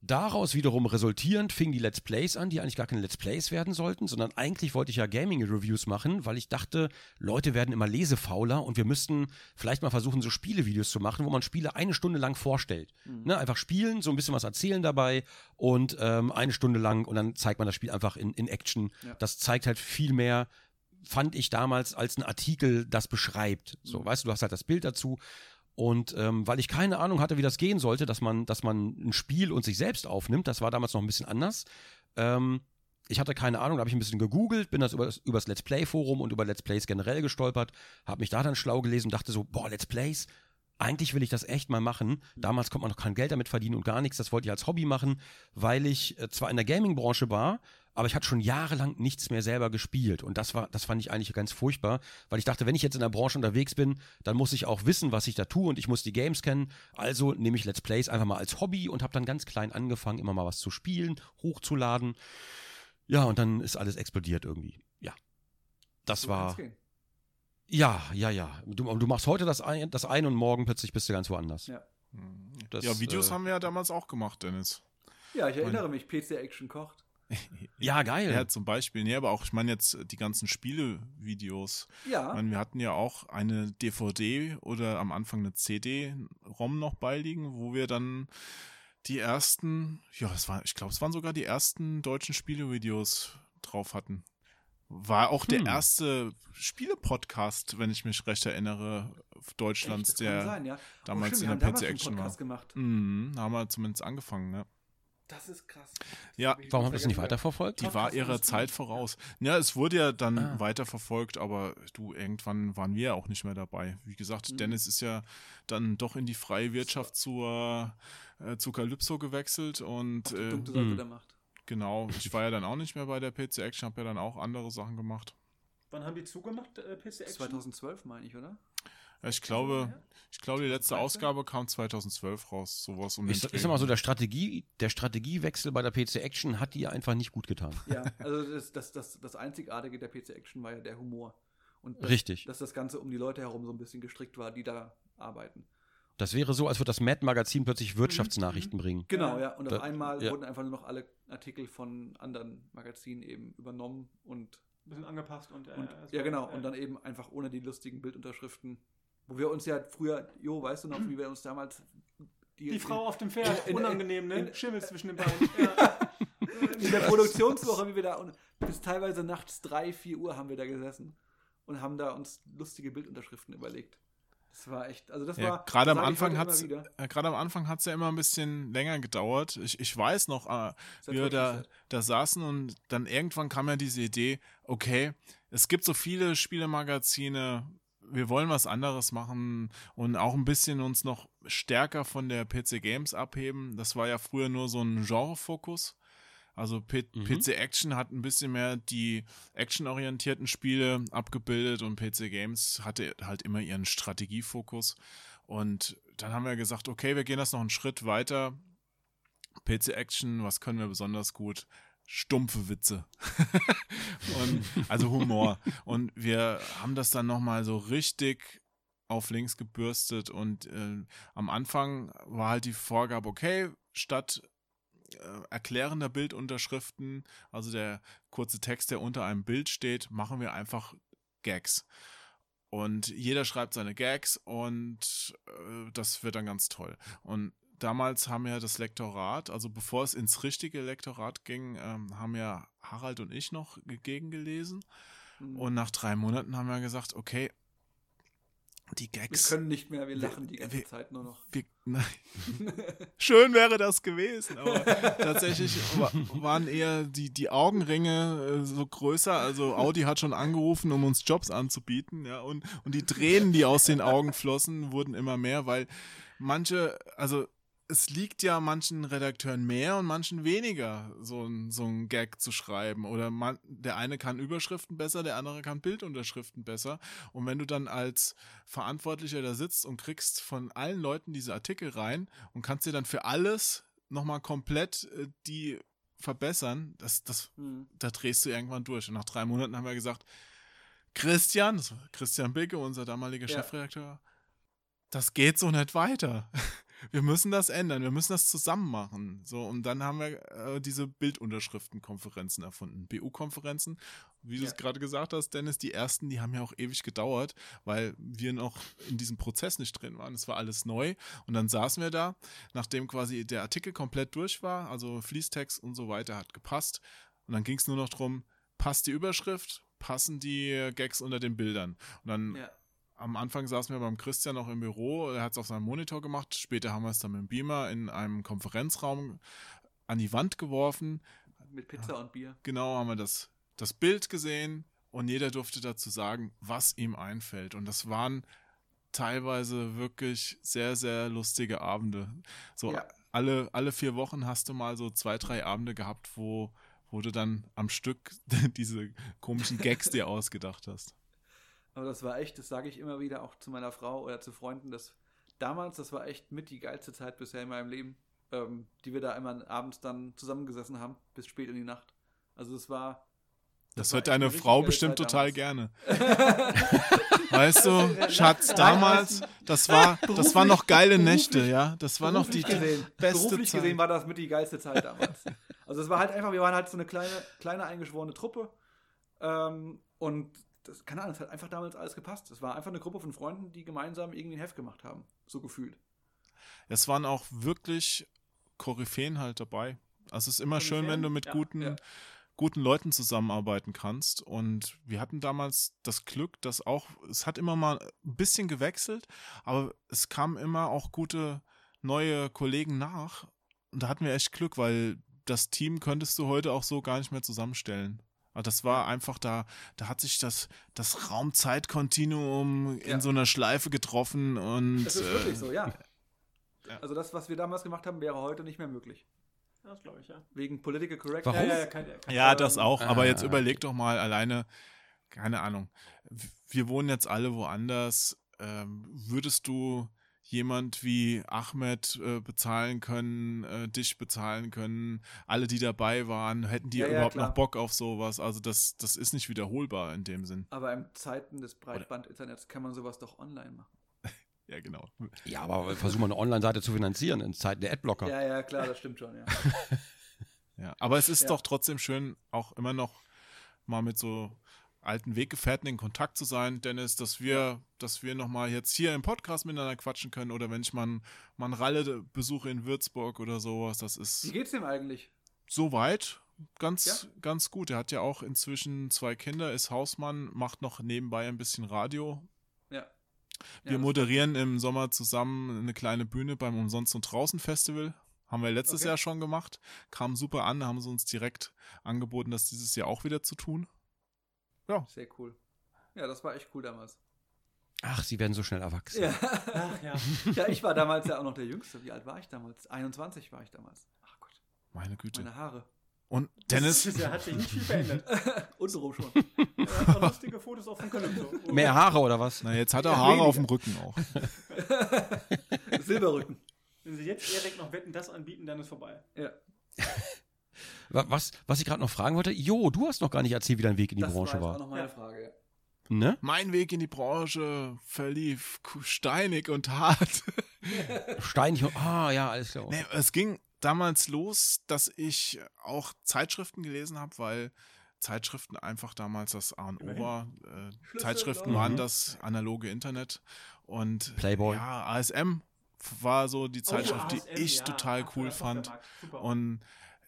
Daraus wiederum resultierend fingen die Let's Plays an, die eigentlich gar keine Let's Plays werden sollten, sondern eigentlich wollte ich ja Gaming-Reviews machen, weil ich dachte, Leute werden immer lesefauler und wir müssten vielleicht mal versuchen, so Spielevideos zu machen, wo man Spiele eine Stunde lang vorstellt. Ne, einfach spielen, so ein bisschen was erzählen dabei und ähm, eine Stunde lang und dann zeigt man das Spiel einfach in, in Action. Ja. Das zeigt halt viel mehr, fand ich damals, als ein Artikel das beschreibt. So, weißt du, du hast halt das Bild dazu. Und ähm, weil ich keine Ahnung hatte, wie das gehen sollte, dass man, dass man ein Spiel und sich selbst aufnimmt, das war damals noch ein bisschen anders. Ähm, ich hatte keine Ahnung, da habe ich ein bisschen gegoogelt, bin das über das, über das Let's Play Forum und über Let's Plays generell gestolpert, habe mich da dann schlau gelesen und dachte so, boah, Let's Plays, eigentlich will ich das echt mal machen. Damals konnte man noch kein Geld damit verdienen und gar nichts. Das wollte ich als Hobby machen, weil ich äh, zwar in der Gaming-Branche war, aber ich hatte schon jahrelang nichts mehr selber gespielt. Und das war, das fand ich eigentlich ganz furchtbar, weil ich dachte, wenn ich jetzt in der Branche unterwegs bin, dann muss ich auch wissen, was ich da tue und ich muss die Games kennen. Also nehme ich Let's Plays einfach mal als Hobby und habe dann ganz klein angefangen, immer mal was zu spielen, hochzuladen. Ja, und dann ist alles explodiert irgendwie. Ja. Das So war. Ja, ja, ja. Du, du machst heute das ein, das ein und morgen plötzlich bist du ganz woanders. Ja. Das, ja, Videos äh, haben wir ja damals auch gemacht, Dennis. Ja, ich erinnere mich, PC Action kocht. *laughs* Ja, geil. Ja, zum Beispiel. Nee, aber auch, ich meine jetzt die ganzen Spielevideos. Ja. Ich meine, wir hatten ja auch eine DVD oder am Anfang eine CD-ROM noch beiliegen, wo wir dann die ersten, ja, es war, ich glaube, es waren sogar die ersten deutschen Spielevideos drauf hatten. War auch der Hm. erste Spiele-Podcast, wenn ich mich recht erinnere, Deutschlands, Echt, der sein, ja. damals stimmt, in der PC Action war. Podcast gemacht. Mhm, haben wir zumindest angefangen, ne? Das ist krass. Ja, Warum habt ihr das nicht weiterverfolgt? Die war ihrer Zeit voraus. Ja, es wurde ja dann Ah. weiterverfolgt, aber du, irgendwann waren wir ja auch nicht mehr dabei. Wie gesagt, Mhm. Dennis ist ja dann doch in die freie Wirtschaft zur, äh, zu Calypso gewechselt und Die äh, dunkle Seite hm. der Macht. genau, *laughs* ich war ja dann auch nicht mehr bei der PC Action, habe ja dann auch andere Sachen gemacht. Wann haben die zugemacht, äh, PC Action? 2012 meine ich, oder? Ich glaube, ich glaube, die letzte 2013? Ausgabe kam 2012 raus, sowas um Ich, den ich sag mal so, der Strategie, der Strategiewechsel bei der PC Action hat dir einfach nicht gut getan. Ja, also das, das, das, das Einzigartige der PC Action war ja der Humor. Und das, Richtig. dass das Ganze um die Leute herum so ein bisschen gestrickt war, die da arbeiten. Das wäre so, als würde das Mad-Magazin plötzlich Wirtschaftsnachrichten bringen. Genau, ja. Und auf Da- einmal ja. wurden einfach nur noch alle Artikel von anderen Magazinen eben übernommen und, Ein bisschen angepasst und, äh, und so, ja genau, äh, und dann eben einfach ohne die lustigen Bildunterschriften. Wo wir uns ja früher, Jo, weißt du noch, wie wir uns damals Die Frau auf dem Pferd, in- unangenehm, ne? in- Schimmel zwischen den Beinen. *laughs* Ja. in der Produktionswoche, wie wir da und bis teilweise nachts drei, vier Uhr haben wir da gesessen und haben da uns lustige Bildunterschriften überlegt. Das war echt, also das Ja, war gerade am Anfang hat's, äh, gerade am Anfang hat's ja immer ein bisschen länger gedauert. Ich, ich weiß noch, äh, wie wir da, da saßen und dann irgendwann kam ja diese Idee, okay, es gibt so viele Spielemagazine, wir wollen was anderes machen und auch ein bisschen uns noch stärker von der PC Games abheben. Das war ja früher nur so ein Genrefokus. Also P Mhm. PC Action hat ein bisschen mehr die actionorientierten Spiele abgebildet und PC Games hatte halt immer ihren Strategiefokus. Und dann haben wir gesagt, okay, wir gehen das noch einen Schritt weiter. PC Action, was können wir besonders gut? Stumpfe Witze. *laughs* und, also Humor. Und wir haben das dann nochmal so richtig auf links gebürstet und äh, am Anfang war halt die Vorgabe, okay, statt äh, erklärender Bildunterschriften, also der kurze Text, der unter einem Bild steht, machen wir einfach Gags. Und jeder schreibt seine Gags und äh, das wird dann ganz toll. Und damals haben ja das Lektorat, also bevor es ins richtige Lektorat ging, ähm, haben ja Harald und ich noch gegengelesen. Mhm. Und nach drei Monaten haben wir gesagt, okay, die wir Gags. können nicht mehr, wir lachen die ganze wir- Zeit nur noch. Wir, nein. *laughs* Schön wäre das gewesen, aber tatsächlich wa- waren eher die, die Augenringe äh, so größer. Also Audi hat schon angerufen, um uns Jobs anzubieten, ja, und, und die Tränen, die aus den Augen flossen, wurden immer mehr, weil manche, also es liegt ja manchen Redakteuren mehr und manchen weniger, so ein, so ein Gag zu schreiben. Oder man, der eine kann Überschriften besser, der andere kann Bildunterschriften besser. Und wenn du dann als Verantwortlicher da sitzt und kriegst von allen Leuten diese Artikel rein und kannst dir dann für alles nochmal komplett äh, die verbessern, das, das, Mhm. da drehst du irgendwann durch. Und nach drei Monaten haben wir gesagt, Christian, das war Christian Bicke, unser damaliger Ja. Chefredakteur, das geht so nicht weiter. *laughs* Wir müssen das ändern, wir müssen das zusammen machen. So, und dann haben wir äh, diese Bildunterschriftenkonferenzen erfunden. BU-Konferenzen, wie du es Ja. gerade gesagt hast, Dennis, die ersten, die haben ja auch ewig gedauert, weil wir noch in diesem Prozess nicht drin waren. Es war alles neu. Und dann saßen wir da, nachdem quasi der Artikel komplett durch war, also Fließtext und so weiter hat gepasst. Und dann ging es nur noch darum, passt die Überschrift, passen die Gags unter den Bildern. Und dann Ja. Am Anfang saßen wir beim Christian noch im Büro, er hat es auf seinem Monitor gemacht. Später haben wir es dann mit dem Beamer in einem Konferenzraum an die Wand geworfen. Mit Pizza und Bier. Genau haben wir das, das Bild gesehen und jeder durfte dazu sagen, was ihm einfällt. Und das waren teilweise wirklich sehr, sehr lustige Abende. So Ja. alle, alle vier Wochen hast du mal so zwei, drei Abende gehabt, wo, wo du dann am Stück *laughs* diese komischen Gags dir ausgedacht hast. Aber das war echt, das sage ich immer wieder auch zu meiner Frau oder zu Freunden, dass damals, das war echt mit die geilste Zeit bisher in meinem Leben, ähm, die wir da immer abends dann zusammengesessen haben, bis spät in die Nacht. Also es war. Das, war hört deine Frau bestimmt Zeit total damals. gerne. *laughs* Weißt du, Schatz, damals, das war, das waren noch geile Nächte, ja. Das war noch die gesehen, beste beruflich Zeit. gesehen war das mit die geilste Zeit damals. Also es war halt einfach, wir waren halt so eine kleine, kleine eingeschworene Truppe. Ähm, und das, keine Ahnung, es hat einfach damals alles gepasst. Es war einfach eine Gruppe von Freunden, die gemeinsam irgendwie ein Heft gemacht haben. So gefühlt. Es waren auch wirklich Koryphäen halt dabei. Also es ist immer schön, wenn du mit Ja, guten, ja. guten Leuten zusammenarbeiten kannst. Und wir hatten damals das Glück, dass auch, es hat immer mal ein bisschen gewechselt, aber es kamen immer auch gute neue Kollegen nach. Und da hatten wir echt Glück, weil das Team könntest du heute auch so gar nicht mehr zusammenstellen. Aber das war einfach da, da hat sich das, das Raum-Zeit-Kontinuum Ja. in so einer Schleife getroffen und Das ist äh, wirklich so, ja. *laughs* ja. Also das, was wir damals gemacht haben, wäre heute nicht mehr möglich. Das glaube ich, ja. Wegen Political Correctness. Warum? Ja, ja, kein, kein, Ja, das auch. Aber Ah, jetzt okay. überleg doch mal alleine, keine Ahnung. Wir wohnen jetzt alle woanders. Ähm, würdest du jemand wie Ahmed äh, bezahlen können, äh, dich bezahlen können, alle, die dabei waren, hätten die Ja, ja, überhaupt klar. noch Bock auf sowas? Also das, das ist nicht wiederholbar in dem Sinn. Aber in Zeiten des Breitband-Internets kann man sowas doch online machen. *laughs* Ja, genau. Ja, aber versuch mal eine Online-Seite zu finanzieren in Zeiten der Adblocker. Ja, ja, klar, das stimmt schon, ja. *laughs* Ja, aber es ist Ja. doch trotzdem schön, auch immer noch mal mit so alten Weggefährten in Kontakt zu sein, Dennis, dass wir, dass wir noch mal jetzt hier im Podcast miteinander quatschen können oder wenn ich mal mal einen Ralle besuche in Würzburg oder sowas, das Wie ist geht's dem eigentlich? soweit ganz, Ja. ganz gut. Er hat ja auch inzwischen zwei Kinder, ist Hausmann, macht noch nebenbei ein bisschen Radio. Ja. Wir ja, moderieren im Sommer zusammen eine kleine Bühne beim Umsonst und Draußen Festival. Haben wir letztes Okay. Jahr schon gemacht. Kam super an, haben sie uns direkt angeboten, das dieses Jahr auch wieder zu tun. Sehr cool. Ja, das war echt cool damals. Ach, sie werden so schnell erwachsen. Ja. Ach ja. *laughs* ja, ich war damals ja auch noch der Jüngste. Wie alt war ich damals? 21 war ich damals. Ach Gott, Meine Güte. meine Haare. Und Dennis, Der hat sich nicht viel verändert. *laughs* *laughs* Untenrum schon. Er hat lustige Fotos auf dem Calypso. Mehr Haare oder was? na jetzt hat er Ja, Haare weniger. auf dem Rücken auch. Silberrücken. Wenn sie jetzt Erik noch Wetten das anbieten, dann ist vorbei. Ja, Was, was ich gerade noch fragen wollte, Jo, du hast noch gar nicht erzählt, wie dein Weg in die das Branche war auch war. noch meine Ja. Frage. Ja. Ne? Mein Weg in die Branche verlief steinig und hart. *laughs* Steinig. Ah, ja, alles klar. Nee, es ging damals los, dass ich auch Zeitschriften gelesen habe, weil Zeitschriften einfach damals das A und O war. Äh, Zeitschriften mhm. waren das analoge Internet und Playboy. ja, ASM war so die Zeitschrift, Oh, die ASM, ich ja, total cool fand. Und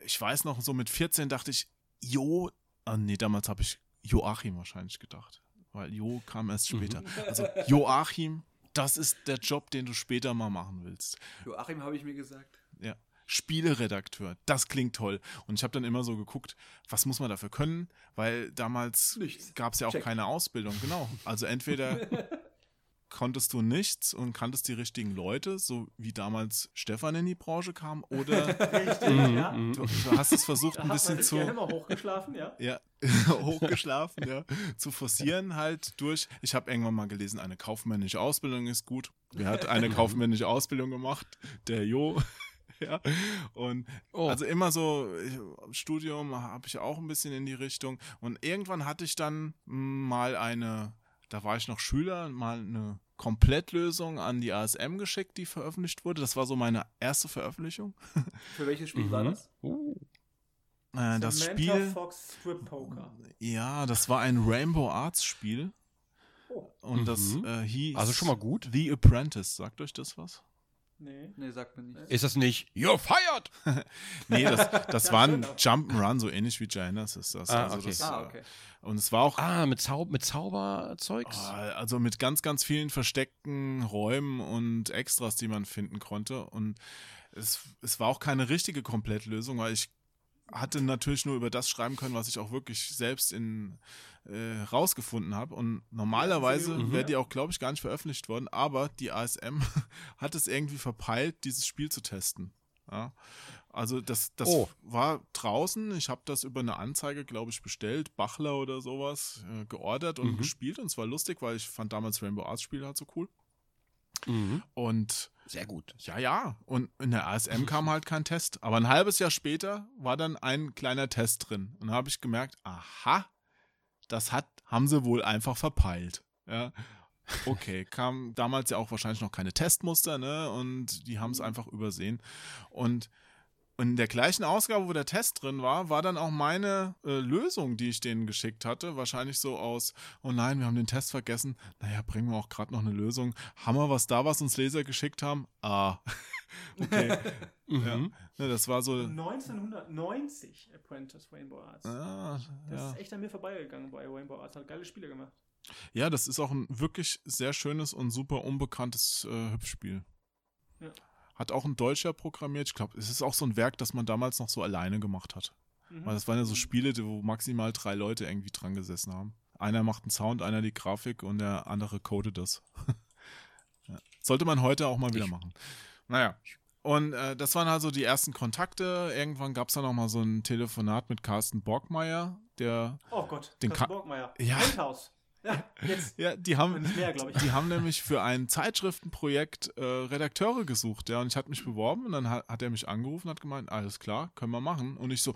ich weiß noch, so mit 14 dachte ich, Jo, ah, nee, damals habe ich Joachim wahrscheinlich gedacht, weil Jo kam erst Mhm. später. *laughs* Also Joachim, das ist der Job, den du später mal machen willst. Joachim habe ich mir gesagt. Ja. Spieleredakteur, das klingt toll. Und ich habe dann immer so geguckt, was muss man dafür können, weil damals gab es ja auch Check. keine Ausbildung, genau. Also entweder *laughs* konntest du nichts und kanntest die richtigen Leute, so wie damals Stefan in die Branche kam, oder *laughs* Richtig, Mhm, ja. mhm. du, du hast es versucht, Da ein bisschen zu, mal hochgeschlafen, ja. ja, *laughs* hochgeschlafen, ja, zu forcieren halt durch. Ich habe irgendwann mal gelesen, eine kaufmännische Ausbildung ist gut. Wer hat eine *laughs* kaufmännische Ausbildung gemacht? Der Jo. Ja, und Oh. also immer so, ich, Studium habe ich auch ein bisschen in die Richtung. Und irgendwann hatte ich dann mal eine, da war ich noch Schüler, mal eine Komplettlösung an die ASM geschickt, die veröffentlicht wurde. Das war so meine erste Veröffentlichung. Für welches Spiel war Mhm. das? Uh. Äh, das Samantha Spiel, Fox Strip Poker. ja, das war ein Rainbow Arts Spiel. Oh, Und das Mhm. äh, hieß Also schon mal gut. The Apprentice. Sagt euch das was? Nee. Nee, sagt mir nicht. Ist das nicht You're fired? *laughs* Nee, das, das war ein Jump'n'Run, so ähnlich wie Giannis ist das. Ah, also okay. das Ah, äh, okay. Und es war auch Ah, mit, Zau mit Zauberzeugs? Ah, Also mit ganz, ganz vielen versteckten Räumen und Extras, die man finden konnte. Und es, es war auch keine richtige Komplettlösung, weil ich hatte natürlich nur über das schreiben können, was ich auch wirklich selbst in äh, rausgefunden habe. Und normalerweise Mhm. wäre die auch, glaube ich, gar nicht veröffentlicht worden, aber die ASM *laughs* hat es irgendwie verpeilt, dieses Spiel zu testen. Ja. Also das, das Oh. war draußen. Ich habe das über eine Anzeige, glaube ich, bestellt, Bachler oder sowas, äh, geordert und Mhm. gespielt. Und es war lustig, weil ich fand damals Rainbow Arts Spiele halt so cool. Mhm. Und Sehr gut. ja, ja. Und in der ASM *laughs* kam halt kein Test. Aber ein halbes Jahr später war dann ein kleiner Test drin. Und da habe ich gemerkt, aha, das hat, haben sie wohl einfach verpeilt. Ja. Okay, *laughs* kam damals ja auch wahrscheinlich noch keine Testmuster, ne? Und die haben es einfach übersehen. Und in der gleichen Ausgabe, wo der Test drin war, war dann auch meine äh, Lösung, die ich denen geschickt hatte. Wahrscheinlich so aus, oh nein, wir haben den Test vergessen. Naja, bringen wir auch gerade noch eine Lösung. Haben wir was da, was uns Leser geschickt haben? Ah. *laughs* okay. *laughs* ja. Mhm. Ne, das war so. 1990 Apprentice Rainbow Arts. Ah, Das ja. ist echt an mir vorbeigegangen bei Rainbow Arts. Hat geile Spiele gemacht. ja, das ist auch ein wirklich sehr schönes und super unbekanntes äh, Hüpfspiel. Ja. Hat auch ein Deutscher programmiert. Ich glaube, es ist auch so ein Werk, das man damals noch so alleine gemacht hat. Mhm. Weil das waren ja so Spiele, wo maximal drei Leute irgendwie dran gesessen haben. Einer macht einen Sound, einer die Grafik und der andere codet das. *laughs* ja. Sollte man heute auch mal wieder Ich- machen. Naja. Und äh, das waren also die ersten Kontakte. Irgendwann gab es dann noch mal so ein Telefonat mit Carsten Borgmeier, der Oh Gott, Den Carsten Ka- Borgmeier. Ja. Handhaus. Ja, jetzt. Ja, die haben, mehr, glaube ich. die haben nämlich für ein Zeitschriftenprojekt äh, Redakteure gesucht, ja, und ich hatte mich beworben und dann hat, hat er mich angerufen und hat gemeint, alles klar, können wir machen. Und ich so,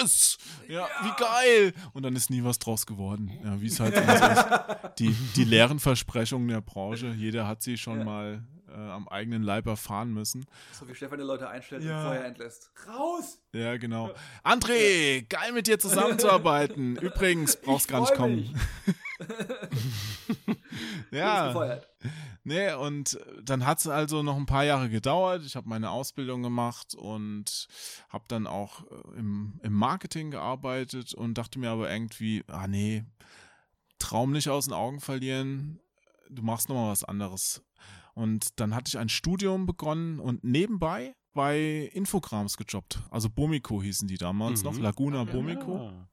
yes! Ja, wie geil! Und dann ist nie was draus geworden. Ja, wie es halt so ist. Die, die leeren Versprechungen der Branche, jeder hat sie schon Ja. mal äh, am eigenen Leib erfahren müssen. So wie Stefan die Leute einstellt Ja. und vorher entlässt. Raus! Ja, genau. André, geil mit dir zusammenzuarbeiten. *laughs* Übrigens, brauchst Ich gar nicht kommen. *laughs* ja. Nee, und dann hat es also noch ein paar Jahre gedauert. Ich habe meine Ausbildung gemacht und habe dann auch äh, im, im Marketing gearbeitet und dachte mir aber irgendwie, ah nee, Traum nicht aus den Augen verlieren, du machst nochmal was anderes. Und dann hatte ich ein Studium begonnen und nebenbei bei Infograms gejobbt. Also Bomiko hießen die damals Mhm. noch, Laguna Bomiko. Ah.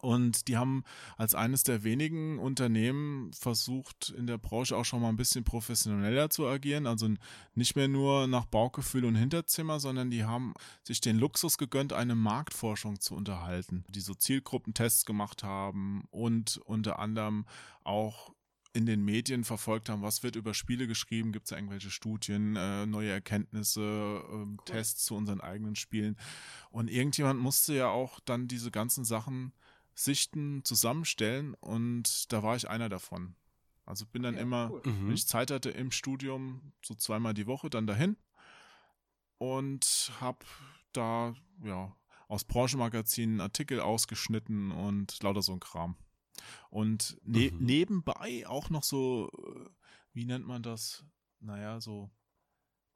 Und die haben als eines der wenigen Unternehmen versucht, in der Branche auch schon mal ein bisschen professioneller zu agieren. Also nicht mehr nur nach Bauchgefühl und Hinterzimmer, sondern die haben sich den Luxus gegönnt, eine Marktforschung zu unterhalten, die so Zielgruppentests gemacht haben und unter anderem auch in den Medien verfolgt haben, was wird über Spiele geschrieben, gibt es irgendwelche Studien, äh, neue Erkenntnisse, ähm, Tests zu unseren eigenen Spielen. Und irgendjemand musste ja auch dann diese ganzen Sachen sichten, zusammenstellen und da war ich einer davon. Also bin dann Ja, immer, cool. wenn ich Zeit hatte im Studium, so zweimal die Woche dann dahin und habe da ja aus Branchenmagazinen Artikel ausgeschnitten und lauter so ein Kram. Und ne Mhm. nebenbei auch noch so, äh, wie nennt man das? Naja, so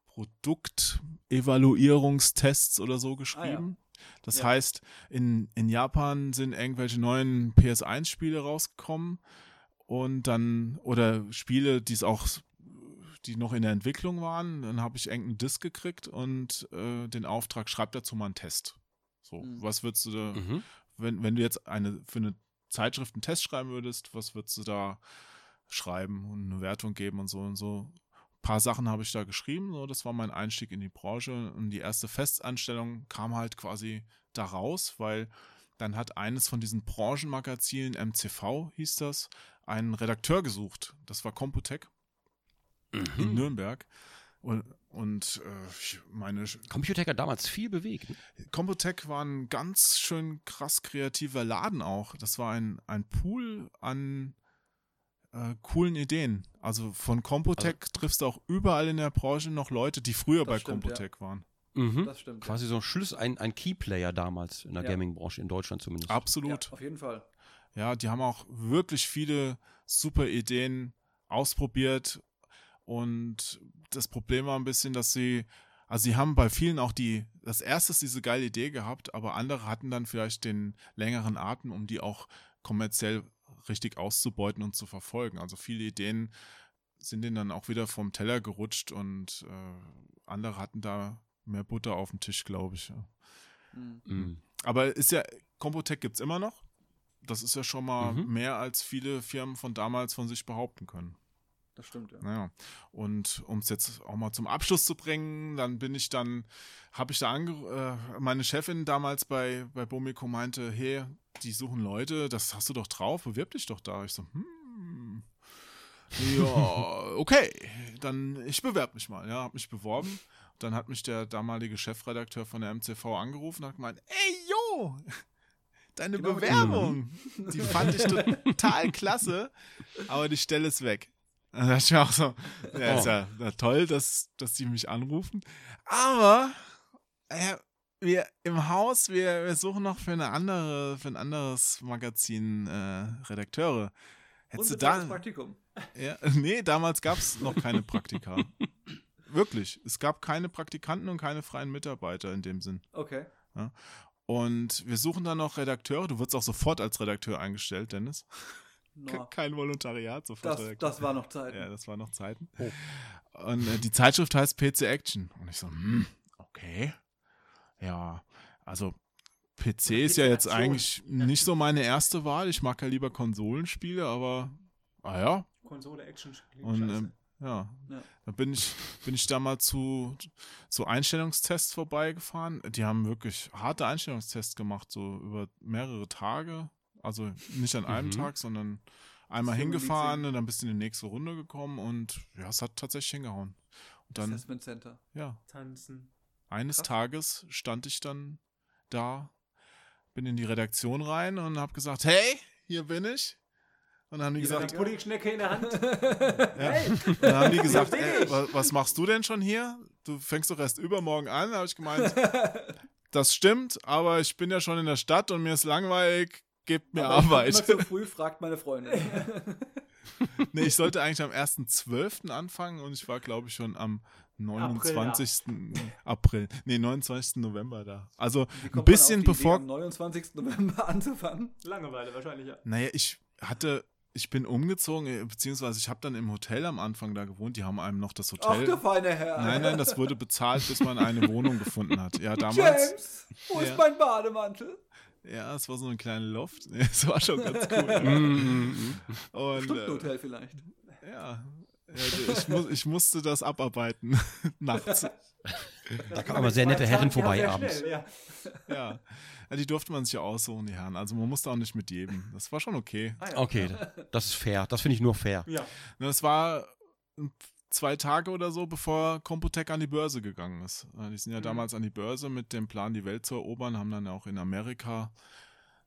Produktevaluierungstests oder so geschrieben. Das Ja. heißt, in, in Japan sind irgendwelche neuen PS1-Spiele rausgekommen und dann, oder Spiele, die es auch, die noch in der Entwicklung waren, dann habe ich irgendeinen Disk gekriegt und äh, den Auftrag, schreib dazu mal einen Test. So, Mhm. was würdest du da, Mhm. wenn, wenn du jetzt eine für eine Zeitschrift einen Test schreiben würdest, was würdest du da schreiben und eine Wertung geben und so und so. Ein paar Sachen habe ich da geschrieben, so, das war mein Einstieg in die Branche und die erste Festanstellung kam halt quasi da raus, weil dann hat eines von diesen Branchenmagazinen, MCV hieß das, einen Redakteur gesucht. Das war Computec in Mhm. Nürnberg. Und, und äh, ich meine, Computer hat damals viel bewegt. ne? Computec war ein ganz schön krass kreativer Laden auch. Das war ein, ein Pool an äh, coolen Ideen. Also von Computec triffst du auch überall in der Branche noch Leute, die früher bei stimmt, Computec waren. Mhm. Das stimmt. Quasi so ein Schlüssel, ein, ein Keyplayer damals in der Ja. Gaming-Branche, in Deutschland zumindest. ja. Absolut. ja, auf jeden Fall. Ja, die haben auch wirklich viele super Ideen ausprobiert. Und das Problem war ein bisschen, dass sie, also sie haben bei vielen auch die, das erste ist diese geile Idee gehabt, aber andere hatten dann vielleicht den längeren Atem, um die auch kommerziell richtig auszubeuten und zu verfolgen. Also viele Ideen sind denen dann auch wieder vom Teller gerutscht und äh, andere hatten da mehr Butter auf dem Tisch, glaube ich. Ja. Mhm. Mhm. Aber ist ja, Computec gibt's immer noch. Das ist ja schon mal Mhm. mehr, als viele Firmen von damals von sich behaupten können. Das stimmt, ja. Naja. Und um es jetzt auch mal zum Abschluss zu bringen, dann bin ich dann, habe ich da ange äh, meine Chefin damals bei, bei Bomiko meinte, hey, die suchen Leute, das hast du doch drauf, bewirb dich doch da. Ich so, hm. Ja, *laughs* okay, dann ich bewerbe mich mal. Ja, habe mich beworben. Dann hat mich der damalige Chefredakteur von der MCV angerufen und hat gemeint, ey, jo, deine Genau Bewerbung, die fand ich total klasse, aber die Stelle ist weg. Dann dachte ich mir auch so, ja, ist ja, ja toll, dass, dass die mich anrufen. Aber äh, wir im Haus, wir, wir suchen noch für eine andere, für ein anderes Magazin äh, Redakteure. Hättest du da. Praktikum. Ja, nee, damals gab es noch keine Praktika. *laughs* Wirklich. Es gab keine Praktikanten und keine freien Mitarbeiter in dem Sinn. Okay. Und wir suchen dann noch Redakteure. Du wirst auch sofort als Redakteur eingestellt, Dennis. No. Kein Volontariat, sofort Das, das war noch Zeit. Ja, das waren noch Zeiten. Und äh, die Zeitschrift heißt PC Action. Und ich so, hm, okay. Ja, also PC ist ja jetzt eigentlich nicht so meine erste Wahl. Ich mag ja lieber Konsolenspiele, aber ah ja. Konsole, Action, klingt Und ähm, ja, Ja. da bin ich, bin ich da mal zu, zu Einstellungstests vorbeigefahren. Die haben wirklich harte Einstellungstests gemacht, so über mehrere Tage. Also nicht an einem Mhm. Tag, sondern einmal hingefahren und dann bist du in die nächste Runde gekommen und ja, es hat tatsächlich hingehauen. Und dann, Assessment Center. ja, Tanzen. eines Krass. Tages stand ich dann da, bin in die Redaktion rein und habe gesagt, hey, hier bin ich. Und dann haben die Gesagt, gesagt, Puddingschnecke in der Hand. *laughs* Ja. Und dann haben die gesagt, ey, wa- was machst du denn schon hier? Du fängst doch erst übermorgen an. Da habe ich gemeint, *laughs* das stimmt, aber ich bin ja schon in der Stadt und mir ist langweilig, gebt mir Aber ich Arbeit. Immer zu früh, fragt meine Freundin. *laughs* nee, ich sollte eigentlich am 1.12. anfangen und ich war, glaube ich, schon am 29. *laughs* April. Nee, 29. November da. Also ein bisschen bevor. Idee, am 29. November *laughs* anzufangen. Langeweile wahrscheinlich, ja. Naja, ich hatte. Ich bin umgezogen, äh, beziehungsweise ich habe dann im Hotel am Anfang da gewohnt. Die haben einem noch das Ach, Hotel. der feine Herr. Nein, nein, das wurde bezahlt, bis man eine Wohnung gefunden hat. Ja, damals. James, wo Ja. ist mein Bademantel? Ja, es war so ein kleiner Loft. *laughs* Es war schon ganz cool. *laughs* Mhm. Und äh, Stundenhotel vielleicht. ja, ja, ich, mu ich musste das abarbeiten *laughs* nachts. Da kamen immer sehr nette Herren vorbei abends. Schnell, ja. Ja. ja, die durfte man sich ja aussuchen, die Herren. Also man musste auch nicht mit jedem. Das war schon okay. Ah, ja. Okay, das ist fair. Das finde ich nur fair. ja. Das war zwei Tage oder so, bevor Computec an die Börse gegangen ist. Äh, Die sind ja Mhm. damals an die Börse mit dem Plan, die Welt zu erobern, haben dann auch in Amerika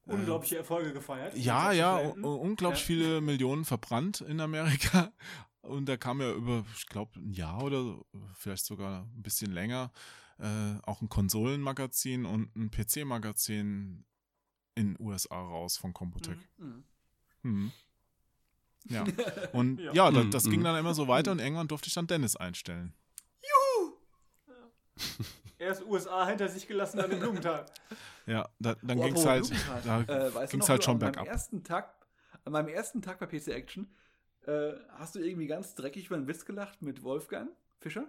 Unglaubliche Erfolge gefeiert. Ja, ja, un- unglaublich Ja. viele Millionen verbrannt in Amerika. *laughs* Und da kam ja über, ich glaube, ein Jahr oder vielleicht sogar ein bisschen länger äh, auch ein Konsolenmagazin und ein PC-Magazin in den USA raus von Computec. Mhm. Mhm. Ja. *laughs* Und Ja. ja, da, Mhm, das mhm. ging dann immer so weiter und irgendwann durfte ich dann Dennis einstellen. Erst USA hinter sich gelassen, dann im Blumenthal. *laughs* Ja, da, dann Oh, ging es halt, da Äh, ging's noch, halt schon an bergab. Ersten Tag, an meinem ersten Tag bei PC Action äh, hast du irgendwie ganz dreckig über einen Witz gelacht mit Wolfgang Fischer.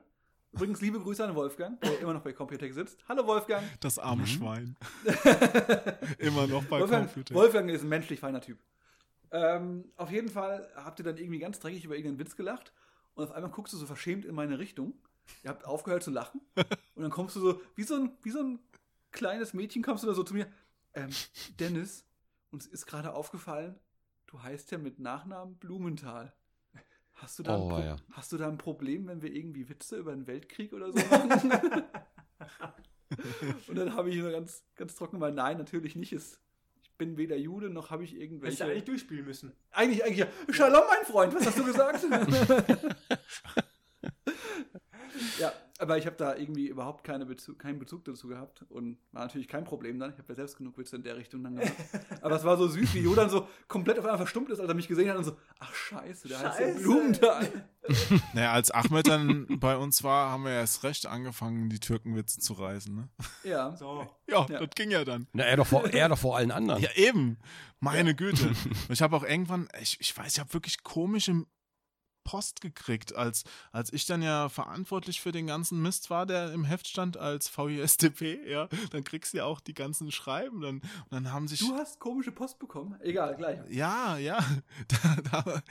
Übrigens, liebe Grüße an Wolfgang, der immer noch bei Computec sitzt. Hallo Wolfgang. das arme Mhm. Schwein. *laughs* immer noch bei Wolfgang, Computec. Wolfgang ist ein menschlich feiner Typ. Ähm, auf jeden Fall habt ihr dann irgendwie ganz dreckig über irgendeinen Witz gelacht und auf einmal guckst du so verschämt in meine Richtung. Ihr habt aufgehört zu lachen *laughs* und dann kommst du so, wie so ein, wie so ein kleines Mädchen, kommst du da so zu mir. Ähm, Dennis, uns ist gerade aufgefallen, du heißt ja mit Nachnamen Blumenthal. Hast du, da Oh, ja. hast du da ein Problem, wenn wir irgendwie Witze über den Weltkrieg oder so machen? *laughs* und dann habe ich nur ganz, ganz trocken gesagt, nein, natürlich nicht. Ich bin weder Jude noch habe ich Hättest irgendwelche. du eigentlich durchspielen müssen. Eigentlich, eigentlich, ja. Shalom, mein Freund, was hast du gesagt? *laughs* ja, aber ich habe da irgendwie überhaupt keine Bezug, keinen Bezug dazu gehabt und war natürlich kein Problem dann. Ich habe ja selbst genug Witze in der Richtung dann gemacht. *laughs* aber es war so süß, wie Jo dann so komplett auf einmal verstummt ist, als er mich gesehen hat und so, ach scheiße, der heißt ja Scheiße. Blumenthal. *laughs* Naja, als Ahmed dann bei uns war, haben wir erst recht angefangen, die Türkenwitze zu reißen. Ne? Ja. So. *laughs* Ja, Ja. das ging ja dann. Na, er doch vor, er doch vor allen anderen. Ja, eben. Meine Güte. Und ich habe auch irgendwann, ich, ich weiß, ich habe wirklich komische Post gekriegt, als, als ich dann ja verantwortlich für den ganzen Mist war, der im Heft stand als VISDP, ja, dann kriegst du ja auch die ganzen Schreiben, dann, und dann haben sich... Du hast komische Post bekommen? Egal, gleich. Ja, ja. *laughs* Da, da,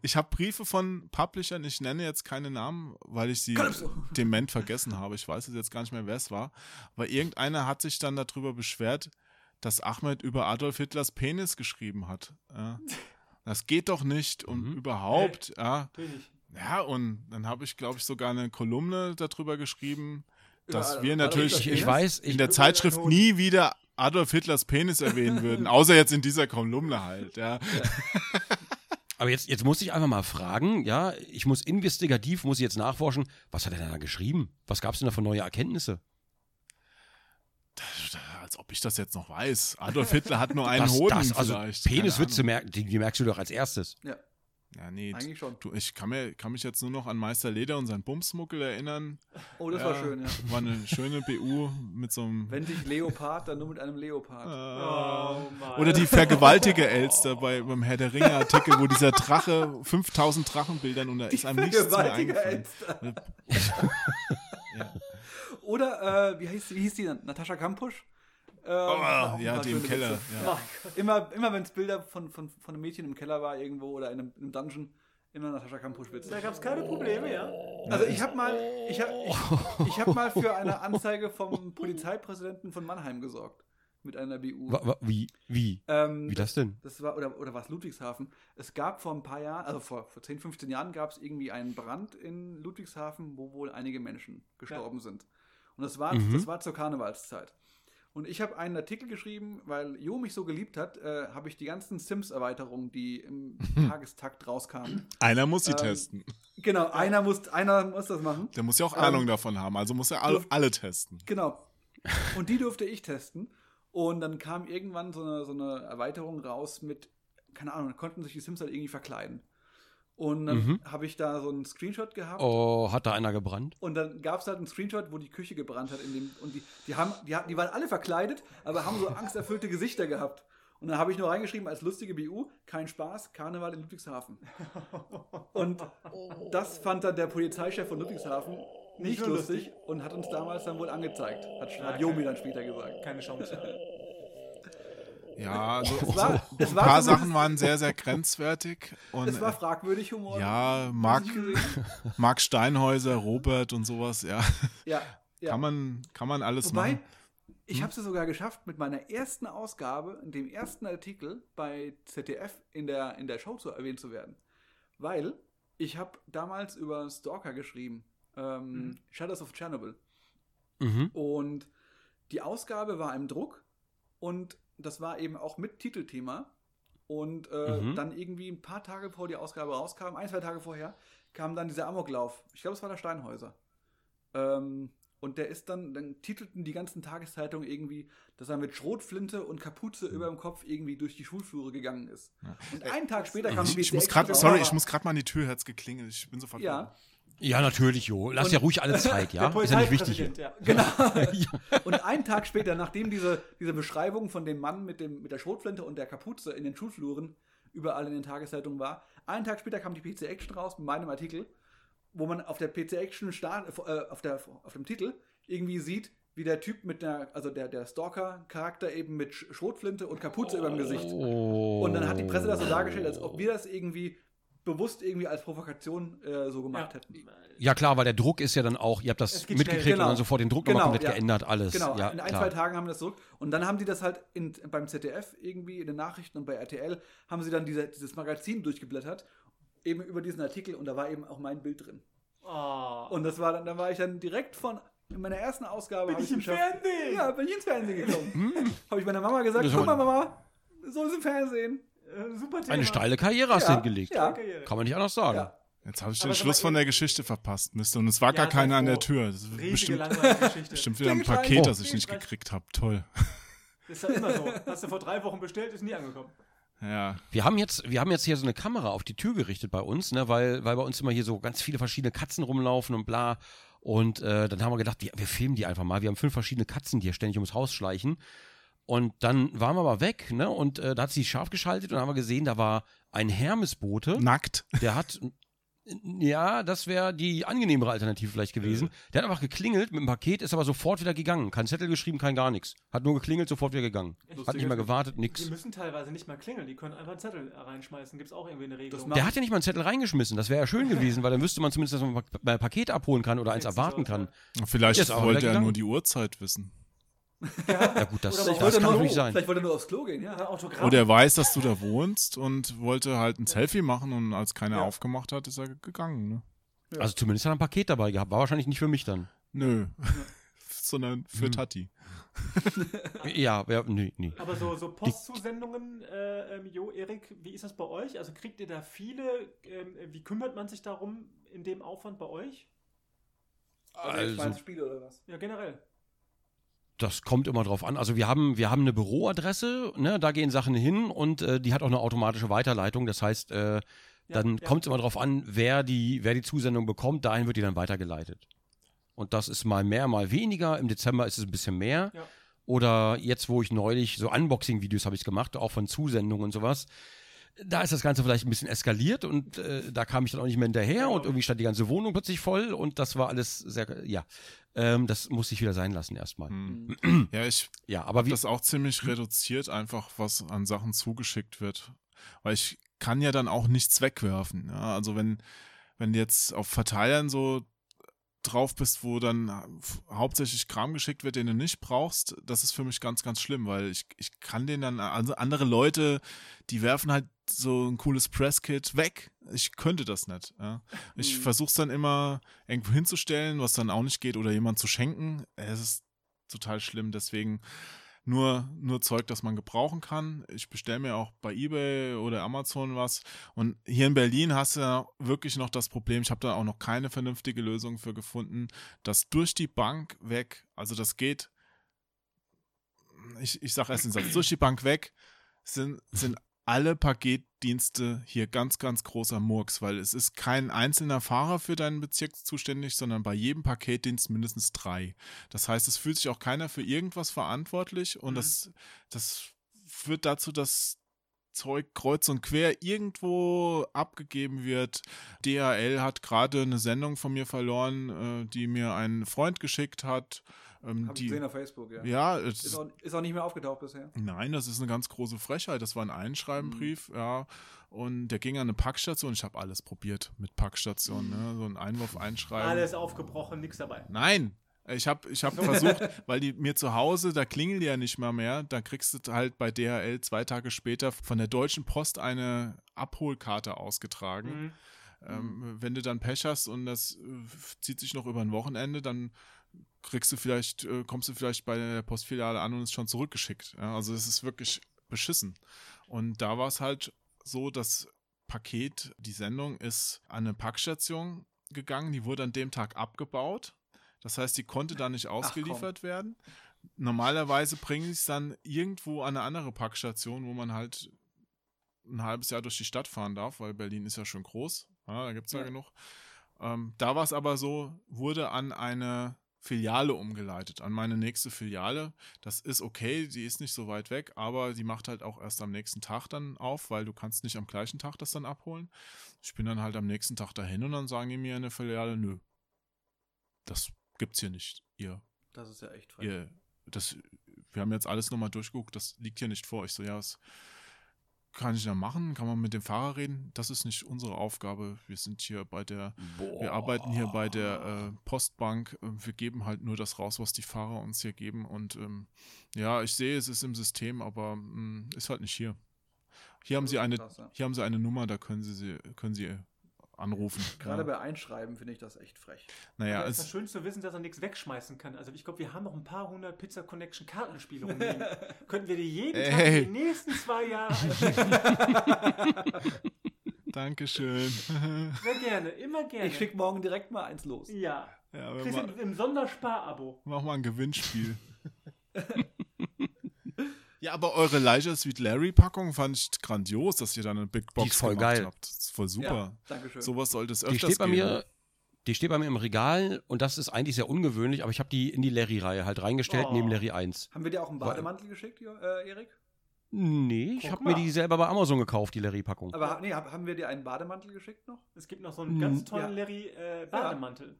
ich habe Briefe von Publishern, ich nenne jetzt keine Namen, weil ich sie Calypso. *laughs* dement vergessen habe. Ich weiß jetzt gar nicht mehr, wer es war. Aber irgendeiner hat sich dann darüber beschwert, dass Ahmed über Adolf Hitlers Penis geschrieben hat. Ja. *laughs* Das geht doch nicht und Mhm. überhaupt, ja. Natürlich. Ja, und dann habe ich, glaube ich, sogar eine Kolumne darüber geschrieben, dass wir natürlich Ich, ich weiß, ich, in der Zeitschrift nie wieder Adolf Hitlers Penis erwähnen *laughs* würden, außer jetzt in dieser Kolumne halt, ja. *laughs* aber jetzt, jetzt muss ich einfach mal fragen, ja, ich muss investigativ, muss ich jetzt nachforschen, was hat er denn da geschrieben? Was gab es denn da für neue Erkenntnisse? Als ob ich das jetzt noch weiß. Adolf Hitler hat nur *laughs* einen das, Hoden das, also vielleicht. Peniswitze, Keine merk, die, die merkst du doch als erstes. Ja. Ja, nee. eigentlich schon. Du, ich kann, mir, kann mich jetzt nur noch an Meister Leder und sein Bumsmuckel erinnern. Oh, das ja, war schön, ja. War eine schöne BU mit so einem. *laughs* Wenn sich Leopard, dann nur mit einem Leopard. Oh, Mann. Oder die vergewaltige *laughs* Elster bei, beim Herr der Ringe Artikel, wo dieser Drache 5000 Drachenbildern und da ist einem nichts mehr Vergewaltiger eingefallen. Elster. Ja. Oder, äh, wie, hieß, wie hieß die dann? Natascha Kampusch? Ähm, Oh, ja, die im Keller. Ja. Immer, immer wenn es Bilder von, von, von einem Mädchen im Keller war irgendwo oder in einem, in einem Dungeon, immer Natascha Kampusch Witze. Da gab es keine Probleme, ja? Also ich habe mal, ich hab, ich, ich hab mal für eine Anzeige vom Polizeipräsidenten von Mannheim gesorgt. Mit einer BU. Wa- wa- Wie? Wie? Ähm, Wie das denn? Das war, oder, oder war es Ludwigshafen? Es gab vor ein paar Jahren, also vor, vor 10, 15 Jahren gab es irgendwie einen Brand in Ludwigshafen, wo wohl einige Menschen gestorben sind. Und das war, Mhm. das war zur Karnevalszeit. Und ich habe einen Artikel geschrieben, weil Jo mich so geliebt hat, äh, habe ich die ganzen Sims-Erweiterungen, die im *laughs* Tagestakt rauskamen. Einer muss sie Ähm, testen. Genau, einer muss, einer muss das machen. Der muss ja auch ähm, Ahnung davon haben, also muss er alle, alle testen. Genau. *laughs* Und die durfte ich testen. Und dann kam irgendwann so eine, so eine Erweiterung raus mit, keine Ahnung, da konnten sich die Sims halt irgendwie verkleiden. Und dann Mhm. habe ich da so einen Screenshot gehabt. Oh, hat da einer gebrannt? Und dann gab es halt einen Screenshot, wo die Küche gebrannt hat. In dem, und die, die, haben, die, hatten- die waren alle verkleidet, aber haben so *laughs* angsterfüllte Gesichter gehabt. Und dann habe ich nur reingeschrieben als lustige BU, kein Spaß, Karneval in Ludwigshafen. Und das fand dann der Polizeichef von Ludwigshafen nicht so lustig und hat uns damals dann wohl angezeigt. Hat, hat Yomi dann später gesagt. Keine Chance. Ja, *laughs* also Es war, so, es ein war paar Sachen waren sehr, sehr grenzwertig. Und Es war fragwürdig Humor. ja, Mark? Mark Steinhäuser, Robert und sowas, ja. Ja, *laughs* Ja. Kann man, kann man alles Wobei, machen. ich Hm? habe es ja sogar geschafft, mit meiner ersten Ausgabe, in dem ersten Artikel bei ZDF in der, in der Show zu erwähnt zu werden. Weil ich habe damals über Stalker geschrieben, ähm, Mhm. Shadows of Chernobyl. Mhm. Und die Ausgabe war im Druck und das war eben auch mit Titelthema. Und äh, Mhm. dann irgendwie ein paar Tage bevor die Ausgabe rauskam, ein, zwei Tage vorher, kam dann dieser Amoklauf. Ich glaube, es war der Steinhäuser. Ähm, und der ist dann, dann titelten die ganzen Tageszeitungen irgendwie, dass er mit Schrotflinte und Kapuze über dem Kopf irgendwie durch die Schulflure gegangen ist. Und einen Tag später kam Ich, die ich muss grad, sorry, ich muss gerade mal an die Tür, hat's geklingelt. Ich bin sofort Ja, Ja, natürlich, Jo. Lass Und- ja ruhig alle Zeit, *laughs* ja? Ist ja nicht wichtig. ja. Genau. *laughs* Und einen Tag später, nachdem diese, diese Beschreibung von dem Mann mit, dem, mit der Schrotflinte und der Kapuze in den Schulfluren überall in den Tageszeitungen war, einen Tag später kam die PC Action raus mit meinem Artikel, wo man auf der PC Action Start, äh, auf, der, auf dem Titel irgendwie sieht, wie der Typ mit der, also der, der Stalker-Charakter eben mit Sch- Schrotflinte und Kapuze über dem Gesicht. Oh. Und dann hat die Presse das so dargestellt, als ob wir das irgendwie bewusst irgendwie als Provokation äh, so gemacht hätten. Ja, klar, weil der Druck ist ja dann auch, ihr habt das mitgekriegt genau. und dann sofort den Druck Genau, nochmal komplett ja. geändert, alles. Genau, ja, in ein, klar. zwei Tagen haben wir das zurück. Und dann haben die das halt in, beim ZDF irgendwie in den Nachrichten und bei RTL haben sie dann diese, dieses Magazin durchgeblättert, eben über diesen Artikel und da war eben auch mein Bild drin. Oh. Und das war dann, da war ich dann direkt von in meiner ersten Ausgabe Bin habe ich im Fernsehen? Ja, bin ich ins Fernsehen *laughs* gekommen. habe ich meiner Mama gesagt, guck mal Mama, so ist im Fernsehen. Äh, super Thema. Eine steile Karriere hast du Ja, hingelegt. ja. Kann man nicht anders sagen. Ja. Jetzt habe ich den Schluss von der Geschichte verpasst, Mist. Und es war Ja, gar keiner an der. Tür. Das ist Riesige bestimmt, bestimmt wieder ein. Paket, Oh. das ich nicht gekriegt habe. Toll. Ist ja immer so. Hast du vor drei Wochen bestellt, ist nie angekommen. Ja. Wir haben jetzt, wir haben jetzt hier so eine Kamera auf die Tür gerichtet bei uns, ne, weil, weil bei uns immer hier so ganz viele verschiedene Katzen rumlaufen und bla. Und äh, dann haben wir gedacht, wir, wir filmen die einfach mal. Wir haben fünf verschiedene Katzen, die hier ständig ums Haus schleichen. Und dann waren wir aber weg, ne? Und äh, da hat sie scharf geschaltet und dann haben wir gesehen, da war ein Hermesbote. Nackt. Der hat, ja, das wäre die angenehmere Alternative vielleicht gewesen. Der hat einfach geklingelt mit dem Paket, ist aber sofort wieder gegangen. Kein Zettel geschrieben, kein gar nichts. Hat nur geklingelt, sofort wieder gegangen. Hat nicht mehr gewartet, Die nix. müssen teilweise nicht mal klingeln, die können einfach einen Zettel reinschmeißen. Gibt es auch irgendwie eine Regelung? Der hat ja nicht mal einen Zettel reingeschmissen. Das wäre ja schön gewesen, weil dann wüsste man zumindest, dass man ein Paket abholen kann oder eins erwarten kann. Vielleicht wollte er gegangen. nur die Uhrzeit wissen. *laughs* Ja gut, das, Oder das kann natürlich sein. Vielleicht wollte er nur aufs Klo gehen, ja. Autogramm. Oder er weiß, dass du da wohnst und wollte halt ein Selfie machen und als keiner Ja. aufgemacht hat, ist er gegangen. Ne? Also zumindest hat er ein Paket dabei gehabt. War wahrscheinlich nicht für mich dann. Nö. *laughs* Sondern für Hm. Tati. *laughs* Ja, ja nee, nee. Aber so, so Postzusendungen, äh, ähm, Jo, Erik, wie ist das bei euch? Also kriegt ihr da viele? Ähm, wie kümmert man sich darum in dem Aufwand bei euch? Also, Also, Spiel oder was? Ja, generell. Das kommt immer drauf an. Also wir haben, wir haben eine Büroadresse, ne, da gehen Sachen hin und äh, die hat auch eine automatische Weiterleitung. Das heißt, äh, dann ja. kommt es immer drauf an, wer die, wer die Zusendung bekommt, dahin wird die dann weitergeleitet. Und das ist mal mehr, mal weniger. Im Dezember ist es ein bisschen mehr. Ja. Oder jetzt, wo ich neulich so Unboxing-Videos habe ich gemacht, auch von Zusendungen und sowas. Da ist das Ganze vielleicht ein bisschen eskaliert und äh, da kam ich dann auch nicht mehr hinterher und irgendwie stand die ganze Wohnung plötzlich voll und das war alles sehr, ja, ähm, das musste ich wieder sein lassen erstmal. Hm. *clears throat* Ja, ich Ja, aber wie, das auch ziemlich reduziert, einfach was an Sachen zugeschickt wird. Weil ich kann ja dann auch nichts wegwerfen. Ja? Also wenn, wenn jetzt auf Verteilern so drauf bist, wo dann hauptsächlich Kram geschickt wird, den du nicht brauchst, das ist für mich ganz, ganz schlimm, weil ich, ich kann den dann, also andere Leute, die werfen halt so ein cooles Presskit weg. Ich könnte das nicht. Ja. Ich Mhm. versuche es dann immer irgendwo hinzustellen, was dann auch nicht geht, oder jemand zu schenken. Es ist total schlimm, deswegen nur, nur Zeug, das man gebrauchen kann. Ich bestelle mir auch bei eBay oder Amazon was. Und hier in Berlin hast du wirklich noch das Problem, ich habe da auch noch keine vernünftige Lösung für gefunden, dass durch die Bank weg, also das geht, ich, ich sage erst den Satz, durch die Bank weg sind, sind alle Paketdienste hier ganz, ganz großer Murks, weil es ist kein einzelner Fahrer für deinen Bezirk zuständig, sondern bei jedem Paketdienst mindestens drei. Das heißt, es fühlt sich auch keiner für irgendwas verantwortlich und Mhm. das, das führt dazu, dass Zeug kreuz und quer irgendwo abgegeben wird. DHL hat gerade eine Sendung von mir verloren, äh, die mir ein Freund geschickt hat. Ähm, Hab ich die, gesehen auf Facebook, ja. ja, es Ist auch, ist auch nicht mehr aufgetaucht bisher. Nein, das ist eine ganz große Frechheit. Das war ein Einschreibenbrief, Mhm. ja. Und der ging an eine Packstation. Ich habe alles probiert mit Packstation, ne? So ein Einwurf einschreiben. Alles aufgebrochen, nichts dabei. Nein, Ich habe ich hab *laughs* versucht, weil die mir zu Hause, da klingeln die ja nicht mal mehr, da kriegst du halt bei DHL zwei Tage später von der Deutschen Post eine Abholkarte ausgetragen. Mhm. Ähm, wenn du dann Pech hast und das äh, zieht sich noch über ein Wochenende, dann kriegst du vielleicht, äh, kommst du vielleicht bei der Postfiliale an und ist schon zurückgeschickt. Ja, also es ist wirklich beschissen. Und da war es halt so, das Paket, die Sendung ist an eine Packstation gegangen, die wurde an dem Tag abgebaut. Das heißt, die konnte da nicht ausgeliefert werden. Normalerweise bringe ich es dann irgendwo an eine andere Packstation, wo man halt ein halbes Jahr durch die Stadt fahren darf, weil Berlin ist ja schon groß. Ja, da gibt es ja. Ja. genug. Ähm, da war es aber so, wurde an eine Filiale umgeleitet, an meine nächste Filiale. Das ist okay, die ist nicht so weit weg, aber die macht halt auch erst am nächsten Tag dann auf, weil du kannst nicht am gleichen Tag das dann abholen. Ich bin dann halt am nächsten Tag dahin und dann sagen die mir in der Filiale, nö, das gibt's hier nicht. Ihr, Das ist ja echt frech. ihr, das, wir haben jetzt alles nochmal durchgeguckt, das liegt hier nicht vor. Ich so, ja, das kann ich ja machen, kann man mit dem Fahrer reden. Das ist nicht unsere Aufgabe. Wir sind hier bei der, wir arbeiten hier bei der äh, Postbank. Äh, Wir geben halt nur das raus, was die Fahrer uns hier geben. Und ähm, ja, ich sehe, es ist im System, aber mh, ist halt nicht hier. Hier haben sie eine, hier haben sie eine Nummer, da können sie können sie anrufen. Gerade ja. bei Einschreiben finde ich das echt frech. Naja, es ist schön zu wissen, dass er nichts wegschmeißen kann. Also ich glaube, wir haben noch ein paar hundert Pizza Connection Kartenspiele rumliegen. *laughs* Könnten wir die jeden Tag Ey. die nächsten zwei Jahre. *laughs* *laughs* Dankeschön. Sehr gerne, immer gerne. Ich schicke morgen direkt mal eins los. Ja. ja, wir Kriegst im Sonderspar-Abo. mach mal ein Gewinnspiel. Ja, aber eure Leisure Sweet Larry Packung fand ich grandios, dass ihr da eine Big Box ist voll gemacht geil. habt. Das ist voll super. Ja, Dankeschön. Sowas sollte es öfters Die steht bei geben. mir, die steht bei mir im Regal und das ist eigentlich sehr ungewöhnlich, aber ich habe die in die Larry-Reihe halt reingestellt, Oh. neben Larry 1. Haben wir dir auch einen Bademantel geschickt, Jo- äh, Erik? Nee, ich Guck habe mal. mir die selber bei Amazon gekauft, die Larry-Packung. Aber nee, hab- haben wir dir einen Bademantel geschickt noch? Es gibt noch so einen Hm, ganz tollen ja. Larry äh, Bademantel.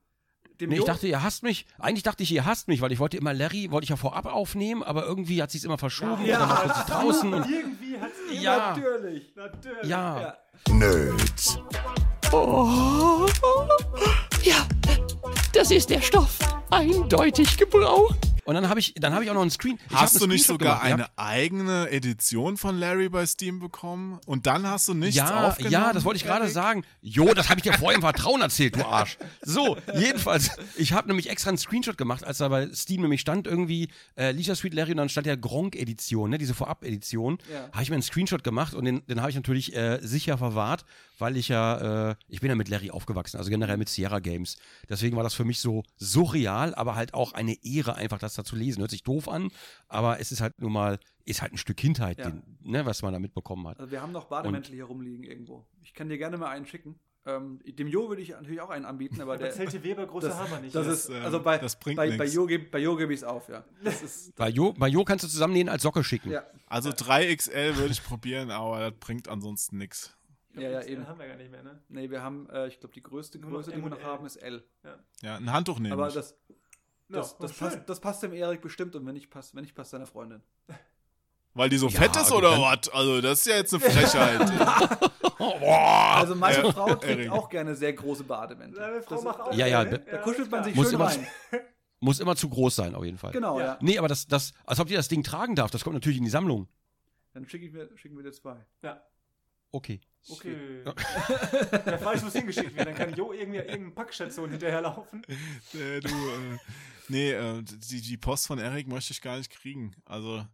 Dem Nee, ich dachte, ihr hasst mich. Eigentlich dachte ich, ihr hasst mich, weil ich wollte immer Larry, wollte ich ja vorab aufnehmen, aber irgendwie hat sie es immer verschoben Ja. und dann war plötzlich draußen und Irgendwie hat es Ja. Natürlich. Natürlich. ja. Ja. Nerds. Oh, ja, das ist der Stoff. Eindeutig gebraucht. Und dann habe ich, dann habe ich auch noch einen Screen. ich Hast du nicht sogar gemacht eine gehabt. eigene Edition von Larry bei Steam bekommen? Und dann hast du nichts Ja, aufgenommen? ja, das wollte ich gerade sagen. Jo, das habe ich dir vorher im Vertrauen erzählt, du Arsch. So, jedenfalls, ich habe nämlich extra einen Screenshot gemacht, als da bei Steam nämlich stand irgendwie äh, Lisa Sweet Larry und dann stand ja Gronk-Edition, ne, diese Vorab-Edition. Ja. Habe ich mir einen Screenshot gemacht und den, den habe ich natürlich äh, sicher verwahrt, weil ich ja, äh, ich bin ja mit Larry aufgewachsen, also generell mit Sierra Games. Deswegen war das für mich so surreal, aber halt auch eine Ehre, einfach das da zu lesen. Hört sich doof an, aber es ist halt nun mal, ist halt ein Stück Kindheit, Ja. den, ne, was man da mitbekommen hat. Also wir haben noch Bademäntel hier rumliegen irgendwo. Ich kann dir gerne mal einen schicken. Ähm, dem Jo würde ich natürlich auch einen anbieten, aber Aber der. Zelte Weber, große das, Hammer nicht. das ne? ist, ähm, also bei, das bringt bei, bei. Jo gebe bei Jo gebe ich es auf, ja. Das ist, *laughs* Bei Jo, bei jo kannst du zusammennähen als Socke schicken. ja, Also 3XL würde ich probieren, aber das bringt ansonsten nichts. Ja, ja, Das eben. haben wir gar nicht mehr, ne? Nee, wir haben, äh, ich glaube, die größte Größe, die wir noch haben, ist L. Ja, ein Handtuch nehmen. Aber das, das, Ja, das, passt, das passt dem Erik bestimmt und wenn nicht, passt, wenn nicht, passt seiner Freundin. Weil die so Ja, fett ist oder was? Also, das ist ja jetzt eine Frechheit. *laughs* Also meine ja, Frau trägt Erik. auch gerne sehr große Bademäntel. Seine Frau Das- macht auch Ja, ja, gerne, Da kuschelt man sich Muss schön immer- rein. *laughs* Muss immer zu groß sein, auf jeden Fall. Genau, Ja. ja. Nee, aber das, das, als ob ihr das Ding tragen darf, das kommt natürlich in die Sammlung. Dann schick ich mir, schicken wir dir zwei. Ja, Okay. okay. Wer weiß, wo es hingeschickt wird, dann kann Jo irgendwie irgendeine Packstation hinterherlaufen. äh, du, äh, nee, äh, die, die Post von Erik möchte ich gar nicht kriegen. Also,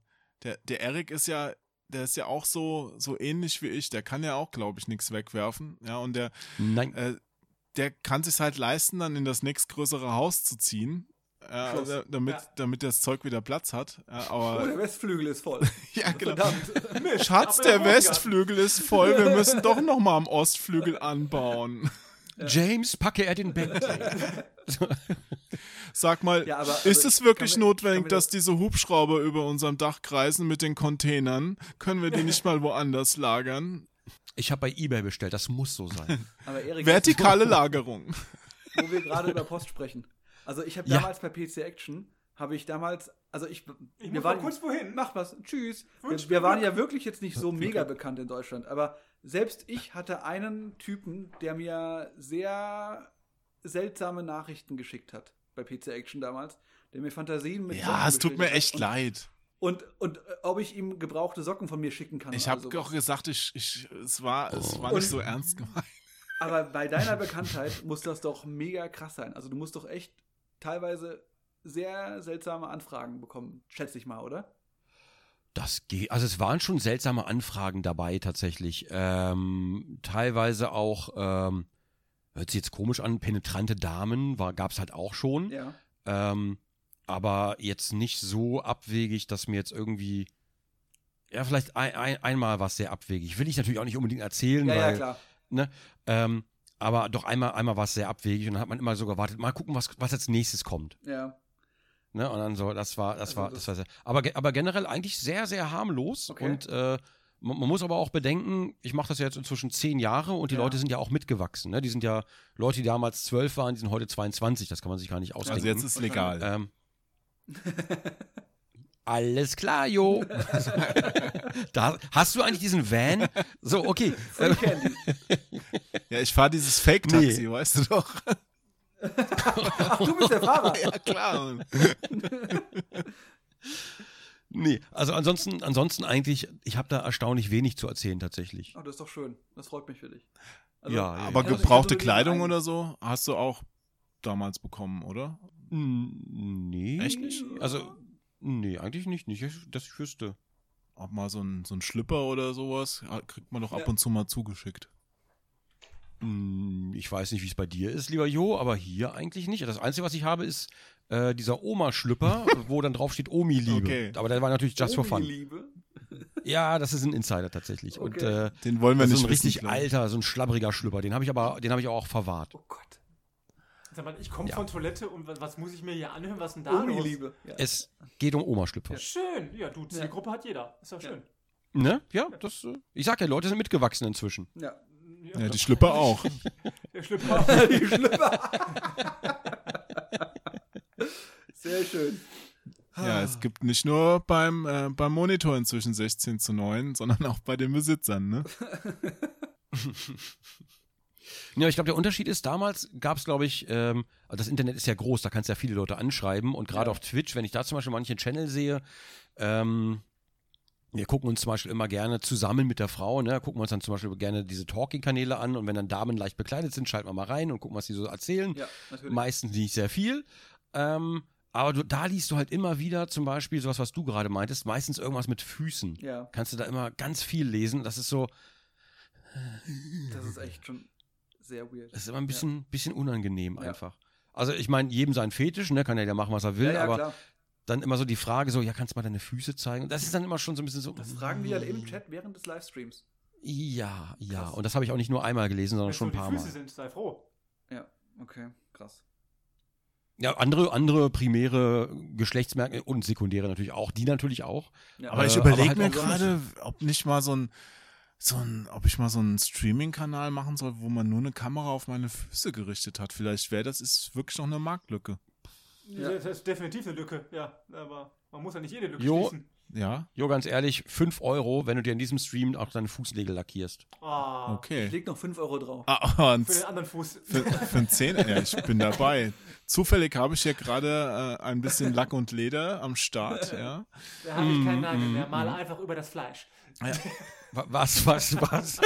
der, der Erik ist ja, der ist ja auch so, so ähnlich wie ich. Der kann ja auch, glaube ich, nichts wegwerfen. Ja, und der, Nein. äh, der kann sich halt leisten, dann in das nächstgrößere Haus zu ziehen. Ja, da- damit, Ja. damit das Zeug wieder Platz hat. Ja, Oh, aber der Westflügel ist voll. *laughs* ja, genau. Verdammt. *laughs* Schatz, Aber der. Westflügel ist voll. Wir *laughs* müssen doch noch mal am Ostflügel anbauen. James, packe er den Bentley. Sag mal, Ja, aber- ist aber es wirklich mir- notwendig, mir dass das- diese Hubschrauber über unserem Dach kreisen mit den Containern? Können wir die nicht mal woanders lagern? Ich habe bei Ebay bestellt, das muss so sein. Aber Erik, Vertikale Lagerung. wo wir gerade über Post sprechen. Also ich habe Ja. damals bei PC Action, habe ich damals, also ich, Ich wir waren kurz wohin. Mach was, tschüss. Wir, wir waren ja wirklich jetzt nicht so mega bekannt in Deutschland, aber selbst ich hatte einen Typen, der mir sehr seltsame Nachrichten geschickt hat. bei PC Action damals, der mir Fantasien mit Ja, Socken es tut mir echt hat. leid. Und, und, und äh, ob ich ihm gebrauchte Socken von mir schicken kann. Ich habe auch gesagt, ich, ich, es war, es war Und- nicht so ernst gemeint. Aber bei deiner Bekanntheit muss das doch mega krass sein. Also du musst doch echt teilweise sehr seltsame Anfragen bekommen, schätze ich mal, oder? Das geht. Also es waren schon seltsame Anfragen dabei tatsächlich. Ähm, teilweise auch, ähm, hört sich jetzt komisch an, penetrante Damen war, gab's halt auch schon. Ja. Ähm, aber jetzt nicht so abwegig, dass mir jetzt irgendwie. Ja, vielleicht ein, ein, einmal war es sehr abwegig. Will ich natürlich auch nicht unbedingt erzählen, Ja, ja, weil. klar. Ne, ähm, aber doch einmal, einmal war es sehr abwegig und dann hat man immer so gewartet, mal gucken, was, was als nächstes kommt. Ja. Ne? Und dann so, das war, das Also war, das- das war sehr. Aber, aber generell eigentlich sehr, sehr harmlos. Okay. Und äh, man, man muss aber auch bedenken, ich mache das ja jetzt inzwischen zehn Jahre und die Ja. Leute sind ja auch mitgewachsen. Ne? Die sind ja Leute, die damals zwölf waren, die sind heute 22. Das kann man sich gar nicht ausdenken. Also jetzt ist legal. Ähm, *laughs* alles klar, Jo. *laughs* da, hast du eigentlich diesen Van? So, okay. *laughs* Ja, ich fahre dieses Fake-Taxi, Nee. weißt du doch. Ach, du bist der Fahrer. *laughs* ja, klar. Nee, also ansonsten, ansonsten eigentlich, ich habe da erstaunlich wenig zu erzählen tatsächlich. Oh, das ist doch schön. Das freut mich für dich. Also, Ja, Aber Ich hatte- ich gebrauchte hatte Kleidung oder so hast du auch damals bekommen, oder? Nee. Echt nicht? Also, nee, eigentlich nicht, nicht, dass ich wüsste. Auch mal so ein, so ein Schlipper oder sowas ja, kriegt man doch ab Ja. und zu mal zugeschickt. Hm, Ich weiß nicht, wie es bei dir ist, lieber Jo, aber hier eigentlich nicht. Das Einzige, was ich habe, ist äh, dieser Oma-Schlüpper, *laughs* wo dann drauf steht Omi-Liebe. Okay. Aber der war natürlich just for fun. Liebe. Ja, das ist ein Insider tatsächlich. Und Okay. äh, Den wollen wir nicht ist ein richtig wissen, alter, so ein schlabbriger Schlüpper. Den habe ich aber, den habe ich auch verwahrt. Oh Gott. Sag mal, ich komme Ja. von Toilette und was, muss ich mir hier anhören? Was ist denn da Omi los? Liebe. Ja. Es geht um Oma-Schlüpper. Schön. Ja, du, Zielgruppe hat jeder. Ist doch schön. Ne? Ja, das. Äh, ich sag ja, Leute sind mitgewachsen inzwischen. ja. Ja, die Schlipper auch. Der Schlüpper. *laughs* Die Schlüpper. Sehr schön. Ja, es gibt nicht nur beim, äh, beim Monitor inzwischen 16 zu 9, sondern auch bei den Besitzern, ne? *laughs* Ja, ich glaube, der Unterschied ist, damals gab es, glaube ich, ähm, also das Internet ist ja groß, da kannst du ja viele Leute anschreiben und gerade Ja. auf Twitch, wenn ich da zum Beispiel manchen Channel sehe, ähm, wir gucken uns zum Beispiel immer gerne zusammen mit der Frau, ne, gucken wir uns dann zum Beispiel gerne diese Talking-Kanäle an und wenn dann Damen leicht bekleidet sind, schalten wir mal rein und gucken, was die so erzählen. Ja, natürlich. Meistens nicht sehr viel. Ähm, aber du, da liest du halt immer wieder zum Beispiel sowas, was du gerade meintest, meistens irgendwas mit Füßen. Ja, Kannst du da immer ganz viel lesen. Das ist so, das ist echt schon sehr weird. Das ist immer ein bisschen, bisschen unangenehm Ja. einfach. Also ich meine, jedem sein Fetisch, ne, kann ja der machen, was er will, ja, ja, aber klar. dann immer so die Frage so, ja, kannst du mal deine Füße zeigen? Das ist dann immer schon so ein bisschen so. Das fragen die halt im Chat während des Livestreams. Ja, ja. Krass. Und das habe ich auch nicht nur einmal gelesen, sondern Wenn schon so ein paar die Füße Mal. sind, sei froh. Ja, okay, krass. Ja, andere, andere primäre Geschlechtsmerkmale und sekundäre natürlich auch, die natürlich auch. Ja, Aber ich Äh, überlege aber halt mir gerade, ob nicht mal so ein, so ein, ob ich mal so einen Streaming-Kanal machen soll, wo man nur eine Kamera auf meine Füße gerichtet hat. Vielleicht wäre das ist wirklich noch eine Marktlücke. Ja. Das ist definitiv eine Lücke, ja. Aber man muss ja nicht jede Lücke Jo. schließen. Ja, Jo, ganz ehrlich, 5 Euro, wenn du dir in diesem Stream auch deine Fußnägel lackierst. Ah, Ich okay. leg noch 5 Euro drauf. Ah, und Für den anderen Fuß. für, für einen Zehner, ja, ich bin dabei. Zufällig habe ich hier gerade äh, ein bisschen Lack und Leder am Start, ja. Da habe ich keinen Nagel mehr. Male einfach über das Fleisch. Wa- Was, was, was?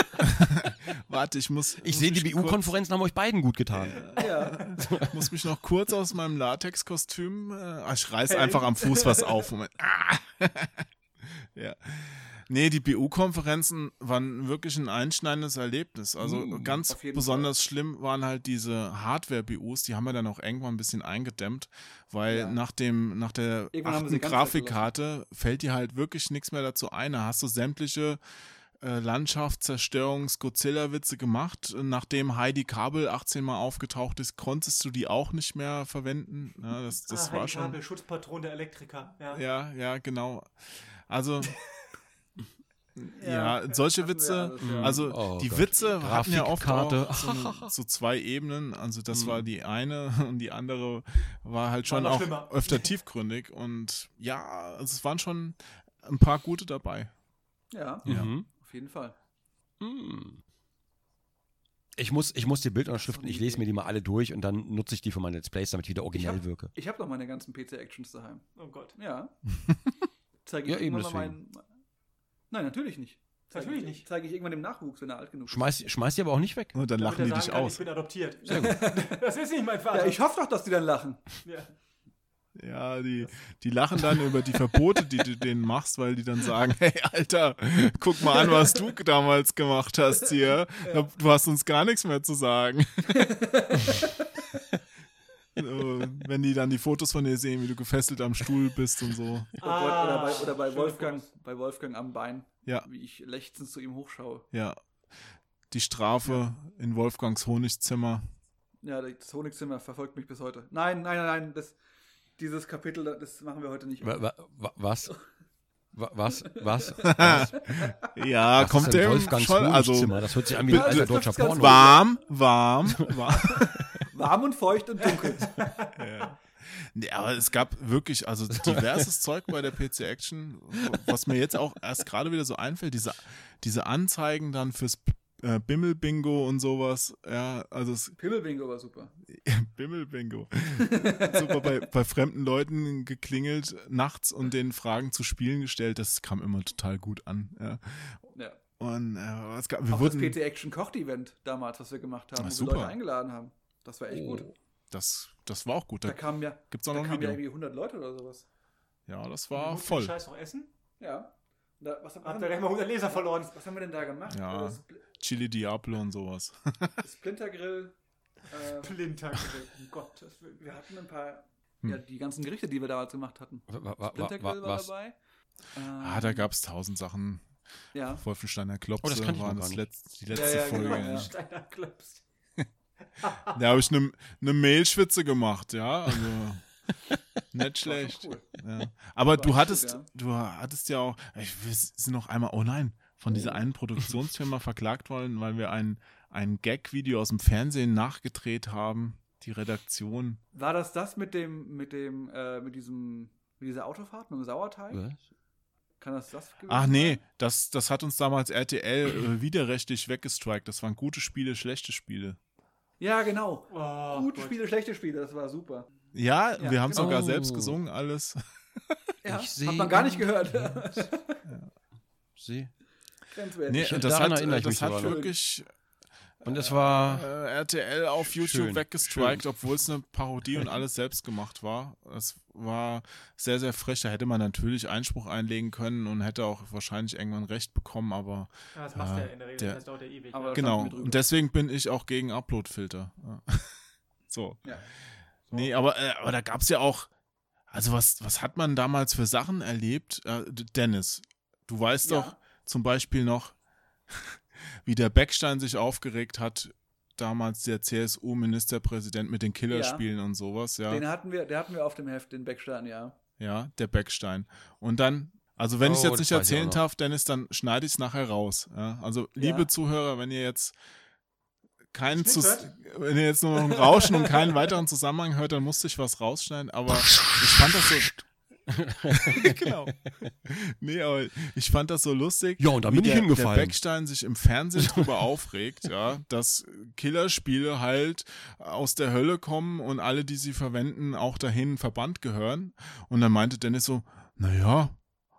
*laughs* Warte, ich muss. Ich muss sehe, die BU-Konferenzen haben euch beiden gut getan. Ja. muss mich noch kurz aus meinem Latexkostüm. Äh, ah, ich reiß einfach am Fuß was auf. Moment. Ah. *laughs* ja. Nee, die BU-Konferenzen waren wirklich ein einschneidendes Erlebnis. Also Mm, ganz besonders schlimm waren halt diese Hardware-BUs, die haben wir dann auch irgendwann ein bisschen eingedämmt, weil Ja. nach dem, nach der Irgendwann achten Grafikkarte fällt dir halt wirklich nichts mehr dazu ein. Da hast du sämtliche äh, Landschaftszerstörungs-Godzilla-Witze gemacht. Nachdem Heidi Kabel 18 Mal aufgetaucht ist, konntest du die auch nicht mehr verwenden. Ja, das das ah, war Heidi schon. Kabel, Schutzpatron der Elektriker. Ja. Ja, ja, genau. Also. *laughs* Ja, ja, solche Witze, alles, ja. also Oh die Gott. Witze hatten ja oft auch so, *laughs* so zwei Ebenen. Also das Mhm. war die eine *laughs* und die andere war halt War schon noch auch schlimmer. öfter *laughs* tiefgründig. Und ja, also es waren schon ein paar gute dabei. Ja, Ja. Mhm. auf jeden Fall. Hm. Ich muss, ich muss die Bildunterschriften, ich lese mir die mal alle durch und dann nutze ich die für meine Let's Plays, damit ich wieder Ich originell hab- wirke. Ich habe noch meine ganzen PC-Actions daheim. Oh Gott. Ja. Zeige ich Ja, eben mal meinen. Nein, natürlich nicht. Zeige Natürlich ich, nicht. Zeige ich irgendwann dem Nachwuchs, wenn er alt genug ist. Schmeiß, schmeiß die aber auch nicht weg. Und dann Damit lachen die dich kann, aus. Ich bin adoptiert. *laughs* das ist nicht mein Vater. Ja, ich hoffe doch, dass die dann lachen. Ja. Ja, die, die lachen dann über die Verbote, die du denen machst, weil die dann sagen, hey Alter, guck mal an, was du damals gemacht hast hier. Du hast uns gar nichts mehr zu sagen. *laughs* So, Wenn die dann die Fotos von dir sehen, wie du gefesselt am Stuhl bist und so. Oh Gott, oder bei, oder bei Wolfgang, bei Wolfgang am Bein, Ja, wie ich lechzend zu ihm hochschaue. ja. Die Strafe in Wolfgangs Honigzimmer. Ja, das Honigzimmer verfolgt mich bis heute. Nein, nein, nein, nein, das, dieses Kapitel, das machen wir heute nicht. Wa- wa- wa- Was? Wa- Was? Was? Was? *laughs* Ja, Was kommt dem Wolfgangs schon, also? Das hört sich an wie ein Ja, alter deutscher Porno. warm, warm, warm. *laughs* Warm und feucht und dunkel. *laughs* Nee, aber es gab wirklich, also diverses *laughs* Zeug bei der PC Action, was mir jetzt auch erst gerade wieder so einfällt, diese, diese Anzeigen dann fürs äh, Bimmel-Bingo und sowas, ja, also es, Pimmelbingo war super. *laughs* Bimmel-Bingo. Super bei, bei fremden Leuten geklingelt nachts und denen Fragen zu Spielen gestellt, das kam immer total gut an, ja. Ja. Und äh, es gab, wir Auch wurden, das PC Action Kocht Event damals, was wir gemacht haben, Ah, wo super. wir Leute eingeladen haben. Das war echt gut. das, das war auch gut, Da da kamen ja, gibt's auch da noch kamen ja irgendwie 100 Leute oder sowas. Ja, das war voll. Scheiß noch essen? Ja. Da, was, was, Habt haben ihr gleich mal 100 Leser verloren. was haben wir denn da gemacht? Ja. Spl- Chili Diablo und sowas. *laughs* Splintergrill. Äh, Plintag. Um Gottes Willen. wir hatten ein paar, Hm. ja, die ganzen Gerichte, die wir damals gemacht hatten. Wa- wa- Splintergrill wa- war Was? dabei. Ähm, Ah, da gab es tausend Sachen. Ja. Wolfensteiner Klopse Oh, das kann ich war das nicht. letz, die letzte ja, Folge. genau, ja. ja. Da habe ich eine ne Mehlschwitze gemacht, ja. Also *laughs* nicht schlecht. cool. Ja. Aber du hattest, gut, du hattest ja auch, ich wir sind noch einmal, oh nein, von dieser Oh. einen Produktionsfirma verklagt worden, weil wir ein, ein Gag-Video aus dem Fernsehen nachgedreht haben. Die Redaktion. War das das mit dem, mit dem, äh, mit diesem, mit dieser Autofahrt, mit dem Sauerteig? Was? Kann das das gewesen Ach nee, sein? das, das hat uns damals RTL äh, widerrechtlich weggestrikt. Das waren gute Spiele, schlechte Spiele. Ja, genau. Oh, Gute Gott. Spiele, schlechte Spiele, das war super. Ja, Ja, wir haben genau. sogar Oh. selbst gesungen, alles. *laughs* Ja, Ich seh- hat man gar nicht gehört. Sie. *laughs* Grenzwertig. Nee, Ich- das daran hat, erinnere ich das mich hat wirklich Und es war. äh, RTL auf YouTube Schön, weggestrikt, obwohl es eine Parodie und *laughs* alles selbst gemacht war. Es war sehr, sehr frech. Da hätte man natürlich Einspruch einlegen können und hätte auch wahrscheinlich irgendwann Recht bekommen, aber Ja, das du Ah, ja in der Regel. der- das dauert ja ewig. Aber- ne? Genau. Und deswegen bin ich auch gegen Uploadfilter. Ja. *laughs* so. Ja. Nee, aber, äh, aber da gab es ja auch, also was, was hat man damals für Sachen erlebt? Äh, Dennis, du weißt Ja. doch zum Beispiel noch, wie der Beckstein sich aufgeregt hat, damals der CSU-Ministerpräsident mit den Killerspielen und sowas, ja. Den hatten wir, der hatten wir auf dem Heft, den Beckstein, ja. Ja, der Beckstein. Und dann, also wenn ich Oh, jetzt das nicht ich erzählen darf, Dennis, dann schneide ich es nachher raus. Ja? Also, liebe Ja. Zuhörer, wenn ihr jetzt keinen wenn ihr jetzt nur noch ein Rauschen und keinen weiteren Zusammenhang hört, dann musste ich was rausschneiden, aber ich fand das so. *laughs* genau. Nee, aber ich fand das so lustig. Ja, und da bin ich der, hingefallen. Der Beckstein sich im Fernsehen drüber aufregt, ja, dass Killerspiele halt aus der Hölle kommen und alle, die sie verwenden, auch dahin Verband gehören. Und dann meinte Dennis so, naja,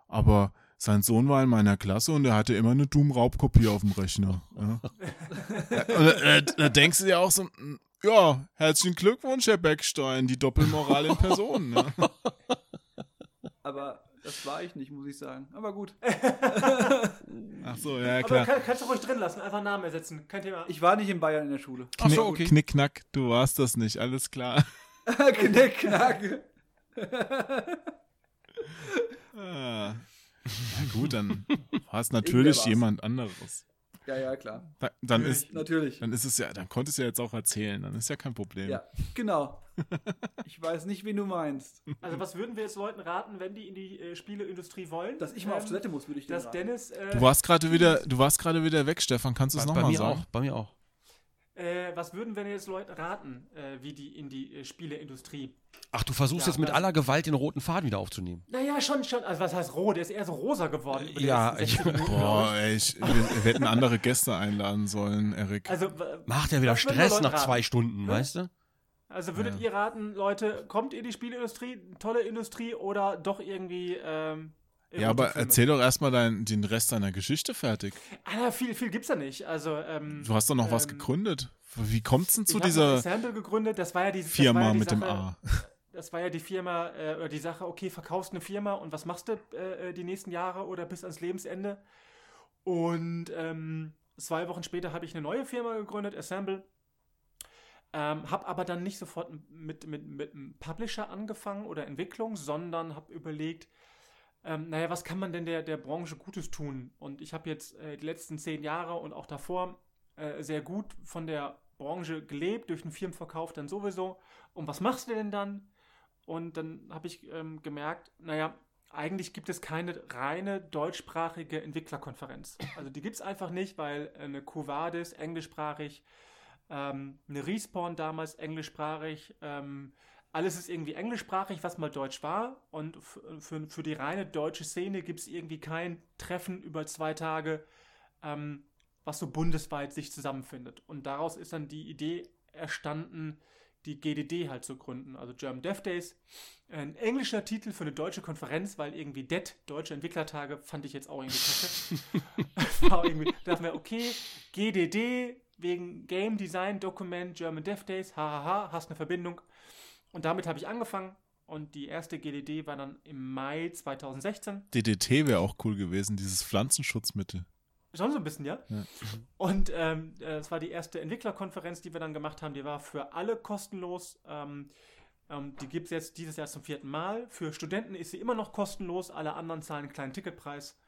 aber sein Sohn war in meiner Klasse und er hatte immer eine Doom-Raubkopie auf dem Rechner. Ja. *laughs* und da, da denkst du dir auch so, ja, herzlichen Glückwunsch, Herr Beckstein, die Doppelmoral in Person. Ne? *laughs* Aber das war ich nicht, muss ich sagen. Aber gut. *laughs* Ach so, ja, Aber klar. kann, kannst du ruhig drin lassen, einfach Namen ersetzen. Kein Thema. Ich war nicht in Bayern in der Schule. Ach so, Knick, okay. Knick, knack, du warst das nicht, alles klar. *laughs* Knick, knack. Ah. Ja, gut, dann war *laughs* es natürlich jemand anderes. Ja, ja, klar. Da, dann, ist, Natürlich. dann ist es ja, dann konntest du ja jetzt auch erzählen, dann ist ja kein Problem. Ja, genau. *laughs* Ich weiß nicht, wen du meinst. Also was würden wir jetzt Leuten raten, wenn die in die äh, Spieleindustrie wollen? Dass ich mal auf Ähm, Toilette muss, würde ich dir Dass raten. Dennis... Äh, Du warst gerade wieder, du warst gerade wieder weg, Stefan. Kannst du es nochmal mir sagen? auch. Bei mir auch. Äh, was würden wir denn jetzt Leuten raten, äh, wie die in die äh, Spieleindustrie? Ach, du versuchst Ja, jetzt mit aller Gewalt den roten Faden wieder aufzunehmen. Naja, schon, schon. Also, was heißt rot? Der ist eher so rosa geworden. über die Ja, ich- 16 Minuten, glaub Boah, ey, ich, wir, wir hätten andere Gäste einladen sollen, Erik. Also, Macht ja wieder Stress nach raten? zwei Stunden, weißt du? Also würdet ihr raten, Leute, kommt in die Spielindustrie, tolle Industrie oder doch irgendwie ähm, ja, aber erzähl doch erstmal dein, den Rest deiner Geschichte fertig. Ah, viel, viel gibt's da nicht. Also, ähm, Du hast doch noch was ähm, gegründet. Wie kommt's denn ich zu noch dieser Ensemble gegründet, das war ja die Firma ja die mit dem Sache, A? Das war ja die Firma, äh, oder die Sache, okay, verkaufst eine Firma und was machst du äh, äh, die nächsten Jahre oder bis ans Lebensende? Und ähm, zwei Wochen später habe ich eine neue Firma gegründet, Assemble. Ähm, habe aber dann nicht sofort mit, mit, mit einem Publisher angefangen oder Entwicklung, sondern habe überlegt, ähm, naja, was kann man denn der, der Branche Gutes tun? Und ich habe jetzt äh, die letzten zehn Jahre und auch davor äh, sehr gut von der Branche gelebt, durch den Firmenverkauf dann sowieso. Und was machst du denn dann? Und dann habe ich ähm, gemerkt, naja, eigentlich gibt es keine reine deutschsprachige Entwicklerkonferenz. Also die gibt es einfach nicht, weil eine Covadis englischsprachig, ähm, eine Respawn damals englischsprachig, ähm, alles ist irgendwie englischsprachig, was mal deutsch war. Und für, für die reine deutsche Szene gibt es irgendwie kein Treffen über zwei Tage, ähm, was so bundesweit sich zusammenfindet. Und daraus ist dann die Idee erstanden, die GDD halt zu gründen, also German Dev Days. Ein englischer Titel für eine deutsche Konferenz, weil irgendwie DET, Deutsche Entwicklertage, fand ich jetzt auch irgendwie kacke. *laughs* *laughs* War irgendwie, dachten wir, okay, GDD wegen Game Design Dokument German Dev Days, hahaha, hast eine Verbindung. Und damit habe ich angefangen und die erste GDD war dann im Mai 2016. DDT wäre auch cool gewesen, dieses Pflanzenschutzmittel. Schon so ein bisschen, ja. Ja. Und ähm, äh, es war die erste Entwicklerkonferenz, die wir dann gemacht haben. Die war für alle kostenlos. Ähm, ähm, die gibt es jetzt dieses Jahr zum vierten Mal. Für Studenten ist sie immer noch kostenlos. Alle anderen zahlen einen kleinen Ticketpreis.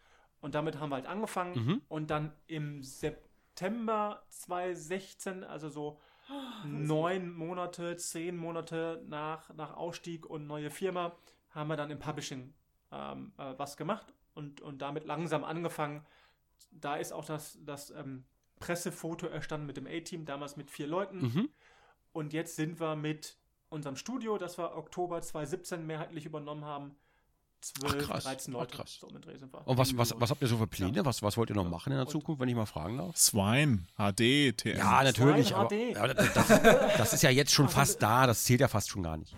Und damit haben wir halt angefangen. Mhm. Und dann im September 2016, also so neun Monate, zehn Monate nach, nach Ausstieg und neue Firma, haben wir dann im Publishing ähm, äh, was gemacht und, und damit langsam angefangen. Da ist auch das, das ähm, Pressefoto erstanden mit dem A-Team, damals mit vier Leuten. Mhm. Und jetzt sind wir mit unserem Studio, das wir Oktober 2017 mehrheitlich übernommen haben, 12, Ach, krass. 13 Ach, Leute. krass. So mit Dreh sind wir. Und was, was, was habt ihr so für Pläne? Ja. Was, was wollt ihr noch machen in der Und- Zukunft, wenn ich mal fragen darf? Swine, HD, TM. Ja, natürlich. Zwei Aber, HD. aber das, das, das ist ja jetzt schon *laughs* fast da. Das zählt ja fast schon gar nicht.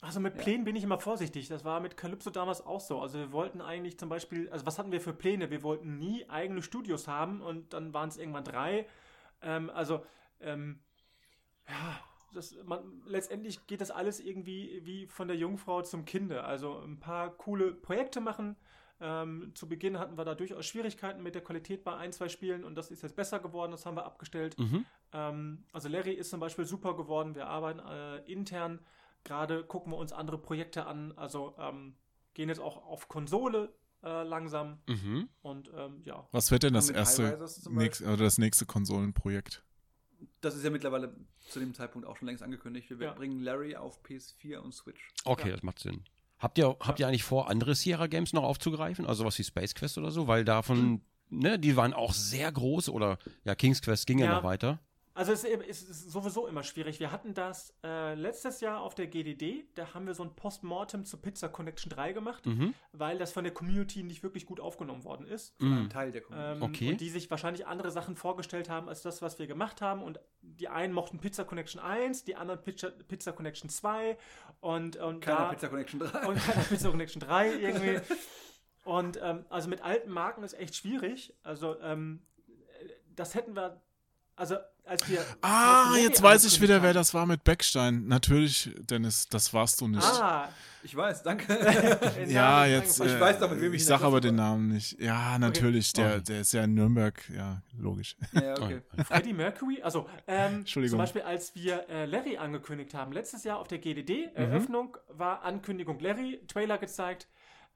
Also mit Plänen bin ich immer vorsichtig. Das war mit Calypso damals auch so. Also wir wollten eigentlich zum Beispiel, also was hatten wir für Pläne? Wir wollten nie eigene Studios haben und dann waren es irgendwann drei. Ähm, also ähm, ja, das, man, letztendlich geht das alles irgendwie wie von der Jungfrau zum Kinde. Also ein paar coole Projekte machen. Ähm, zu Beginn hatten wir da durchaus Schwierigkeiten mit der Qualität bei ein, zwei Spielen und das ist jetzt besser geworden, das haben wir abgestellt. Mhm. Ähm, also Larry ist zum Beispiel super geworden. Wir arbeiten äh, intern. Gerade gucken wir uns andere Projekte an. Also ähm, gehen jetzt auch auf Konsole äh, langsam. Mhm. Und ähm, ja. Was wird denn das erste, nächst, oder das nächste Konsolenprojekt? Das ist ja mittlerweile zu dem Zeitpunkt auch schon längst angekündigt. Wir Ja. bringen Larry auf PS4 und Switch. Okay, Ja. das macht Sinn. Habt ihr, habt ihr eigentlich vor, andere Sierra Games noch aufzugreifen? Also was wie Space Quest oder so? Weil davon, ne, die waren auch sehr groß oder ja, King's Quest ging ja, Ja. noch weiter. Also es ist, es ist sowieso immer schwierig. Wir hatten das äh, letztes Jahr auf der GDD. Da haben wir so ein Postmortem zu Pizza Connection 3 gemacht, Mhm. weil das von der Community nicht wirklich gut aufgenommen worden ist. Ein Mhm. Teil der Community. Ähm, Okay. Und die sich wahrscheinlich andere Sachen vorgestellt haben als das, was wir gemacht haben. Und die einen mochten Pizza Connection 1, die anderen Pizza, Pizza Connection 2 und, und Keiner da, Pizza Connection 3. und keiner Pizza Connection 3 irgendwie. Und ähm, also mit alten Marken ist echt schwierig. Also ähm, das hätten wir, also als wir Ah, jetzt weiß ich wieder, wer angekündigt das war mit Beckstein. Natürlich, Dennis, das warst du nicht. haben. Ah, Ich weiß, danke. der *laughs* ja, *laughs* jetzt. Ich weiß doch, mit wem ich ich sag der aber den. Namen nicht. Ja, natürlich, der, Okay. der ist ja in Nürnberg. Ja, logisch. ja, okay. Freddie Mercury, also ähm, Entschuldigung. zum Beispiel als wir äh, Larry angekündigt haben, letztes Jahr auf der GDD, Eröffnung war Ankündigung Larry, Trailer gezeigt,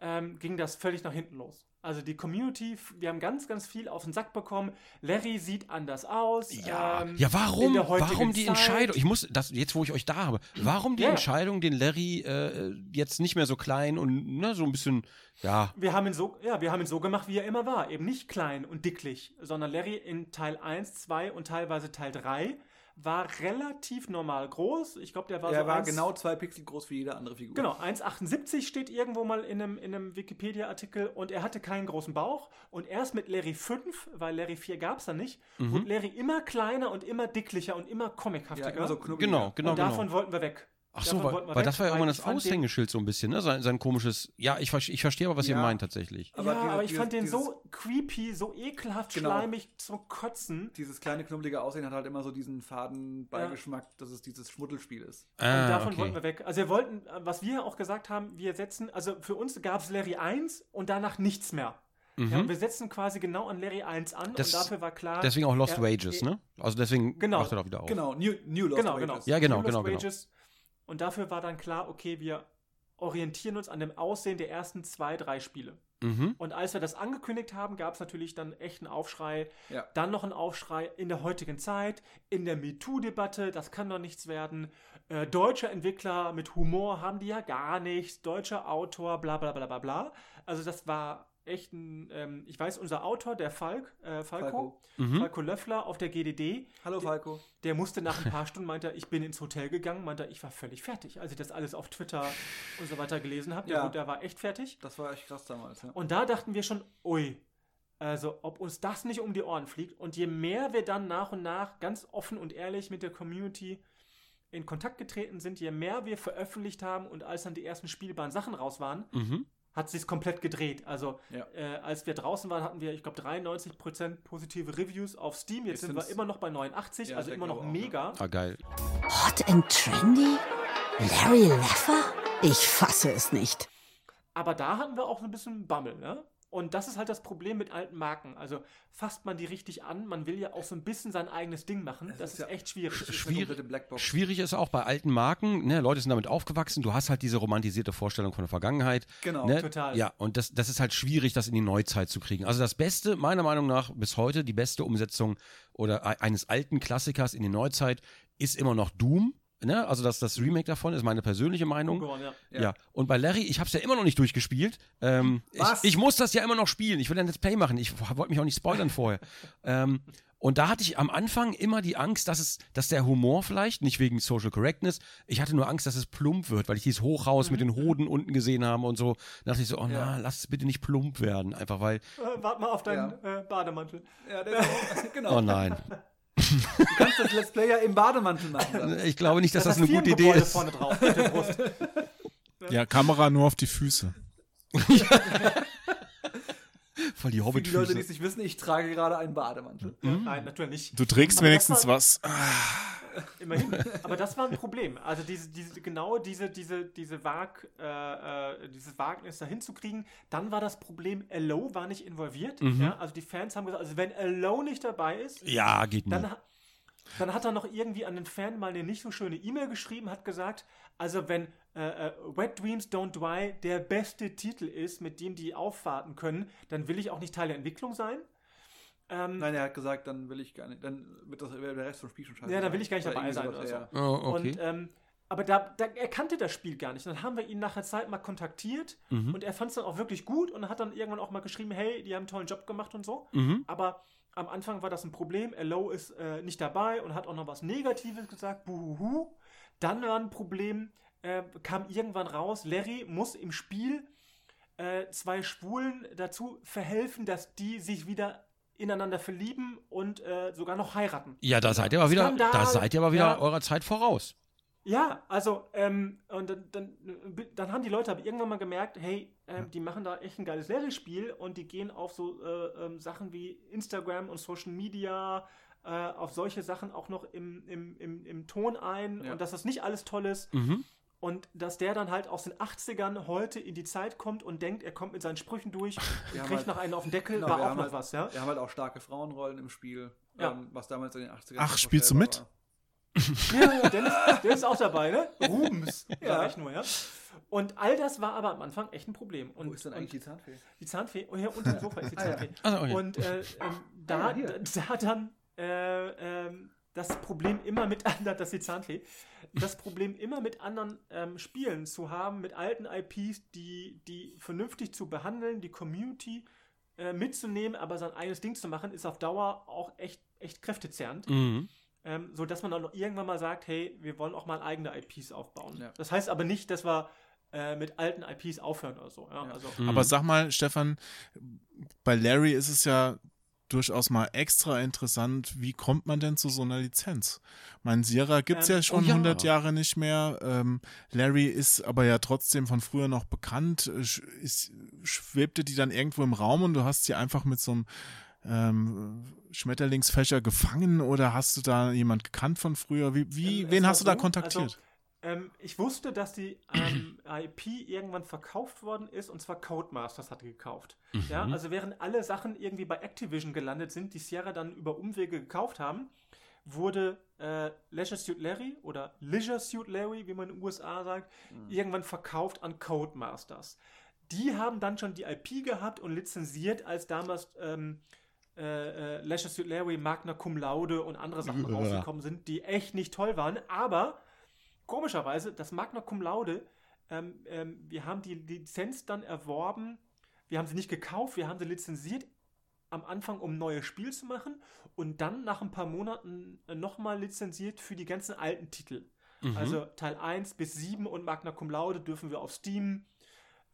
ähm, ging das völlig nach hinten los. Also die Community, wir haben ganz, ganz viel auf den Sack bekommen. Larry sieht anders aus. Ja, ähm, ja warum, warum die Zeit. Entscheidung, ich muss, das, jetzt wo ich euch da habe, warum die Ja. Entscheidung, den Larry äh, jetzt nicht mehr so klein und ne, so ein bisschen, ja, Wir haben ihn so, ja, wir haben ihn so gemacht, wie er immer war. Eben nicht klein und dicklich, sondern Larry in Teil 1, 2 und teilweise Teil 3 war relativ normal groß. Ich glaube, der war er so war eins- genau zwei Pixel groß wie jede andere Figur. Genau, 1,78 steht irgendwo mal in einem, in einem Wikipedia-Artikel und er hatte keinen großen Bauch und erst mit Larry 5, weil Larry 4 gab es dann nicht, Mhm. wurde Larry immer kleiner und immer dicklicher und immer comichaftiger. Ja, immer so genau, genau, und davon genau. wollten wir weg. Ach so, weil, weil das war ja irgendwann das Aushängeschild so ein bisschen, ne? Sein, sein komisches, ja, ich, ich verstehe aber, was ihr Ja. meint tatsächlich. Aber ja, dieses- aber ich fand den dieses- so creepy, so ekelhaft, Genau. schleimig zum Kotzen. Dieses kleine knubbelige Aussehen hat halt immer so diesen faden Beigeschmack, dass es dieses Schmuddelspiel ist. Und Ah, davon okay. wollten wir weg. Also wir wollten, was wir auch gesagt haben, wir setzen, also für uns gab es Larry 1 und danach nichts mehr. Ja, und wir setzen quasi genau an Larry 1 an Mhm. Das- und dafür war klar. Deswegen auch Lost er- Wages, ne? Also deswegen Genau. macht er doch wieder auf. Genau, New, New Lost Genau, genau. Wages. Ja, genau, New Lost genau, genau. Wages. Und dafür war dann klar, okay, wir orientieren uns an dem Aussehen der ersten zwei, drei Spiele. Mhm. Und als wir das angekündigt haben, gab es natürlich dann echt einen Aufschrei. Ja. Dann noch einen Aufschrei in der heutigen Zeit, in der MeToo-Debatte, das kann doch nichts werden. Äh, deutsche Entwickler mit Humor haben die ja gar nichts. Deutscher Autor, bla bla bla bla bla. Also das war echt ein, ähm, ich weiß, unser Autor, der Falk, äh, Falco, Falco. Falco Löffler auf der GDD, Hallo Falco. der musste nach ein paar Stunden, meinte er, ich bin ins Hotel gegangen, meinte er, ich war völlig fertig, als ich das alles auf Twitter und so weiter gelesen habe. Der, Ja. der war echt fertig. Das war echt krass damals. Ja. Und da dachten wir schon, ui, also ob uns das nicht um die Ohren fliegt. Und je mehr wir dann nach und nach ganz offen und ehrlich mit der Community in Kontakt getreten sind, je mehr wir veröffentlicht haben und als dann die ersten spielbaren Sachen raus waren, Mhm. Hat sich komplett gedreht. Also Ja. äh, als wir draußen waren, hatten wir, ich glaube, 93% positive Reviews auf Steam. Jetzt Jetzt sind wir immer noch bei 89, Ja, also immer noch glaube auch, ja. mega. Ah, geil. Hot and trendy? Larry Leffer? Ich fasse es nicht. Aber da hatten wir auch so ein bisschen Bammel, ne? Und das ist halt das Problem mit alten Marken. Also fasst man die richtig an, man will ja auch so ein bisschen sein eigenes Ding machen. Das, ist, ja echt schwierig. Das Schwierig-. Schwierig ist auch bei alten Marken, ne, Leute sind damit aufgewachsen, du hast halt diese romantisierte Vorstellung von der Vergangenheit. Genau, ne? total. Ja, und das, das ist halt schwierig, das in die Neuzeit zu kriegen. Also das Beste, meiner Meinung nach, bis heute, die beste Umsetzung oder e- eines alten Klassikers in die Neuzeit ist immer noch Doom. Ne? Also das, das Remake davon ist meine persönliche Meinung. Geworden, ja. Ja. Ja. und bei Larry, ich habe es ja immer noch nicht durchgespielt. Ähm, ich, Was? ich muss das ja immer noch spielen. Ich will ein Let's Play machen. Ich wollte mich auch nicht spoilern vorher. *laughs* ähm, und da hatte ich am Anfang immer die Angst, dass es, dass der Humor vielleicht, nicht wegen Social Correctness, ich hatte nur Angst, dass es plump wird, weil ich dieses Hochhaus mit den Hoden unten gesehen habe und so. Da dachte ich so, oh Ja. na, lass es bitte nicht plump werden. Einfach weil, Äh, wart mal auf deinen äh, Bademantel. Ja, der ist auch, *laughs* genau. oh nein. Du kannst das Let's Play ja im Bademantel machen. Dann. Ich glaube nicht, dass das, hat eine gute Idee ist. vorne drauf auf der Brust. Ja, Kamera nur auf die Füße. *laughs* *laughs* Voll die Für die Leute, die es nicht wissen, ich trage gerade einen Bademantel. Nein, natürlich nicht. Du trägst Aber wenigstens war- was. *laughs* Immerhin. Aber das war ein Problem. Also diese, diese, genau diese, diese, diese Wag, äh, äh, dieses Wagnis da hinzukriegen. Dann war das Problem, Allo war nicht involviert. Mhm. Ja, also die Fans haben gesagt, also wenn Allo nicht dabei ist, Ja, geht nicht. dann, ha- dann hat er noch irgendwie an den Fan mal eine nicht so schöne E-Mail geschrieben, hat gesagt, also wenn äh, äh, Wet Dreams Don't Die der beste Titel ist, mit dem die aufwarten können, dann will ich auch nicht Teil der Entwicklung sein. Ähm, Nein, er hat gesagt, dann will ich gar nicht, dann wird das, der Rest vom Spiel schon scheiße. Ja, dann will ich gar nicht dabei sein oder ja, Oh, okay. Und, ähm, aber da, da, er kannte das Spiel gar nicht. Dann haben wir ihn nach einer Zeit mal kontaktiert Mhm. und er fand es dann auch wirklich gut und hat dann irgendwann auch mal geschrieben, hey, die haben einen tollen Job gemacht und so. Mhm. Aber am Anfang war das ein Problem. Elo ist äh, nicht dabei und hat auch noch was Negatives gesagt. Buhuhu. Dann war ein Problem, äh, kam irgendwann raus, Larry muss im Spiel äh, zwei Schwulen dazu verhelfen, dass die sich wieder ineinander verlieben und äh, sogar noch heiraten. Ja, da seid ihr aber wieder, Skandal. da seid ihr aber wieder Ja. eurer Zeit voraus. Ja, also, ähm, und dann, dann, dann haben die Leute aber irgendwann mal gemerkt, hey, ähm, die machen da echt ein geiles Larry-Spiel und die gehen auf so äh, ähm, Sachen wie Instagram und Social Media, äh, auf solche Sachen auch noch im, im, im, im Ton ein Ja. und dass das nicht alles toll ist. Mhm. Und dass der dann halt aus den 80ern heute in die Zeit kommt und denkt, er kommt mit seinen Sprüchen durch und kriegt halt- noch einen auf den Deckel, Genau, war auch noch halt- was, ja? Wir haben halt auch starke Frauenrollen im Spiel, Ja. ähm, was damals in den 80ern Ach, spielst du mit? Ja, ja, Dennis, der ist auch dabei, ne? *laughs* Rubens, *laughs* Ja. sag ich nur, ja? Und all das war aber am Anfang echt ein Problem. Und, Wo ist denn eigentlich die Zahnfee? die Zahnfee? Oh, hier unter dem *laughs* Sofa ist die Ah, ja. Zahnfee. Ah, okay. Und äh, ähm, da, da dann äh, ähm, das Problem immer mit *laughs* anderen, das ist die Zahnfee, das Problem immer mit anderen ähm, Spielen zu haben, mit alten IPs, die, die vernünftig zu behandeln, die Community äh, mitzunehmen, aber sein eigenes Ding zu machen, ist auf Dauer auch echt, echt kräftezehrend. Mhm. Ähm, so dass man dann noch irgendwann mal sagt, hey, wir wollen auch mal eigene IPs aufbauen. Ja. Das heißt aber nicht, dass wir äh, mit alten IPs aufhören oder so. Ja? Ja. Also, Mhm. Aber sag mal, Stefan, bei Larry ist es ja durchaus mal extra interessant, wie kommt man denn zu so einer Lizenz? Mein Sierra gibt's Ähm, ja schon oh ja. 100 Jahre nicht mehr. Ähm, Larry ist aber ja trotzdem von früher noch bekannt. Äh, Ist, schwebte die dann irgendwo im Raum und du hast sie einfach mit so einem ähm, Schmetterlingsfächer gefangen oder hast du da jemand gekannt von früher? Wie, wie Ähm, wen es hast du da so, kontaktiert? Also, ähm, ich wusste, dass die ähm, *clears throat* IP irgendwann verkauft worden ist und zwar Codemasters hat gekauft. Ja, Mhm. also während alle Sachen irgendwie bei Activision gelandet sind, die Sierra dann über Umwege gekauft haben, wurde äh, Leisure Suit Larry oder Leisure Suit Larry, wie man in den USA sagt, Mhm. irgendwann verkauft an Codemasters. Die haben dann schon die IP gehabt und lizenziert, als damals ähm, äh, äh, Leisure Suit Larry, Magna Cum Laude und andere Sachen Ja. rausgekommen sind, die echt nicht toll waren. Aber komischerweise, das Magna Cum Laude, ähm, ähm, wir haben die Lizenz dann erworben, wir haben sie nicht gekauft, wir haben sie lizenziert am Anfang, um ein neues Spiel zu machen und dann nach ein paar Monaten nochmal lizenziert für die ganzen alten Titel. Mhm. Also Teil 1 bis 7 und Magna Cum Laude dürfen wir auf Steam,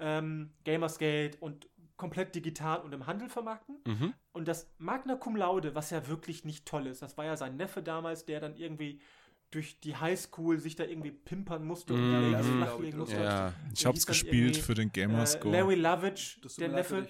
ähm, Gamersgate und komplett digital und im Handel vermarkten. Mhm. Und das Magna Cum Laude, was ja wirklich nicht toll ist, das war ja sein Neffe damals, der dann irgendwie durch die Highschool sich da irgendwie pimpern musste und die Mhm. Ladies Ja, flachlegen ich, musste. Ja. Ich der hab's gespielt für den Äh, Gamerscore. Larry Lovitch, der Neffe.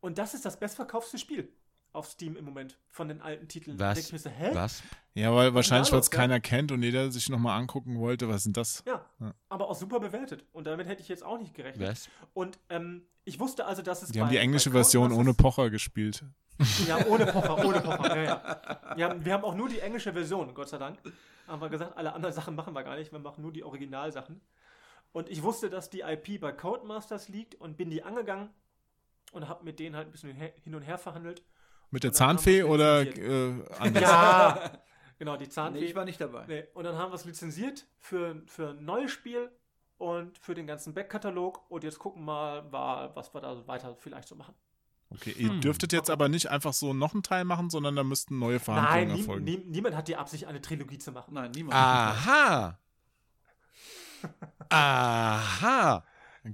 Und das ist das bestverkaufte Spiel auf Steam im Moment von den alten Titeln. Was? Da denk ich mir so, hä? Was? Ja, weil wahrscheinlich, weil es keiner kennt und jeder sich nochmal angucken wollte, was sind das? Ja, Ja. aber auch super bewertet. Und damit hätte ich jetzt auch nicht gerechnet. Was? Und ähm, ich wusste also, dass es Die haben bei- die englische Version ohne Pocher gespielt. Ja, ohne Pocher, ohne Pocher. Ja, ja. Wir, haben, wir haben auch nur die englische Version, Gott sei Dank. Haben wir gesagt, alle anderen Sachen machen wir gar nicht, wir machen nur die Originalsachen. Und ich wusste, dass die IP bei Codemasters liegt und bin die angegangen und habe mit denen halt ein bisschen hin- und her verhandelt. Mit der Zahnfee oder äh, *laughs* anders? Ja, *laughs* genau, die Nee, Zahnfee. ich war nicht dabei. Nee, und dann haben wir es lizenziert für, für ein neues Spiel und für den ganzen Backkatalog. Und jetzt gucken wir mal, was wir da weiter vielleicht so machen. Okay, ihr Hm. dürftet jetzt aber nicht einfach so noch einen Teil machen, sondern da müssten neue Verhandlungen Nein, nie, erfolgen. nie, niemand hat die Absicht, eine Trilogie zu machen. Nein, niemand. Aha. *laughs* Aha.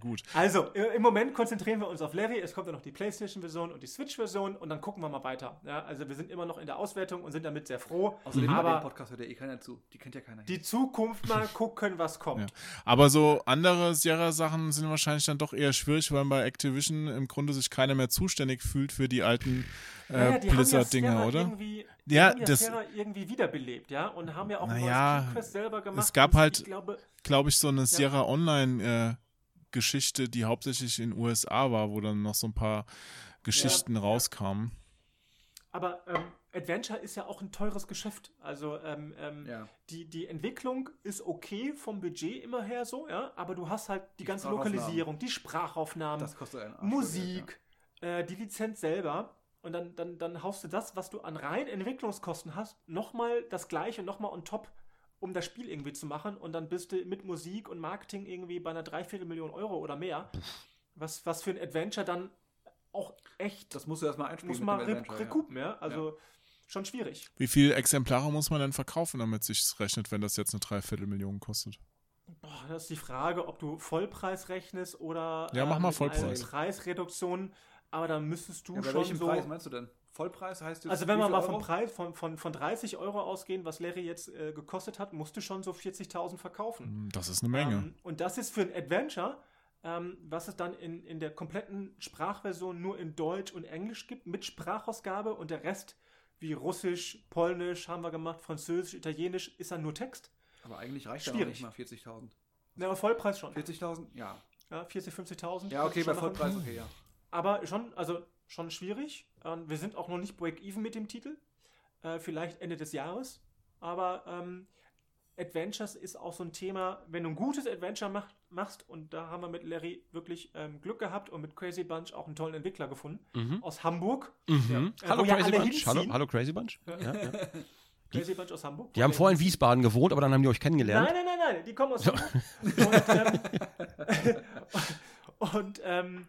Gut. Also, im Moment konzentrieren wir uns auf Larry. Es kommt ja noch die PlayStation-Version und die Switch-Version und dann gucken wir mal weiter. Ja, also, wir sind immer noch in der Auswertung und sind damit sehr froh. Außerdem aber den Podcast hört ja eh keiner zu. Die kennt ja keiner. die Zukunft mal *laughs* gucken, was kommt. Ja. Aber so andere Sierra-Sachen sind wahrscheinlich dann doch eher schwierig, weil bei Activision im Grunde sich keiner mehr zuständig fühlt für die alten äh, ja Blizzard-Dinger, oder? Ja, haben ja das- Sierra irgendwie wiederbelebt, ja, und haben ja auch ein Naja, selber gemacht. es gab halt- glaube, Glaube ich, so eine Sierra Online-Geschichte, die hauptsächlich in USA war, wo dann noch so ein paar Geschichten Ja, ja. rauskamen. aber ähm, Adventure ist ja auch ein teures Geschäft. Also, ähm, ähm, Ja. die, die Entwicklung ist okay vom Budget immer her so, ja, aber du hast halt die, Die ganze. Lokalisierung, die Sprachaufnahmen, Das kostet einen Arsch. Musik, äh, die Lizenz selber. Und dann, dann, dann haust du das, was du an rein Entwicklungskosten hast, nochmal das gleiche, nochmal on top, um das Spiel irgendwie zu machen. Und dann bist du mit Musik und Marketing irgendwie bei einer Dreiviertelmillion Euro oder mehr. Was, was für ein Adventure dann auch echt, Das musst du erstmal einspielen. muss man dem re Adventure, ja. recoupen, ja. Also schon schwierig. Wie viele Exemplare muss man denn verkaufen, damit sich's rechnet, wenn das jetzt eine Dreiviertelmillion kostet? Boah, das ist die Frage, ob du Vollpreis rechnest oder Ja, mach mal mit einer Vollpreis. Preisreduktion. Aber dann müsstest du Ja, bei schon welchem so. Preis meinst du denn? Vollpreis heißt jetzt Also wenn wir mal vom? Preis von, von, von 30 Euro ausgehen, was Larry jetzt äh, gekostet hat, musst du schon so 40.000 verkaufen. Hm, Das ist eine Menge. Ähm, und das ist für ein Adventure, ähm, was es dann in, in der kompletten Sprachversion nur in Deutsch und Englisch gibt, mit Sprachausgabe und der Rest wie Russisch, Polnisch haben wir gemacht, Französisch, Italienisch, ist dann nur Text. Aber eigentlich reicht ja Schwierig. nicht mal 40.000. Na, aber Vollpreis schon. 40.000? Ja. Ja, 40, 50.000. Ja, okay, bei. Vollpreis okay, ja. Aber schon, also schon schwierig. Ähm, wir sind auch noch nicht break-even mit dem Titel. Äh, vielleicht Ende des Jahres. Aber ähm, Adventures ist auch so ein Thema, wenn du ein gutes Adventure mach, machst, und da haben wir mit Larry wirklich ähm, Glück gehabt und mit Crazy Bunch auch einen tollen Entwickler gefunden aus Hamburg. Mhm. Ja. Hallo ja Crazy alle Bunch. Hallo, hallo Crazy Bunch. Ja, ja. *laughs* Crazy Bunch aus Hamburg. Die haben vorher in Wiesbaden gewohnt, aber dann haben die euch kennengelernt. Nein, nein, nein, nein, die kommen aus *laughs* Hamburg. und ähm, *laughs* und ähm,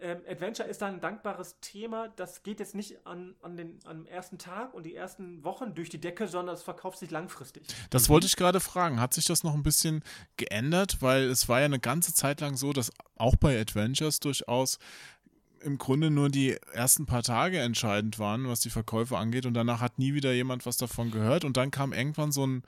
ähm, Adventure ist da ein dankbares Thema. Das geht jetzt nicht an, an den, am ersten Tag und die ersten Wochen durch die Decke, sondern es verkauft sich langfristig. Das wollte ich gerade fragen. Hat sich das noch ein bisschen geändert? Weil es war ja eine ganze Zeit lang so, dass auch bei Adventures durchaus im Grunde nur die ersten paar Tage entscheidend waren, was die Verkäufe angeht. Und danach hat nie wieder jemand was davon gehört. Und dann kam irgendwann so ein,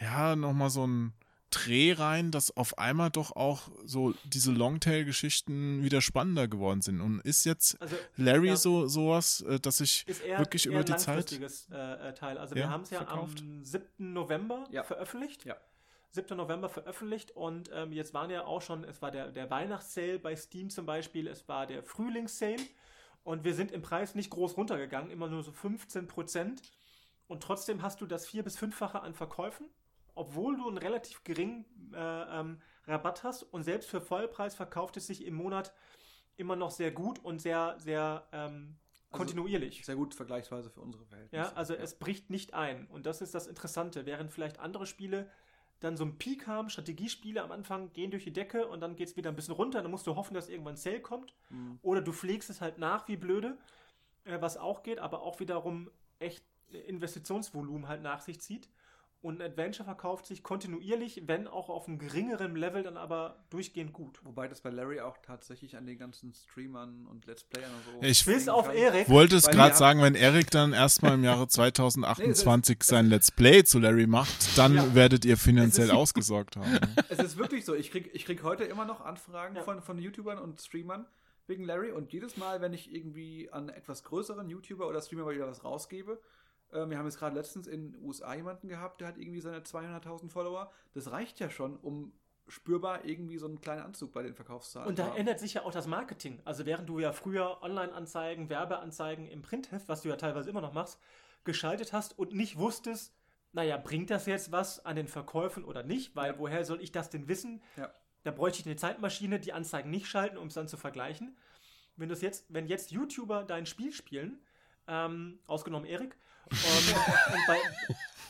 ja, nochmal so ein Dreh rein, dass auf einmal doch auch so diese Longtail-Geschichten wieder spannender geworden sind. Und ist jetzt Also, Larry ja. so sowas, äh, dass ich eher, wirklich eher über die Zeit. äh, äh, Teil. Also Ja, wir haben es ja verkauft. am 7. November Ja. veröffentlicht. Ja. 7. November veröffentlicht und ähm, jetzt waren ja auch schon, es war der, der Weihnachtssale bei Steam zum Beispiel, es war der Frühlingssale und wir sind im Preis nicht groß runtergegangen, immer nur so 15 Prozent und trotzdem hast du das vier- bis fünffache an Verkäufen, obwohl du einen relativ geringen äh, ähm, Rabatt hast und selbst für Vollpreis verkauft es sich im Monat immer noch sehr gut und sehr, sehr ähm, Also, kontinuierlich. Sehr gut vergleichsweise für unsere Verhältnisse. Ja, also es bricht nicht ein. Und das ist das Interessante. Während vielleicht andere Spiele dann so einen Peak haben, Strategiespiele am Anfang gehen durch die Decke und dann geht es wieder ein bisschen runter. Dann musst du hoffen, dass irgendwann ein Sale kommt. Mhm. Oder du pflegst es halt nach wie blöde, äh, was auch geht, aber auch wiederum echt Investitionsvolumen halt nach sich zieht. Und ein Adventure verkauft sich kontinuierlich, wenn auch auf einem geringeren Level, dann aber durchgehend gut. Wobei das bei Larry auch tatsächlich an den ganzen Streamern und Let's Playern und so. Ich Bis auf Erik. wollte es gerade sagen, wenn Erik dann erstmal im Jahre 2028 sein Let's Play zu Larry macht, dann Ja. werdet ihr finanziell ist- *laughs* ausgesorgt haben. Es ist wirklich so. Ich krieg, ich krieg heute immer noch Anfragen Ja. von, von YouTubern und Streamern wegen Larry und jedes Mal, wenn ich irgendwie an etwas größeren YouTuber oder Streamer mal wieder was rausgebe, äh, wir haben jetzt gerade letztens in den USA jemanden gehabt, der hat irgendwie seine 200.000 Follower. Das reicht ja schon, um spürbar irgendwie so einen kleinen Anzug bei den Verkaufszahlen Und da haben. ändert sich ja auch das Marketing. Also während du ja früher Online-Anzeigen, Werbeanzeigen im Printheft, was du ja teilweise immer noch machst, geschaltet hast und nicht wusstest, naja, bringt das jetzt was an den Verkäufen oder nicht? Weil Ja. woher soll ich das denn wissen? Ja. Da bräuchte ich eine Zeitmaschine, die Anzeigen nicht schalten, um es dann zu vergleichen. Wenn du jetzt, wenn jetzt YouTuber dein Spiel spielen, ähm, ausgenommen Erik, und, und bei,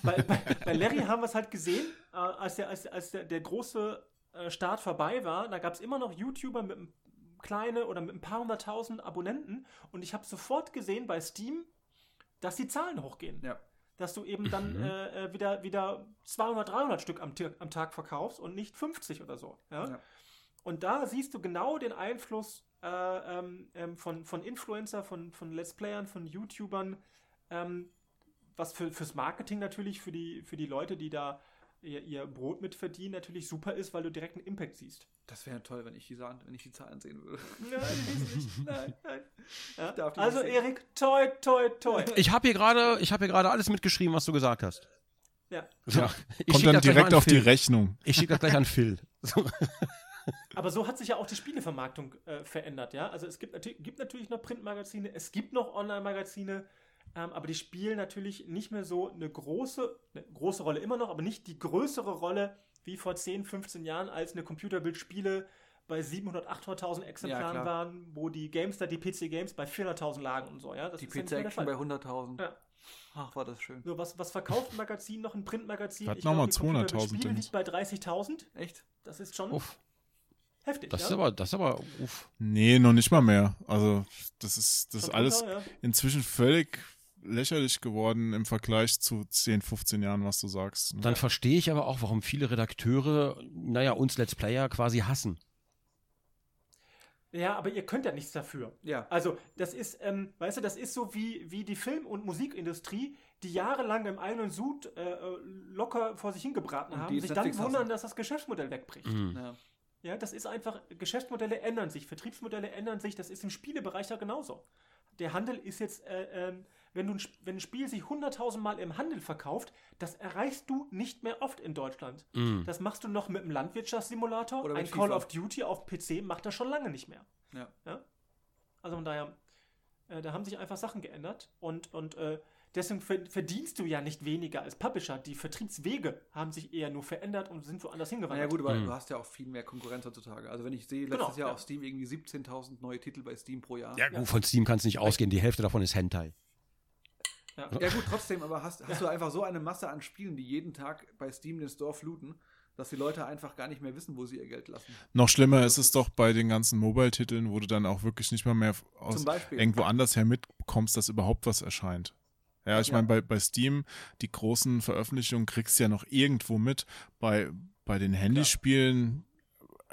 bei, bei, bei Larry haben wir es halt gesehen, äh, als, der, als, als der, der große äh, Start vorbei war, da gab es immer noch YouTuber mit einem kleine oder mit ein paar hunderttausend Abonnenten und ich habe sofort gesehen bei Steam, dass die Zahlen hochgehen. Ja. Dass du eben dann äh, äh, wieder, wieder 200, 300 Stück am, am Tag verkaufst und nicht 50 oder so. Ja? Ja. Und da siehst du genau den Einfluss äh, ähm, ähm, von, von Influencer, von, von Let's Playern, von YouTubern, ähm, was für, fürs Marketing natürlich, für die, für die Leute, die da ihr, ihr Brot mit verdienen, natürlich super ist, weil du direkt einen Impact siehst. Das wäre toll, wenn ich, die, wenn ich die Zahlen sehen würde. Nein, ich nicht. *laughs* Nein, nein. Ja? darf die Also. Erik, toi, toi, toi. Ich habe hier gerade, ich habe hier gerade alles mitgeschrieben, was du gesagt hast. Ja. So, Ja. ich Kommt dann direkt auf die Phil. Rechnung. Ich schicke das gleich an Phil. So. *laughs* Aber so hat sich ja auch die Spielevermarktung äh, verändert, ja. Also es gibt, gibt natürlich noch Printmagazine, es gibt noch Online-Magazine, ähm, aber die spielen natürlich nicht mehr so eine große, eine große Rolle immer noch, aber nicht die größere Rolle wie vor 10, 15 Jahren, als eine Computerbild-Spiele bei 700, 800.000 Exemplaren klar. waren, wo die Gamestar, die PC-Games bei 400.000 lagen und so, ja. Das Die ist ja PC-Action bei Fall. 100.000. Ja. Ach, war das schön. So, was, was verkauft ein Magazin noch, ein Printmagazin? Hat Ich noch mal glaub, die 200.000 Computerbild-Spiele drin. liegt bei 30.000. Echt? Das ist schon Uff, heftig, das ja. ist aber, das ist aber, uff. Nee, noch nicht mal mehr. Also, das ist, das ist alles drunter, ja. inzwischen völlig lächerlich geworden im Vergleich zu 10, 15 Jahren, was du sagst. ne? Dann verstehe ich aber auch, warum viele Redakteure, naja, uns Let's Player quasi hassen. Ja, aber ihr könnt ja nichts dafür. Ja. Also, das ist, ähm, weißt du, das ist so wie, wie die Film- und Musikindustrie, die jahrelang im eigenen Sud äh, locker vor sich hingebraten Und haben, sich dann wundern, hassen. dass das Geschäftsmodell wegbricht. Mhm. Ja. Ja, das ist einfach, Geschäftsmodelle ändern sich, Vertriebsmodelle ändern sich, das ist im Spielebereich ja genauso. Der Handel ist jetzt, äh, ähm, wenn, du ein, Sp- wenn ein Spiel sich 100.000 Mal im Handel verkauft, das erreichst du nicht mehr oft in Deutschland. Mhm. Das machst du noch mit einem Landwirtschaftssimulator. Oder mit ein Call FIFA. of Duty auf PC macht das schon lange nicht mehr. Ja. Ja? Also von daher, äh, da haben sich einfach Sachen geändert und, und äh, deswegen ver- verdienst du ja nicht weniger als Publisher. Die Vertriebswege haben sich eher nur verändert und sind woanders hingewandert. ja gut, aber Mhm. du hast ja auch viel mehr Konkurrenz heutzutage. Also wenn ich sehe, letztes Genau, Jahr ja. auf Steam irgendwie 17.000 neue Titel bei Steam pro Jahr. Ja, gut, von Steam kannst du nicht ausgehen. Die Hälfte davon ist Hentai. Ja. Ja gut, trotzdem, aber hast, hast du einfach so eine Masse an Spielen, die jeden Tag bei Steam den Store fluten, dass die Leute einfach gar nicht mehr wissen, wo sie ihr Geld lassen. Noch schlimmer ist es doch bei den ganzen Mobile-Titeln, wo du dann auch wirklich nicht mal mehr aus irgendwo anders her mitbekommst, dass überhaupt was erscheint. Ja, ich Ja. meine, bei, bei Steam, die großen Veröffentlichungen kriegst du ja noch irgendwo mit. Bei, bei den Handyspielen,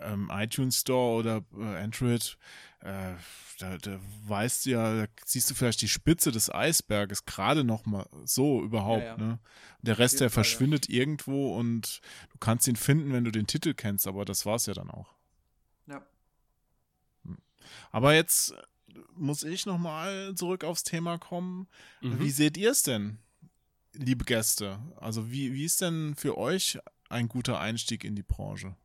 ähm, iTunes Store oder äh, Android, äh, da, da weißt du ja, da siehst du vielleicht die Spitze des Eisberges gerade noch mal so überhaupt. Ja, ja. Ne? Der Rest, der Fall, ja. verschwindet irgendwo und du kannst ihn finden, wenn du den Titel kennst, aber das war's ja dann auch. Ja. Aber jetzt muss ich nochmal zurück aufs Thema kommen. Mhm. Wie seht ihr es denn, liebe Gäste? Also wie, wie ist denn für euch ein guter Einstieg in die Branche?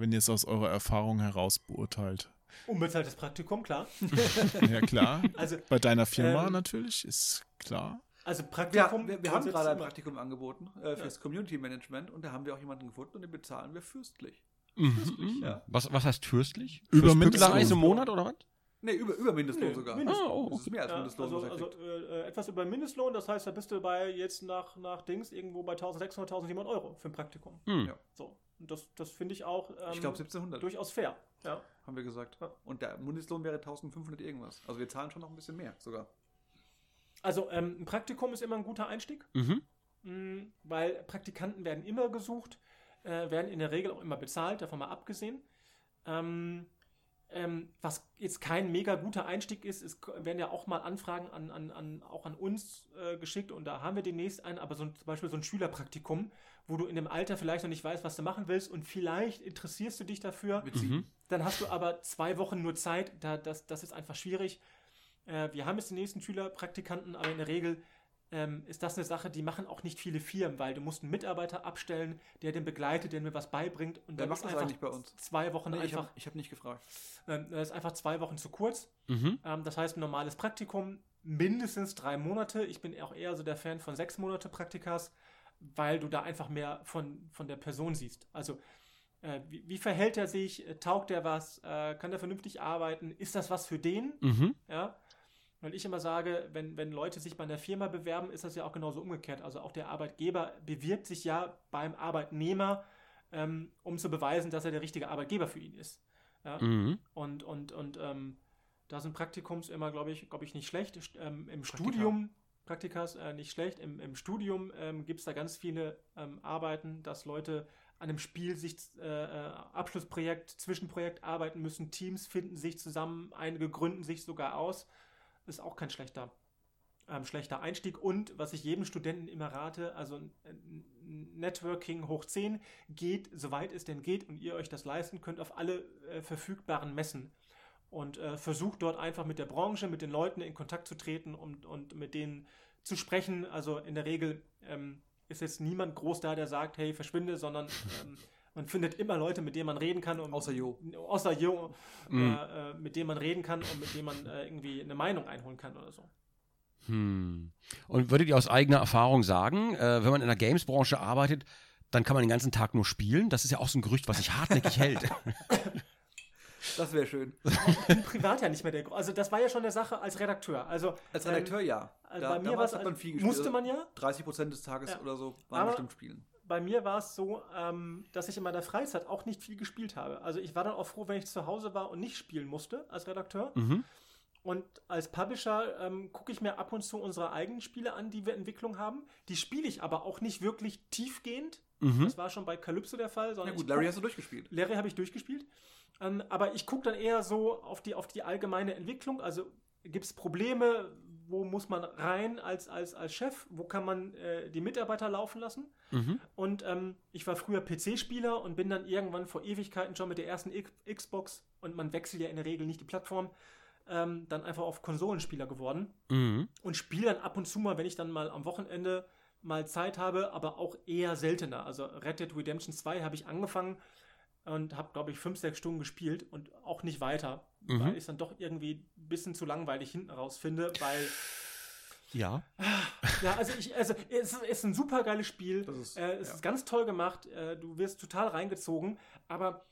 Wenn ihr es aus eurer Erfahrung heraus beurteilt. Unbezahltes Praktikum, klar. *laughs* Ja klar, Also, bei deiner Firma Ähm, natürlich, ist klar. also Ja, Praktikum. wir, wir haben grundsätzlich gerade ein. Praktikum angeboten äh, fürs Community Management und da haben wir auch jemanden gefunden und den bezahlen wir fürstlich. Mhm. ja. Was, was heißt fürstlich? Über Mindestlohn. Im Monat oder was? Nee, über, über Mindestlohn Nee, sogar. Mindestlohn. Ah, oh, Das ist mehr als Ja, Mindestlohn, also, er also kriegt. äh, äh, etwas über Mindestlohn, das heißt, da bist du bei jetzt nach, nach Dings irgendwo bei 1600, 1700 Euro für ein Praktikum. Hm. Ja. So. Und das, das finde ich auch ähm, Ich glaube 1700, durchaus fair. Ja. haben wir gesagt. Ja. Und der Mindestlohn wäre 1500 irgendwas. Also wir zahlen schon noch ein bisschen mehr sogar. Also ähm, ein Praktikum ist immer ein guter Einstieg, Mhm. mh, weil Praktikanten werden immer gesucht, äh, werden in der Regel auch immer bezahlt, davon mal abgesehen. Ähm, ähm, was jetzt kein mega guter Einstieg ist, es werden ja auch mal Anfragen an, an, an, auch an uns äh, geschickt und da haben wir demnächst einen, aber so ein, zum Beispiel so ein Schülerpraktikum, wo du in dem Alter vielleicht noch nicht weißt, was du machen willst und vielleicht interessierst du dich dafür. Sieben. Dann hast du aber zwei Wochen nur Zeit. Da, das, das ist einfach schwierig. Äh, wir haben jetzt die nächsten Schülerpraktikanten, aber in der Regel ähm, ist das eine Sache, die machen auch nicht viele Firmen, weil du musst einen Mitarbeiter abstellen, der den begleitet, der mir was beibringt. Und Wer dann macht ist das einfach eigentlich bei uns? zwei Wochen Nee, ich einfach, habe ich hab nicht gefragt. ähm, das ist einfach zwei Wochen zu kurz. Mhm. Ähm, das heißt, ein normales Praktikum mindestens drei Monate. Ich bin auch eher so der Fan von sechs Monate Praktikas, weil du da einfach mehr von, von der Person siehst. Also, äh, wie, wie verhält er sich? Äh, Taugt er was? Äh, kann er vernünftig arbeiten? Ist das was für den? Mhm. Ja. Weil ich immer sage, wenn, wenn Leute sich bei einer Firma bewerben, ist das ja auch genauso umgekehrt. Also auch der Arbeitgeber bewirbt sich ja beim Arbeitnehmer, ähm, um zu beweisen, dass er der richtige Arbeitgeber für ihn ist. Ja? Mhm. Und, und, und ähm, da sind Praktikums immer, glaube ich, glaube ich, nicht schlecht. Ähm, Im Praktika. Studium, Praktikas äh, nicht schlecht. Im, im Studium ähm, gibt es da ganz viele ähm, Arbeiten, dass Leute an einem Spiel sich äh, äh, Abschlussprojekt, Zwischenprojekt arbeiten müssen, Teams finden sich zusammen, einige gründen sich sogar aus. Ist auch kein schlechter, ähm, schlechter Einstieg. Und was ich jedem Studenten immer rate, also Networking hoch 10 geht, soweit es denn geht und ihr euch das leisten könnt, auf alle äh, verfügbaren Messen. Und äh, versucht dort einfach mit der Branche, mit den Leuten in Kontakt zu treten und, und mit denen zu sprechen. Also in der Regel ähm, ist jetzt niemand groß da, der sagt, hey, verschwinde, sondern *laughs* ähm, man findet immer Leute, mit denen man reden kann. Und, Außer Jo. Außer Jo, äh, äh, mit denen man reden kann und mit denen man äh, irgendwie eine Meinung einholen kann oder so. Hm. Und würdet ihr aus eigener Erfahrung sagen, äh, wenn man in der Games-Branche arbeitet, dann kann man den ganzen Tag nur spielen? Das ist ja auch so ein Gerücht, was sich hartnäckig *laughs* hält. *laughs* Das wäre schön. *laughs* bin privat ja nicht mehr der Gro Also das war ja schon eine Sache als Redakteur. Also Als ähm, Redakteur ja. also Da- bei mir damals war hat man viel gespielt. Musste man ja. 30 Prozent des Tages Ja. oder so waren Aber- bestimmt Spielen. Bei mir war es so, ähm, dass ich in meiner Freizeit auch nicht viel gespielt habe. Also ich war dann auch froh, wenn ich zu Hause war und nicht spielen musste als Redakteur. mhm. Und als Publisher ähm, gucke ich mir ab und zu unsere eigenen Spiele an, die wir in Entwicklung haben. Die spiele ich aber auch nicht wirklich tiefgehend. Mhm. Das war schon bei Calypso der Fall. Ja Sondern gut, ich Larry guck- hast du durchgespielt. Larry habe ich durchgespielt. Ähm, aber ich gucke dann eher so auf die, auf die allgemeine Entwicklung. Also gibt es Probleme, wo muss man rein als, als, als Chef? Wo kann man äh, die Mitarbeiter laufen lassen? Mhm. Und ähm, ich war früher PC-Spieler und bin dann irgendwann vor Ewigkeiten schon mit der ersten X Xbox und man wechselt ja in der Regel nicht die Plattform, ähm, dann einfach auf Konsolenspieler geworden Mhm. und spiele dann ab und zu mal, wenn ich dann mal am Wochenende mal Zeit habe, aber auch eher seltener. Also Red Dead Redemption 2 habe ich angefangen und habe, glaube ich, fünf, sechs Stunden gespielt und auch nicht weiter, Mhm. weil ich es dann doch irgendwie ein bisschen zu langweilig hinten raus finde, weil Ja. Ja, also ich, also es ist, ist ein super geiles Spiel. Das ist- äh, es ja. ist ganz toll gemacht. Äh, du wirst total reingezogen. Aber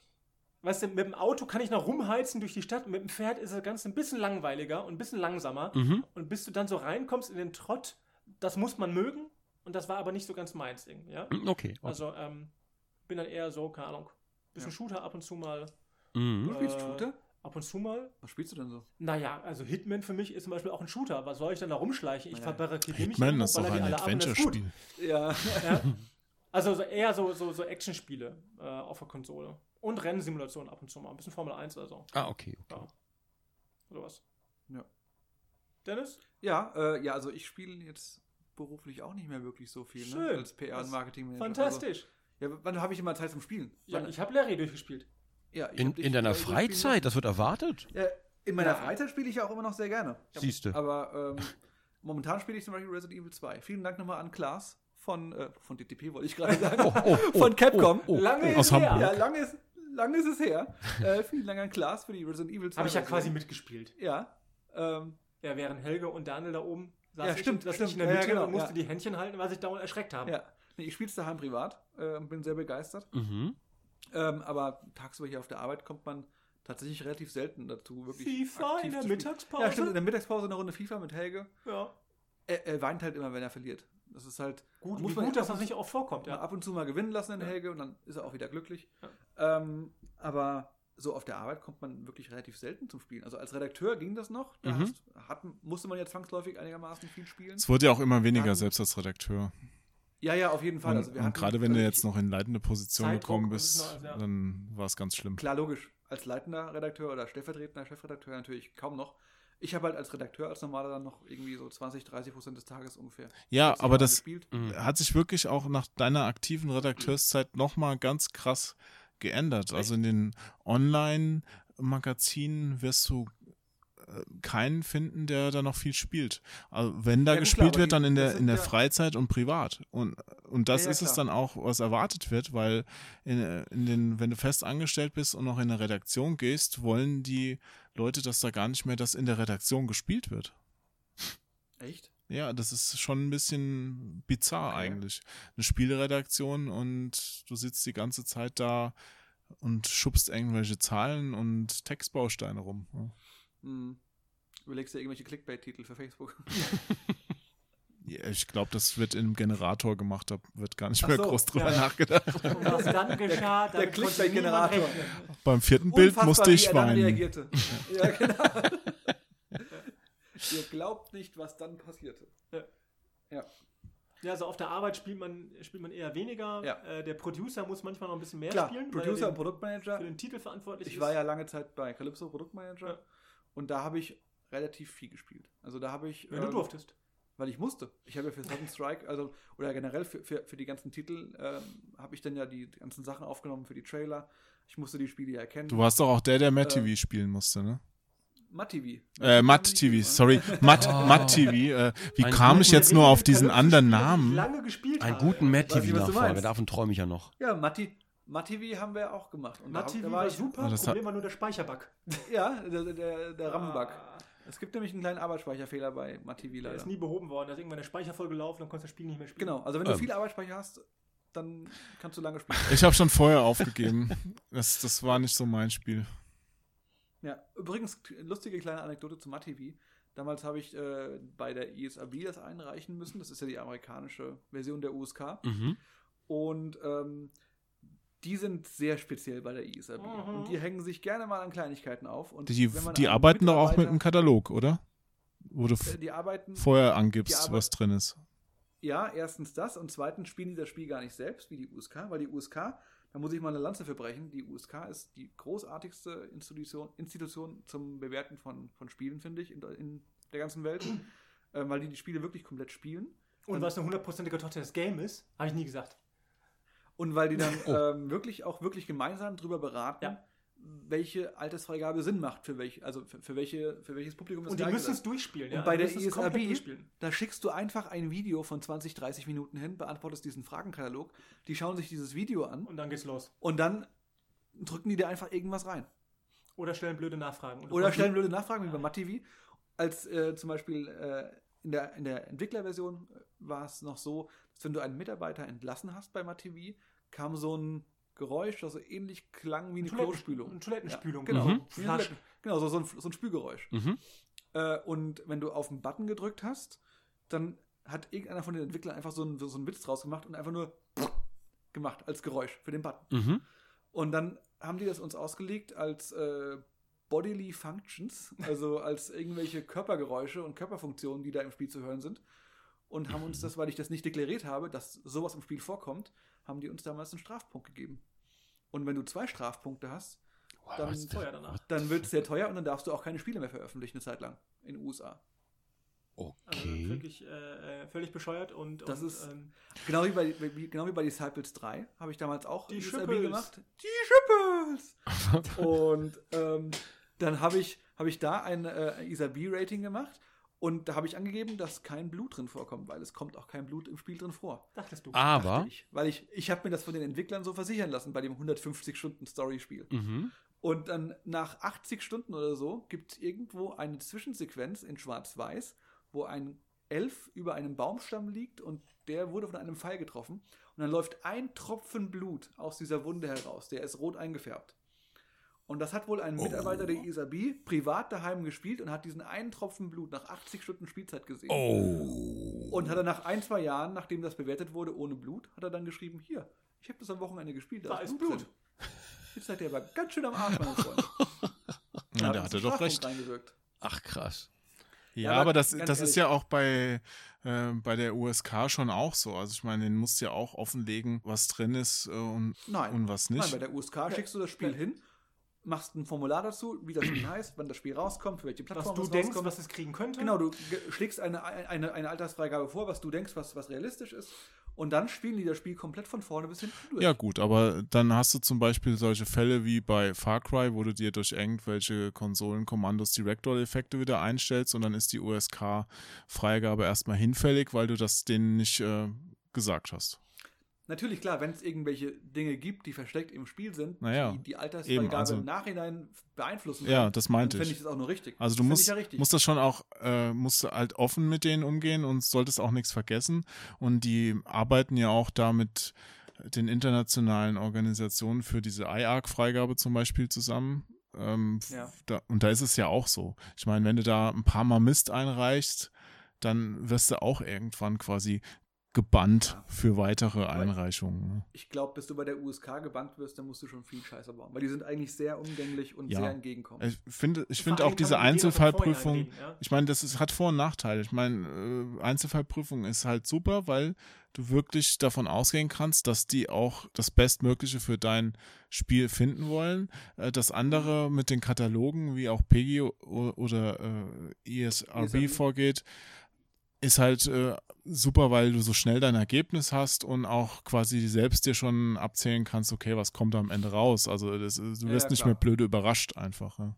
weißt du, mit dem Auto kann ich noch rumheizen durch die Stadt. Mit dem Pferd ist das Ganze ein bisschen langweiliger und ein bisschen langsamer. Mhm. Und bis du dann so reinkommst in den Trott, das muss man mögen. Und das war aber nicht so ganz meins Ding. Ja? Mhm, Okay. Also ähm, bin dann eher so, keine Ahnung, bisschen Ja. Shooter ab und zu mal. Mhm. Du spielst Äh, Shooter? Ab und zu mal. Was spielst du denn so? Naja, also Hitman für mich ist zum Beispiel auch ein Shooter. Was soll ich dann da rumschleichen? Ich Naja. verbarrikadiere mich Hitman ist doch ein. Adventure-Spiel. Ja. Ja. Also so eher so, so, so Action-Spiele äh, auf der Konsole. Und Rennsimulationen ab und zu mal. Ein bisschen Formel 1 oder so. Ah, okay. okay. Ja. Sowas. Ja. Dennis? Ja, äh, ja, also ich spiele jetzt beruflich auch nicht mehr wirklich so viel, ne? Schön. Als PR und Marketing. Fantastisch. Also, ja, wann habe ich immer Zeit zum Spielen? Ja, Wann- ich habe Larry durchgespielt. ja, ich In, in deiner äh, Freizeit, das wird erwartet. Ja, in meiner Ja. Freizeit spiele ich ja auch immer noch sehr gerne. Siehst du. Aber ähm, *laughs* momentan spiele ich zum Beispiel Resident Evil 2. Vielen Dank nochmal an Klaas von, äh, von DTP, wollte ich gerade sagen. *laughs* Oh, oh, oh, von Capcom. oh, oh. Lange ist her. Hamburg. Ja, lange ist, lange ist es her. äh, vielen Dank an Klaas für die Resident Evil 2. Habe ich ja quasi mitgespielt. Ja. Ähm, Ja, während Helge und Daniel da oben saß Ja, ich, stimmt, saß stimmt. ich in der Ja, ja, Mitte genau, und musste ja. die Händchen halten, weil sich dauernd erschreckt haben. ja. Nee, ich spiele es daheim privat äh, und bin sehr begeistert. Mhm. Ähm, aber tagsüber hier auf der Arbeit kommt man tatsächlich relativ selten dazu, wirklich. FIFA in der. Mittagspause? Ja, stimmt, in der Mittagspause eine Runde FIFA mit Helge. Ja. Er, er weint halt immer, wenn er verliert. Das ist halt. Gut, muss man gut, dass das nicht oft vorkommt. Ja. ab und zu mal gewinnen lassen, den Ja. Helge, und dann ist er auch wieder glücklich. Ähm, aber so auf der Arbeit kommt man wirklich relativ selten zum Spielen. Also als Redakteur ging das noch. Da Mhm. hast, hat, musste man ja zwangsläufig einigermaßen viel spielen. Es wurde ja auch immer weniger, Hatten- selbst als Redakteur. Ja, ja, auf jeden Fall. Und, Also wir und gerade wenn du jetzt noch in leitende Position Zeitdruck gekommen bist, das ist noch- ja. dann war es ganz schlimm. Klar, logisch. Als leitender Redakteur oder stellvertretender Chefredakteur natürlich kaum noch. Ich habe halt als Redakteur, als normaler dann noch irgendwie so 20, 30 Prozent des Tages ungefähr. Ja, Jetzt aber das gespielt. Mhm. hat sich wirklich auch nach deiner aktiven Redakteurzeit nochmal ganz krass geändert. Also in den Online-Magazinen wirst du keinen finden, der da noch viel spielt. Also wenn da Ja, gespielt klar, wird, dann in der, in der ja- Freizeit und privat. Und, und das Ja, ist es dann auch, was erwartet wird, weil in, in den, wenn du fest angestellt bist und noch in eine Redaktion gehst, wollen die Leute, dass da gar nicht mehr das in der Redaktion gespielt wird. Echt? Ja, das ist schon ein bisschen bizarr Okay. eigentlich. Eine Spieleredaktion und du sitzt die ganze Zeit da und schubst irgendwelche Zahlen und Textbausteine rum. Ja. Hm. Überlegst du irgendwelche Clickbait-Titel für Facebook? *laughs* Ja, ich glaube, das wird im Generator gemacht, da wird gar nicht Ach mehr so, groß drüber ja. nachgedacht. Und *laughs* was dann geschah, damit konnte Clickbait-Generator. Beim vierten Bild Unfassbar, musste ich weinen. *laughs* ja, genau. Ihr glaubt nicht, was dann passierte. Ja, also auf der Arbeit spielt man, spielt man eher weniger. Ja. Äh, der Producer muss manchmal noch ein bisschen mehr Klar, spielen, weil Producer er und den, Produktmanager. für den Titel verantwortlich Ich ist. war ja lange Zeit bei Calypso Produktmanager Ja. Und da habe ich relativ viel gespielt. Also da habe ich. Wenn du ähm, durftest. Weil ich musste. Ich habe ja für Sudden Strike, also, oder generell für, für, für die ganzen Titel, ähm, habe ich dann ja die ganzen Sachen aufgenommen für die Trailer. Ich musste die Spiele ja erkennen. Du warst doch auch der, der Matt Äh, TV spielen musste, ne? Matt TV. Äh, Matt TV, sorry. Matt, Oh. Matt TV. Äh, wie Ein kam ich jetzt nur auf diesen anderen Namen? lange gespielt Einen guten Matt TV-Nachfolger, meinst. davon träume ich ja noch. Ja, Matti, Matt TV haben wir auch gemacht. Und da, da war, ich, super, Ah, das Problem war nur der Speicherbug. *laughs* Ja, der, der, der RAM-Bug. Ah, Es gibt nämlich einen kleinen Arbeitsspeicherfehler bei Matt TV Der leider. ist nie behoben worden. Da ist irgendwann der Speicher voll gelaufen, dann konntest du das Spiel nicht mehr spielen. Genau, also wenn du Ähm. viel Arbeitsspeicher hast, dann kannst du lange spielen. Ich habe schon vorher aufgegeben. Das, das war nicht so mein Spiel. Ja, übrigens, lustige kleine Anekdote zu MatTV. Damals habe ich äh, bei der ISAB das einreichen müssen. Das ist ja die amerikanische Version der USK. Mhm. Und ähm, die sind sehr speziell bei der ISAB. Mhm. Und die hängen sich gerne mal an Kleinigkeiten auf. Und Die, wenn man die arbeiten doch auch mit einem Katalog, oder? Wo du Äh, Die arbeiten. vorher angibst, was drin ist. Ja, erstens das und zweitens spielen die das Spiel gar nicht selbst wie die USK, weil die USK, da muss ich mal eine Lanze für brechen, die USK ist die großartigste Institution, Institution zum Bewerten von, von Spielen, finde ich, in, in der ganzen Welt, *clears throat* äh, weil die die Spiele wirklich komplett spielen Und was eine hundertprozentige Tochter des Game ist, habe ich nie gesagt. Und weil die dann *laughs* Oh. ähm, wirklich auch wirklich gemeinsam drüber beraten, Ja. welche Altersfreigabe Sinn macht für welche, also für, für welche, für welches Publikum es Und die müssen es durchspielen. Und ja? bei der müssen es komplett ISAB, durchspielen. da schickst du einfach ein Video von 20, 30 Minuten hin, beantwortest diesen Fragenkatalog, die schauen sich dieses Video an Und dann geht's los. und dann drücken die dir einfach irgendwas rein. Oder stellen blöde Nachfragen. Oder kommst- stellen blöde Nachfragen wie bei MattTV, als äh, zum Beispiel äh, in der, in der Entwicklerversion äh, war es noch so, dass wenn du einen Mitarbeiter entlassen hast bei MaTV, kam so ein Geräusch, das so ähnlich klang wie eine Toiletten- Klospülung. eine Toilettenspülung. Ja, genau. Mhm. Toiletten- Genau, so, so, ein, so ein Spülgeräusch. Mhm. Äh, und wenn du auf den Button gedrückt hast, dann hat irgendeiner von den Entwicklern einfach so einen, so einen Witz draus gemacht und einfach nur gemacht als Geräusch für den Button. Mhm. Und dann haben die das uns ausgelegt als äh, Bodily Functions, also *laughs* als irgendwelche Körpergeräusche und Körperfunktionen, die da im Spiel zu hören sind. Und haben uns das, weil ich das nicht deklariert habe, dass sowas im Spiel vorkommt, haben die uns damals einen Strafpunkt gegeben. Und wenn du zwei Strafpunkte hast, dann, dann wird es sehr teuer und dann darfst du auch keine Spiele mehr veröffentlichen eine Zeit lang in den USA. Also Okay. wirklich äh, äh, völlig bescheuert und, Das und ist- ähm, Genau wie bei, wie, genau wie bei Disciples 3 habe ich damals auch Die Schippels. Gemacht. Die Schippels! *laughs* und ähm, dann habe ich, habe ich da ein äh, ISAB-Rating gemacht und da habe ich angegeben, dass kein Blut drin vorkommt, weil es kommt auch kein Blut im Spiel drin vor. dachtest du. Aber, Dachte Ich, weil ich, ich habe mir das von den Entwicklern so versichern lassen bei dem 150-Stunden-Story-Spiel. mhm. Und dann nach 80 Stunden oder so gibt es irgendwo eine Zwischensequenz in Schwarz-Weiß, wo ein Elf über einem Baumstamm liegt und der wurde von einem Pfeil getroffen. Und dann läuft ein Tropfen Blut aus dieser Wunde heraus. Der ist rot eingefärbt. Und das hat wohl ein Mitarbeiter der Isabi privat daheim gespielt und hat diesen einen Tropfen Blut nach 80 Stunden Spielzeit gesehen. Oh. Und hat er nach ein, zwei Jahren, nachdem das bewertet wurde ohne Blut, hat er dann geschrieben, hier, ich habe das am Wochenende gespielt, Da ist Blut. drin. Jetzt seid ihr aber ganz schön am Arsch, mein Freund. *laughs* Ja, hat da hat er doch recht. Reingewirkt. Ach krass. Ja, Ja, aber aber das, das ist ja auch bei, äh, bei der USK schon auch so. Also ich meine, den musst du ja auch offenlegen, was drin ist äh, und, Nein. und was Nein, nicht. bei der USK schickst du das Spiel hin, machst ein Formular dazu, wie das Spiel heißt, wann das Spiel rauskommt, für welche was Plattform du es denkst, rauskommt. was es kriegen könnte. Genau, du schlägst eine, eine, eine Altersfreigabe vor, was du denkst, was, was realistisch ist. Und dann spielen die das Spiel komplett von vorne bis hinten durch. Ja gut, aber dann hast du zum Beispiel solche Fälle wie bei Far Cry, wo du dir durch irgendwelche Konsolenkommandos Director-Effekte wieder einstellst und dann ist die USK-Freigabe erstmal hinfällig, weil du das denen nicht äh, gesagt hast. Natürlich, klar, wenn es irgendwelche Dinge gibt, die versteckt im Spiel sind, Naja, die die Altersfreigabe also- im Nachhinein beeinflussen Ja, das meinte dann finde ich. ich das auch nur richtig. Also du Das musst, ich ja richtig. musst das schon auch, äh, musst du halt offen mit denen umgehen und solltest auch nichts vergessen. Und die arbeiten ja auch da mit den internationalen Organisationen für diese IARC-Freigabe zum Beispiel zusammen. Ähm, Ja. da, und da ist es ja auch so. Ich meine, wenn du da ein paar Mal Mist einreichst, dann wirst du auch irgendwann quasi gebannt Ja. für weitere Einreichungen. ne? ich glaube, bis du bei der USK gebannt wirst, dann musst du schon viel Scheiße bauen. Weil die sind eigentlich sehr umgänglich und Ja. sehr entgegenkommend. Ich finde, ich finde auch diese Einzelfallprüfung, reden, ja. ich meine, das ist, hat Vor- und Nachteile. Ich meine, äh, Einzelfallprüfung ist halt super, weil du wirklich davon ausgehen kannst, dass die auch das Bestmögliche für dein Spiel finden wollen. Äh, das andere mit den Katalogen, wie auch PEGI oder äh, ESRB ESRB. vorgeht, ist halt äh, super, weil du so schnell dein Ergebnis hast und auch quasi selbst dir schon abzählen kannst, okay, was kommt am Ende raus. Also das, ist- du wirst ja, nicht mehr blöde überrascht einfach. Ja.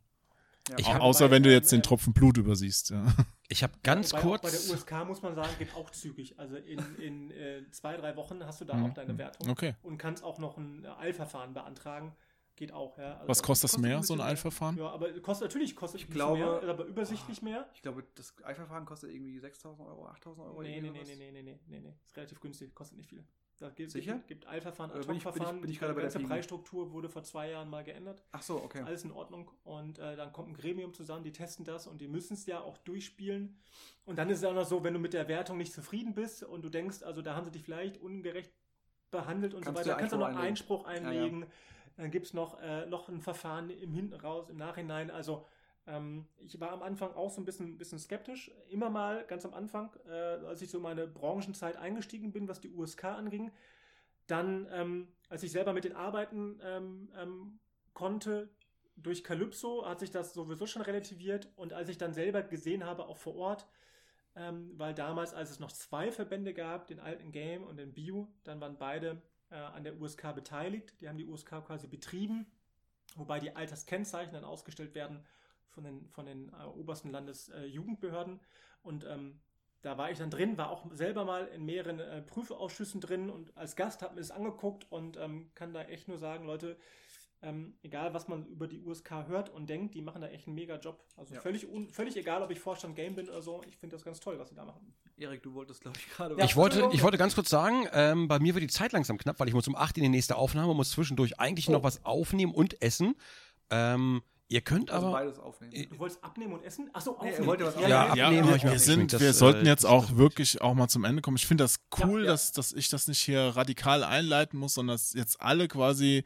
Ja. Außer bei, wenn du ähm, jetzt den ähm, Tropfen Blut übersiehst, ja. *laughs* Ich habe ganz Wobei kurz. Bei der USK muss man sagen, geht auch zügig. Also in, in äh, zwei, drei Wochen hast du da Mhm. auch deine Wertung. Okay. Und kannst auch noch ein äh, Eilverfahren beantragen. Geht auch, ja. Also Was kostet das kostet mehr, ein so ein. Eilverfahren? Ja, aber kostet natürlich kostet Ich ein glaube- bisschen mehr, aber übersichtlich mehr. Ich glaube, das Eilverfahren kostet irgendwie 6.000 Euro, 8.000 Euro. Nee, nee, nee, sowas. nee, nee, nee, nee, nee. Ist relativ günstig, kostet nicht viel. Da gibt, Sicher? Gibt, gibt Eilverfahren, bin ich- bin ich- bin ich Die gerade bei der ganze? Preisstruktur wurde vor zwei Jahren mal geändert. Ach so, okay. Alles in Ordnung. Und äh, dann kommt ein Gremium zusammen, die testen das und die müssen es ja auch durchspielen. Und dann ist es auch noch so, wenn du mit der Wertung nicht zufrieden bist und du denkst, also da haben sie dich vielleicht ungerecht behandelt und Kannst so du weiter, kannst du noch Einspruch einlegen. Einspruch Ja, ja. Dann gibt es noch, äh, noch ein Verfahren im Hinten raus, im Nachhinein. Also ähm, ich war am Anfang auch so ein bisschen, bisschen skeptisch. Immer mal ganz am Anfang, äh, als ich so in meine Branchenzeit eingestiegen bin, was die USK anging. Dann, ähm, als ich selber mit den Arbeiten ähm, ähm, konnte, durch Calypso hat sich das sowieso schon relativiert. Und als ich dann selber gesehen habe, auch vor Ort, ähm, weil damals, als es noch zwei Verbände gab, den alten Game und den Bio, dann waren beide äh, an der USK beteiligt. Die haben die USK quasi betrieben, wobei die Alterskennzeichen dann ausgestellt werden von den, von den äh, obersten Landesjugendbehörden. und ähm, da war ich dann drin, war auch selber mal in mehreren äh, Prüfausschüssen drin und als Gast habe mir das angeguckt und ähm, kann da echt nur sagen, Leute, Ähm, egal, was man über die USK hört und denkt, die machen da echt einen mega Job. Also Ja. völlig, un, völlig egal, ob ich Vorstand Game bin oder so. Ich finde das ganz toll, was sie da machen. Erik, du wolltest, glaube ich, gerade Ja. ich, wollte, ich wollte ganz kurz sagen, ähm, bei mir wird die Zeit langsam knapp, weil ich muss um 8 in die nächste Aufnahme, muss zwischendurch eigentlich Oh. noch was aufnehmen und essen. Ähm, ihr könnt also aber. beides aufnehmen. Du wolltest abnehmen und essen? Achso, Nee, aufnehmen. wollte was ja, abnehmen. ja, Ja, Ja, abnehmen hab ich mir wir, sind, Das, wir äh, sollten jetzt das- auch wirklich auch mal zum Ende kommen. Ich finde das cool, Ja, ja. Dass, dass ich das nicht hier radikal einleiten muss, sondern dass jetzt alle quasi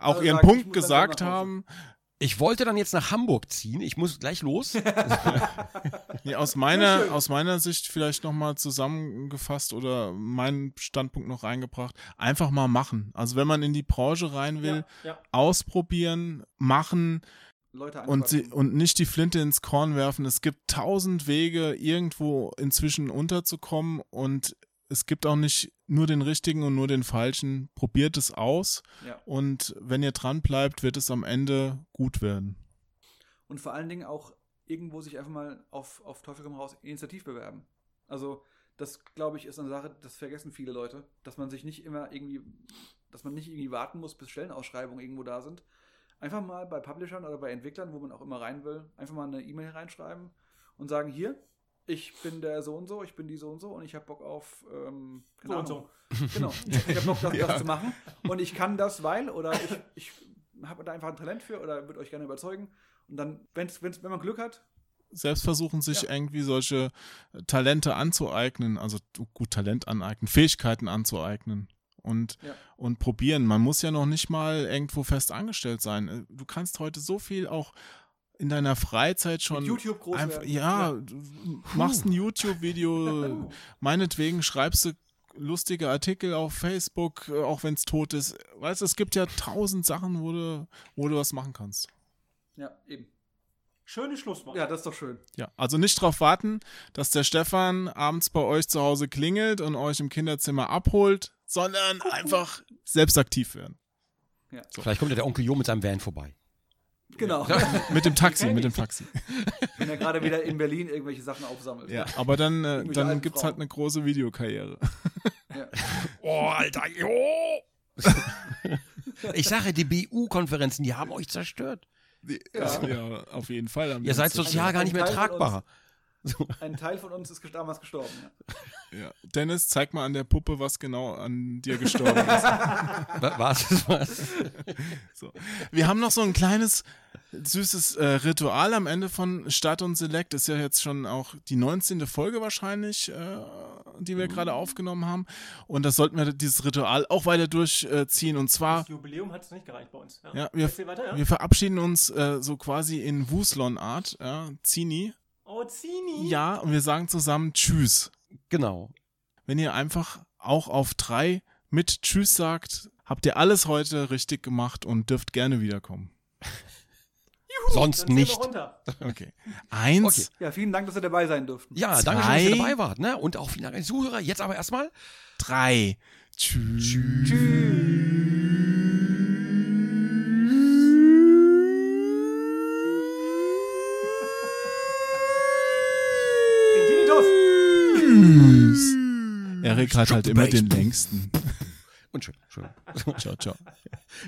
auch Alle ihren ich Punkt gesagt haben. Ich wollte dann jetzt nach Hamburg ziehen. Ich muss gleich los. *laughs* Nee, aus meiner, aus meiner Sicht vielleicht nochmal zusammengefasst oder meinen Standpunkt noch reingebracht. Einfach mal machen. Also wenn man in die Branche rein will, ja, ja. ausprobieren, machen Leute und, sie, und nicht die Flinte ins Korn werfen. Es gibt tausend Wege, irgendwo inzwischen unterzukommen und es gibt auch nicht nur den richtigen und nur den falschen. Probiert es aus Ja. und wenn ihr dran bleibt, wird es am Ende gut werden. Und vor allen Dingen auch irgendwo sich einfach mal auf, auf Teufel komm raus initiativ bewerben. Also, das glaube ich ist eine Sache, das vergessen viele Leute, dass man sich nicht immer irgendwie, dass man nicht irgendwie warten muss, bis Stellenausschreibungen irgendwo da sind. Einfach mal bei Publishern oder bei Entwicklern, wo man auch immer rein will, einfach mal eine E-Mail reinschreiben und sagen, hier, ich bin der so und so, ich bin die so und so und ich habe Bock auf ähm, keine So und Ahnung. Genau. Ich habe Bock, das, *laughs* das zu machen. Und ich kann das, weil, oder ich, ich habe da einfach ein Talent für oder würde euch gerne überzeugen. Und dann, wenn's, wenn's, wenn man Glück hat, Selbst versuchen, sich Ja. irgendwie solche Talente anzueignen, also gut Talent aneignen, Fähigkeiten anzueignen und, Ja. und probieren. Man muss ja noch nicht mal irgendwo fest angestellt sein. Du kannst heute so viel auch in deiner Freizeit schon mit YouTube groß einfach, ja, du machst ein YouTube-Video, meinetwegen schreibst du lustige Artikel auf Facebook, äh, auch wenn es tot ist. Weißt du, es gibt ja tausend Sachen, wo du, wo du was machen kannst. Ja, eben. Schönes Schlusswort. Ja, das ist doch schön. Ja, also nicht darauf warten, dass der Stefan abends bei euch zu Hause klingelt und euch im Kinderzimmer abholt, sondern *laughs* einfach selbst aktiv werden. Vielleicht kommt ja der Onkel Jo mit seinem Van vorbei. Genau. *laughs* Mit dem Taxi, mit dem Taxi. *laughs* Wenn er gerade wieder in Berlin irgendwelche Sachen aufsammelt. Ja, aber dann, äh, dann gibt's Frauen. halt eine große Videokarriere. *laughs* Ja. Oh, Alter, Jo! ich sage, die BU-Konferenzen, die haben euch zerstört. Ja, ja auf jeden Fall. Ihr seid sozial gar nicht mehr Ein Tragbar. Ein Teil von uns ist damals gestorben. Ja. Ja. Dennis, zeig mal an der Puppe, was genau an dir gestorben ist. *laughs* Wa- Was? was? So. Wir haben noch so ein kleines süßes äh, Ritual am Ende von Start und Select. Ist ja jetzt schon auch die 19. Folge wahrscheinlich, äh, die wir gerade aufgenommen haben. Und das sollten wir dieses Ritual auch weiter durchziehen. Und zwar, Das Jubiläum hat es nicht gereicht bei uns. ja, wir, Erzähl weiter, ja? wir verabschieden uns äh, so quasi in Wuslon-Art, ja, Zini. Oh, Zini. Ja, und wir sagen zusammen Tschüss. Genau. Wenn ihr einfach auch auf drei mit Tschüss sagt, habt ihr alles heute richtig gemacht und dürft gerne wiederkommen. *laughs* Sonst Dann zähl nicht. *laughs* Okay. Eins, Okay. ja, vielen Dank, dass ihr dabei sein durften. Ja, danke schön, dass ihr Zwei. dabei wart. Ne? Und auch vielen Dank an die Zuhörer. Jetzt aber erstmal. drei. Tschüss. Infinitus. Erik hat halt immer den längsten. *laughs* Und schön, schön. *laughs* Ciao, ciao.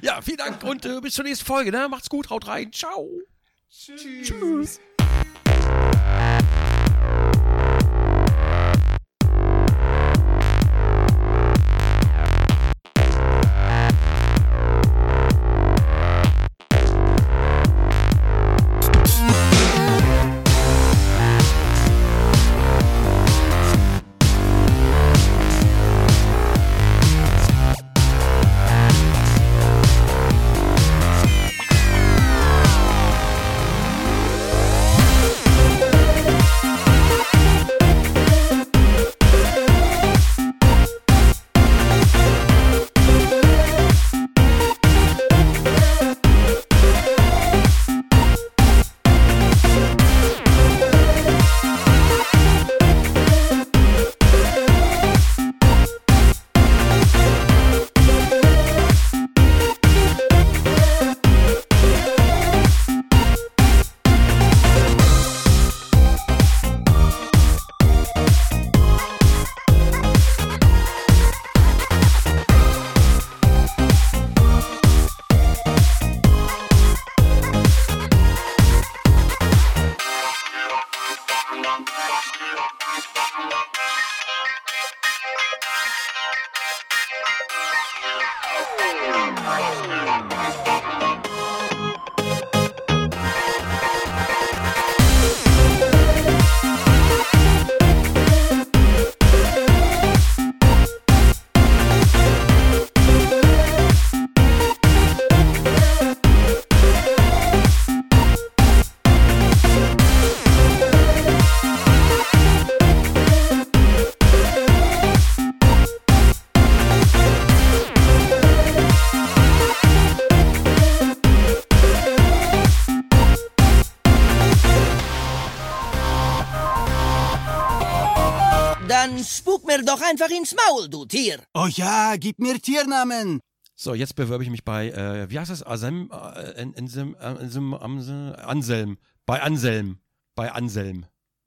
Ja, vielen Dank und äh, bis zur nächsten Folge. Ne? Macht's gut, haut rein. Ciao. Tschüss. Dann doch einfach ins Maul, du Tier. Oh ja, gib mir Tiernamen. So, jetzt bewerbe ich mich bei, äh, wie heißt das? Asem, äh, Ensem, Ensem, Amse- Anselm. Bei Anselm. Bei Anselm.